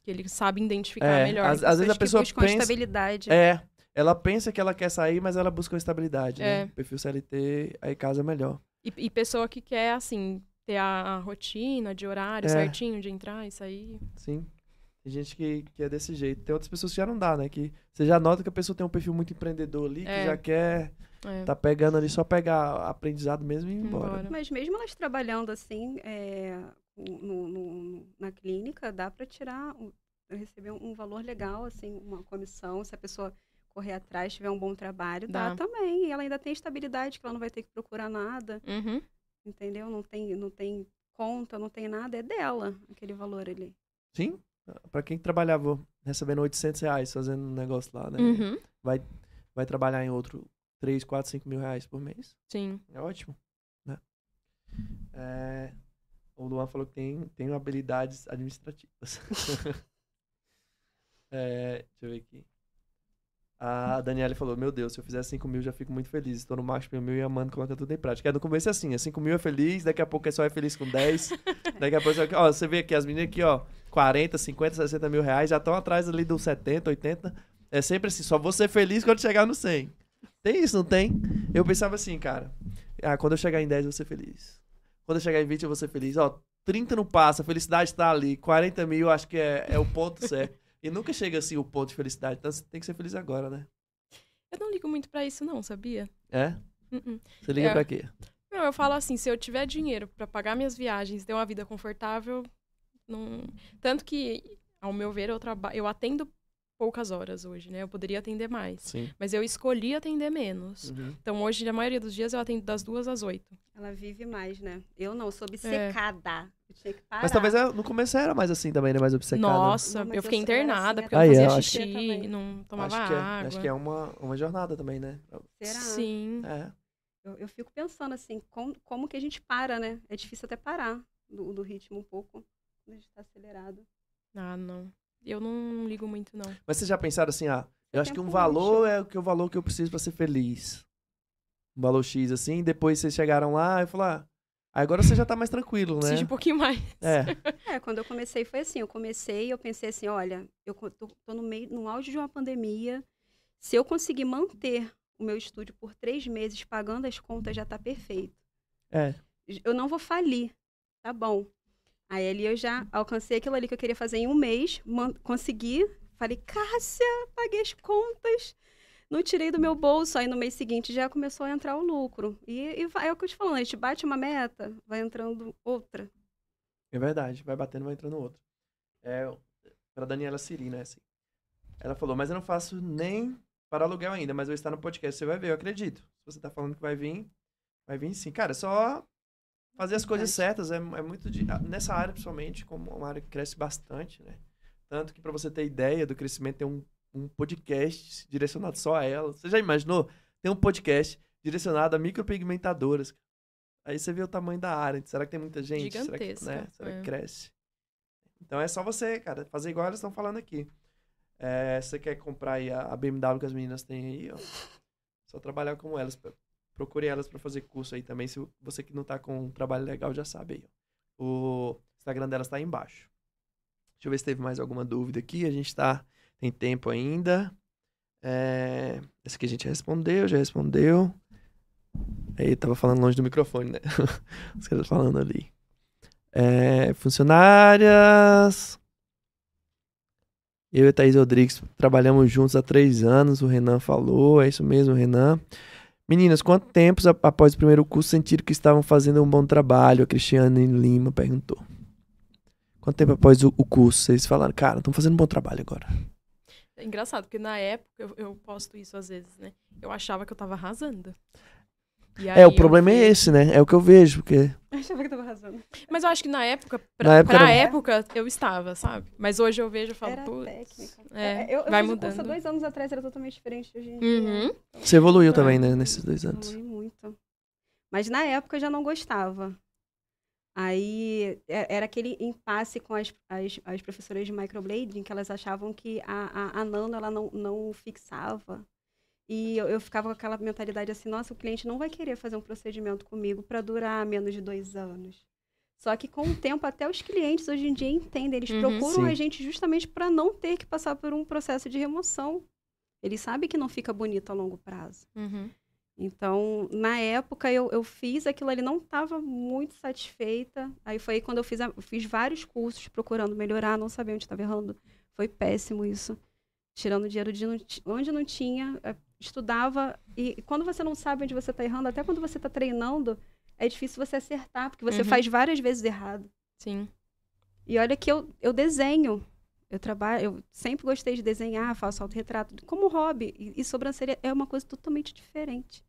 Que ele sabe identificar É, melhor. às- às vezes a pessoa buscam pensa- estabilidade. É, ela pensa que ela quer sair, mas ela busca uma estabilidade, É. né? Perfil CLT, aí casa melhor. E, e pessoa que quer, assim, ter a, a rotina de horário É. certinho, de entrar e sair. Sim. Tem gente que, que é desse jeito. Tem outras pessoas que já não dá, né? Que você já nota que a pessoa tem um perfil muito empreendedor ali, que É. já quer É, tá pegando ali só pegar aprendizado mesmo e ir embora. embora. Mas mesmo elas trabalhando assim, é, no- no- na clínica, dá para tirar, um- receber um valor legal, assim, uma comissão, se a pessoa correr atrás, tiver um bom trabalho, dá, Dá. também. E ela ainda tem estabilidade, que ela não vai ter que procurar nada, Uhum. entendeu? Não tem, não tem conta, não tem nada, é dela aquele valor ali. Sim. Pra quem trabalhava recebendo 800 reais fazendo um negócio lá, né? Uhum. Vai trabalhar em outro 3, 4, 5 mil reais por mês. Sim. É ótimo, né? É, o Luan falou que tem, tem habilidades administrativas. É, deixa eu ver aqui. A Daniela falou: Meu Deus, se eu fizer 5 mil, já fico muito feliz. Estou no marketing mil e amando, coloca tudo em prática. É, no começo é assim: é 5 mil é feliz, daqui a pouco é só é feliz com 10. daqui a pouco, você- ó, você vê aqui, as meninas aqui, ó, 40, 50, 60 mil reais, já estão atrás ali dos 70, 80. É sempre assim: só vou ser feliz quando chegar no 100. Tem isso, não tem? Eu pensava assim, cara: Ah, quando eu chegar em 10, eu vou ser feliz. Quando eu chegar em 20, eu vou ser feliz. Ó, 30 não passa, a felicidade tá ali. 40 mil, acho que é, é o ponto certo. E nunca chega assim o ponto de felicidade. Então você tem que ser feliz agora, né? Eu não ligo muito pra isso, não, sabia? É? Uh-uh. Você liga É. pra quê? Não, eu falo assim, se eu tiver dinheiro pra pagar minhas viagens, ter uma vida confortável, não... Tanto que, ao meu ver, eu, traba... eu atendo poucas horas hoje, né? Eu poderia atender mais. Sim. Mas eu escolhi atender menos. Uhum. Então, hoje, na maioria dos dias, eu atendo das duas às oito. Ela vive mais, né? Eu não, sou obcecada. Eu tinha que parar. Mas talvez é- no começo era mais assim também, né? Mais obcecada. Nossa, Não, eu eu fiquei era internada assim porque eu fazia hoje. xixi, é, eu acho- não tomava acho que é, água. Acho que é uma, uma jornada também, né? Será? Sim. É. Eu, eu fico pensando assim, como, como que a gente para, né? É difícil até parar do, do ritmo um pouco, a gente tá acelerado. Ah, não. Eu não ligo muito, não. Mas vocês já pensaram assim, ah, eu acho que um valor é o que o valor que eu preciso pra ser feliz. Um valor X assim, depois vocês chegaram lá e falaram, ah, agora você já tá mais tranquilo, né? Preciso de um pouquinho mais. É. É, quando eu comecei foi assim, eu comecei e eu pensei assim, olha, eu tô, tô no meio, no auge de uma pandemia, se eu conseguir manter o meu estúdio por três meses pagando as contas, já tá perfeito. É. Eu não vou falir, tá bom. Aí ali eu já alcancei aquilo ali que eu queria fazer em um mês, consegui, falei, Cássia, paguei as contas, não tirei do meu bolso. Aí no mês seguinte já começou a entrar o lucro. E, e vai, é o que eu te falando, a gente bate uma meta, vai entrando outra. É verdade, vai batendo, vai entrando outro. É, pra Daniela Siri, né? Assim. Ela falou, mas eu não faço nem para aluguel ainda, mas eu estar no podcast, você vai ver, eu acredito. Se você tá falando que vai vir, vai vir sim. Cara, só fazer as coisas certas, é, é muito... de- nessa área, principalmente, como uma área que cresce bastante, né? Tanto que pra você ter ideia do crescimento, tem um, um podcast direcionado só a ela. Você já imaginou? Tem um podcast direcionado a micropigmentadoras. Aí você vê o tamanho da área. Será que tem muita gente? Será que, Gigantesca, né? Será que é. cresce? Então é só você, cara, fazer igual elas estão falando aqui. É, você quer comprar aí a, a BMW que as meninas têm aí, ó. Só trabalhar como elas. Procure elas pra fazer curso aí também. Se você que não tá com um trabalho legal já sabe aí. O Instagram delas tá aí embaixo. Deixa eu ver se teve mais alguma dúvida aqui. A gente tá. Tem tempo ainda. É, esse aqui a gente respondeu, já respondeu. Aí tava falando longe do microfone, né? Os caras falando ali. É, funcionárias. Eu e Thaís Rodrigues trabalhamos juntos há três anos, o Renan falou, é isso mesmo, Renan. Meninas, quanto tempo após o primeiro curso sentiram que estavam fazendo um bom trabalho? A Cristiane Lima perguntou. Quanto tempo após o, o curso vocês falaram, cara, estão fazendo um bom trabalho agora? É engraçado, porque na época, eu, eu posto isso às vezes, né? Eu achava que eu tava arrasando. É, o problema é vi- esse, né? É o que eu vejo, porque Eu achava que tava arrasando. Mas eu acho que na época, pra, Na época pra era- época, eu estava, sabe? Mas hoje eu vejo e falo, putz. técnica. É, eu, eu vai fiz o curso há mudando. dois anos atrás, era totalmente diferente de hoje em dia. Uhum. você evoluiu É. também, né, nesses dois anos. Evolui muito. Mas na época eu já não gostava. Aí é- era aquele impasse com as, as, as professoras de microblading, que elas achavam que a, a, a nano ela não, não fixava. E eu, eu ficava com aquela mentalidade assim, nossa, o cliente não vai querer fazer um procedimento comigo para durar menos de dois anos. Só que com o tempo, até os clientes hoje em dia entendem, eles Uhum. procuram a Sim. gente justamente para não ter que passar por um processo de remoção. Eles sabem que não fica bonito a longo prazo. Uhum. Então, na época, eu, eu fiz aquilo ali, não estava muito satisfeita. Aí foi aí quando eu fiz, a- fiz vários cursos procurando melhorar, não sabia onde estava errando. Foi péssimo isso. Tirando dinheiro de não onde não tinha, eh, estudava. E, quando você não sabe onde você está errando, até quando você está treinando, é difícil você acertar, porque você Uhum. faz várias vezes errado. Sim. E olha que eu, eu desenho. Eu trabalho, eu sempre gostei de desenhar, faço autorretrato como hobby. E, e sobrancelha é uma coisa totalmente diferente.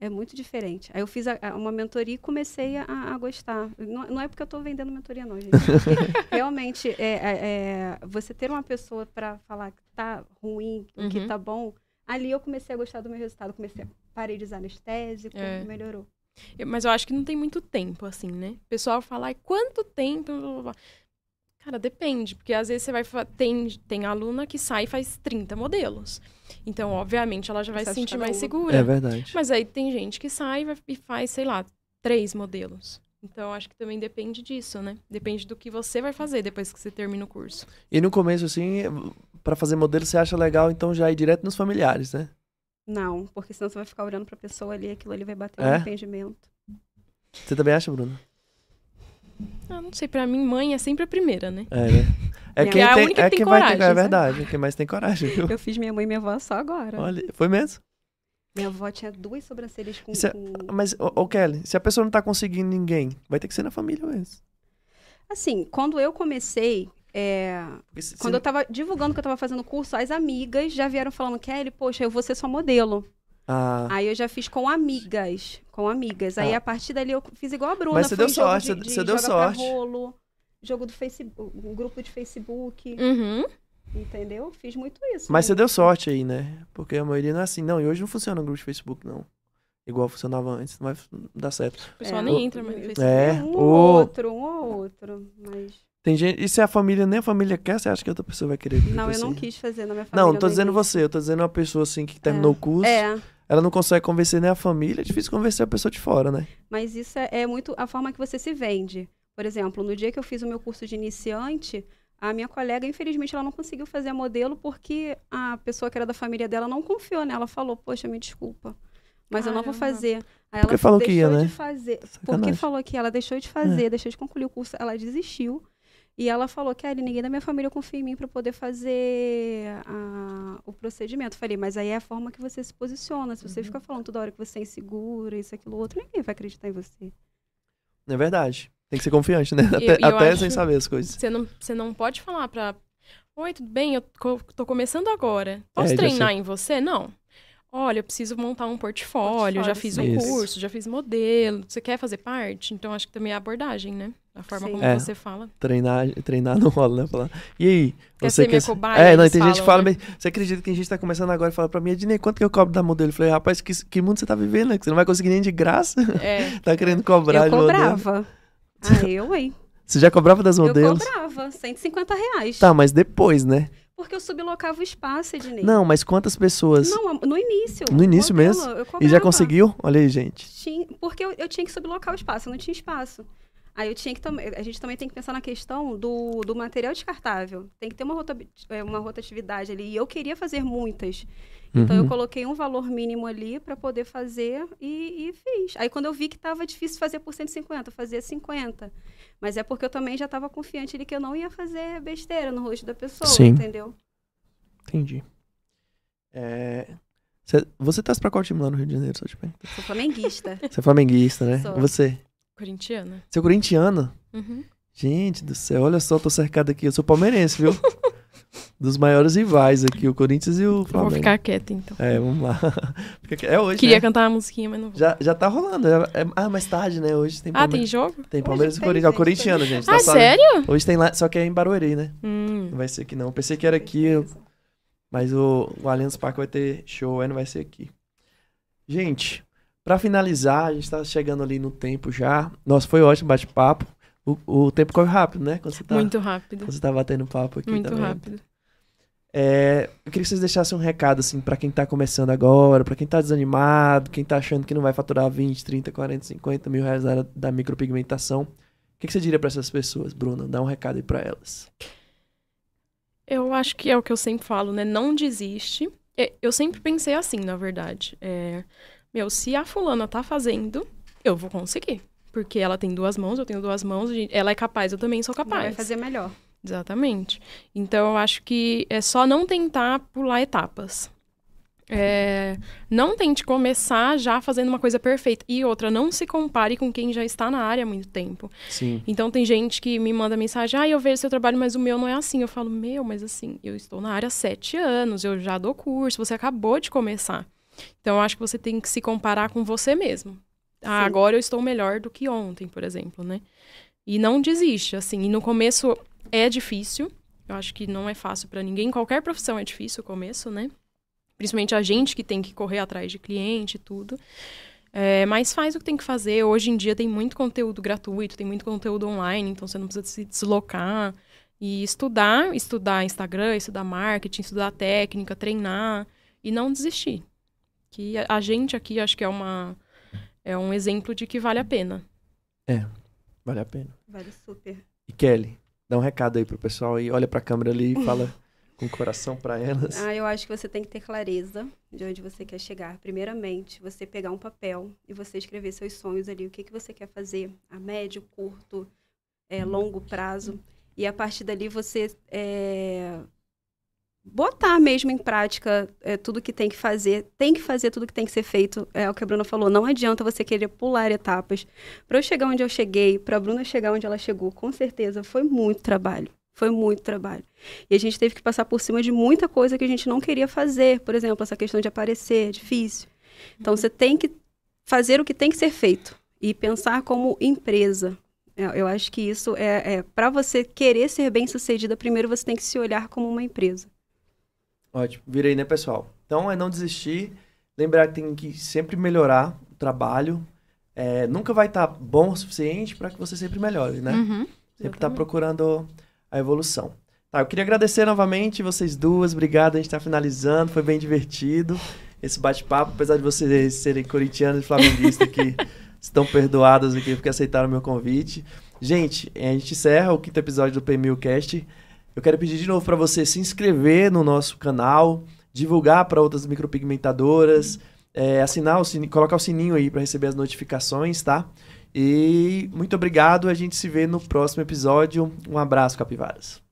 É muito diferente. Aí eu fiz a- a- uma mentoria e comecei a, a gostar. Não, não é porque eu estou vendendo mentoria, não, gente. Realmente, é, é- é, você ter uma pessoa para falar que tá ruim, o que Uhum. tá bom, ali eu comecei a gostar do meu resultado. Comecei, a- parei de usar anestésico, É. melhorou. Eu- mas eu acho que não tem muito tempo, assim, né? O pessoal fala, ai, quanto tempo? Cara, depende, porque às vezes você vai. Tem, tem aluna que sai e faz 30 modelos. Então, obviamente, ela já vai se de sentir mais segura. É verdade. Mas aí tem gente que sai e e faz, sei lá, três modelos. Então, acho que também depende disso, né? Depende do que você vai fazer depois que você termina o curso. E no começo, assim, pra fazer modelo, você acha legal, então já ir direto nos familiares, né? Não, porque senão você vai ficar olhando pra pessoa ali, aquilo ali vai bater É? um arrependimento. Você também acha, Bruno? Ah, não sei, pra mim, mãe é sempre a primeira, né? É, né? É quem é a tem, única é que tem quem vai ter, coragem, é verdade, é quem mais tem coragem, viu? Eu fiz minha mãe e minha avó só agora. Olha, foi mesmo? Minha avó tinha duas sobrancelhas com. Isso é- com- Mas, ô, ô, Kelly, se a pessoa não tá conseguindo ninguém, vai ter que ser na família mesmo. Assim, quando eu comecei, é, Porque se- se quando eu tava divulgando que eu tava fazendo curso, as amigas já vieram falando, Kelly, poxa, eu vou ser sua modelo. Ah, Aí eu já fiz com amigas. Com amigas. Aí Ah. a partir dali eu fiz igual a Bruna. Mas você deu sorte, de- você- de você deu sorte. Rolo, jogo do Facebook, um grupo de Facebook, Uhum. Entendeu? Fiz muito isso. mas você né? deu sorte aí, né? Porque a maioria não é assim. Não, e hoje não funciona o grupo de Facebook, não. Igual funcionava antes, não vai dar certo. O pessoal É, nem o- entra mais no Facebook. É, Um ou outro, um ou outro. Mas. Tem gente. E se a família, nem a família quer, você acha que outra pessoa vai querer? Não, com eu não você? quis fazer na minha família. Não, não tô dizendo você, eu tô dizendo uma pessoa assim que terminou o curso, É, ela não consegue convencer nem a família, é difícil convencer a pessoa de fora, né? mas isso é, é muito a forma que você se vende. Por exemplo, no dia que eu fiz o meu curso de iniciante, a minha colega, infelizmente, ela não conseguiu fazer a modelo porque a pessoa que era da família dela não confiou nela. Falou, poxa, me desculpa, mas eu não vou Caramba. fazer. Aí Porque ela falou que deixou ia, né? de fazer. Porque Sacanagem. É. falou que ela deixou de fazer, deixou de concluir o curso, ela desistiu. E ela falou, Kelly, ninguém da minha família confia em mim para poder fazer a- o procedimento. Falei, mas aí é a forma que você se posiciona. Se você Uhum. fica falando toda hora que você é insegura, isso, aquilo, outro, ninguém vai acreditar em você. É verdade. Tem que ser confiante, né? Eu- Até, eu até acho- sem saber as coisas. Você não, você não pode falar pra. Oi, tudo bem? Eu tô começando agora. Posso É, já treinar em você? Não. Olha, eu preciso montar um portfólio, já Portfólio, fiz sim. um Isso. curso, já fiz modelo. Você quer fazer parte? Então, acho que também é a abordagem, né? A forma Sim. como É. você fala. Treinar, treinar não rola, né? Falar. E aí? Quer você ser minha quer... cobaia? É, não, tem gente que falam, fala, né? você acredita que tem gente tá começando agora e fala pra mim, Ednei, quanto que eu cobro da modelo? Eu falei, rapaz, que, que mundo você tá vivendo, né? Que você não vai conseguir nem de graça. É. tá querendo cobrar eu de modelo. Ah, eu, hein? Você já cobrava das Eu modelos? cobrava, 150 reais. Tá, mas depois, né? Porque eu sublocava o espaço, Ednei. Não, mas quantas pessoas? Não, no início. No início modelo, mesmo? eu E já conseguiu? Olha aí, gente. Tinha- porque eu, eu tinha que sublocar o espaço, eu não tinha espaço. Aí eu tinha que também. A gente também tem que pensar na questão do, do material descartável. Tem que ter uma, rota, é, uma rotatividade ali. E eu queria fazer muitas. Então eu Uhum. coloquei um valor mínimo ali para poder fazer e, e fiz. Aí quando eu vi que estava difícil fazer por 150, eu fazia 50. Mas é porque eu também já estava confiante de que eu não ia fazer besteira no rosto da pessoa, Sim. entendeu? Entendi. É... Cê- Você torce pra qual time lá no Rio de Janeiro, só te pergunto? Sou flamenguista. Você é flamenguista, né? Sou. Você? Corintiana. Você é corintiano? Uhum. Gente do céu, olha só, tô cercado aqui. Eu sou palmeirense, viu? Dos maiores rivais aqui, o Corinthians e o Vou Flamengo. ficar quieta, então. É, vamos lá. É hoje, Queria né? cantar uma musiquinha, mas não vou. Já, já tá rolando. é- é- ah, mais tarde, né? Hoje tem Ah, tem Palmeiras. jogo? Tem Palmeiras e Corinthians. É o gente, corintiano, gente. Ah, tá só- sério? Hoje tem lá, só que é em Barueri, né? Hum. Não vai ser aqui não. Eu pensei que era aqui, mas o, o Allianz Parque vai ter show, aí não vai ser aqui. Gente, pra finalizar, a gente tá chegando ali no tempo já. Nossa, foi ótimo bate-papo. O, o tempo corre rápido, né? Quando você tá, Muito rápido. quando você tá batendo papo aqui Muito também. rápido. É, eu queria que vocês deixassem um recado, assim, pra quem tá começando agora, pra quem tá desanimado, quem tá achando que não vai faturar 20, 30, 40, 50 mil reais na área da micropigmentação. O que, que você diria pra essas pessoas, Bruna? Dá um recado aí pra elas. Eu acho que é o que eu sempre falo, né? Não desiste. É, Eu sempre pensei assim, na verdade. É, meu, se a fulana tá fazendo, eu vou conseguir. Porque ela tem duas mãos, eu tenho duas mãos, ela é capaz, eu também sou Vai capaz. fazer melhor. Exatamente. Então, eu acho que é só não tentar pular etapas. É, não tente começar já fazendo uma coisa perfeita. E outra, não se compare com quem já está na área há muito tempo. Sim. Então, tem gente que me manda mensagem, ah, eu vejo seu trabalho, mas o meu não é assim. Eu falo, meu, mas assim, eu estou na área há sete anos, eu já dou curso, você acabou de começar. Então, eu acho que você tem que se comparar com você mesmo. Ah, Sim. agora eu estou melhor do que ontem, por exemplo, né? E não desiste, assim. E no começo é difícil. Eu acho que não é fácil para ninguém. Qualquer profissão é difícil o começo, né? Principalmente a gente que tem que correr atrás de cliente e tudo. É, mas faz o que tem que fazer. Hoje em dia tem muito conteúdo gratuito, tem muito conteúdo online, então você não precisa se deslocar. E estudar, estudar Instagram, estudar marketing, estudar técnica, treinar e não desistir. Que a, a gente aqui acho que é uma é um exemplo de que vale a pena. Vale a pena. Vale super. E Kelly, dá um recado aí pro pessoal aí. Olha pra câmera ali e fala com o coração pra elas. Ah, eu acho que você tem que ter clareza de onde você quer chegar. Primeiramente, você pegar um papel e você escrever seus sonhos ali, o que, que você quer fazer a médio, curto, é, longo prazo. E a partir dali você é, botar mesmo em prática é, tudo que tem que fazer. Tem que fazer tudo que tem que ser feito. É o que a Bruna falou. Não adianta você querer pular etapas. Para eu chegar onde eu cheguei, para a Bruna chegar onde ela chegou, com certeza foi muito trabalho. Foi muito trabalho. E a gente teve que passar por cima de muita coisa que a gente não queria fazer. Por exemplo, essa questão de aparecer, é difícil. Então, você tem que fazer o que tem que ser feito e pensar como empresa. Eu eu acho que isso é, é para você querer ser bem sucedida, primeiro você tem que se olhar como uma empresa. Ótimo. Vira aí, né, pessoal? Então é não desistir. Lembrar que tem que sempre melhorar o trabalho. É, nunca vai estar bom o suficiente para que você sempre melhore, né? Uhum. Sempre tá procurando a evolução. Tá, eu queria agradecer novamente vocês duas. Obrigado, a gente tá finalizando. Foi bem divertido esse bate-papo, apesar de vocês serem corintianos e flamenguistas que estão perdoados aqui porque aceitaram o meu convite. Gente, a gente encerra o quinto episódio do PMUcast. Eu quero pedir de novo para você se inscrever no nosso canal, divulgar para outras micropigmentadoras, é, assinar o sininho, colocar o sininho aí para receber as notificações, tá? E muito obrigado. A gente se vê no próximo episódio. Um abraço, capivaras.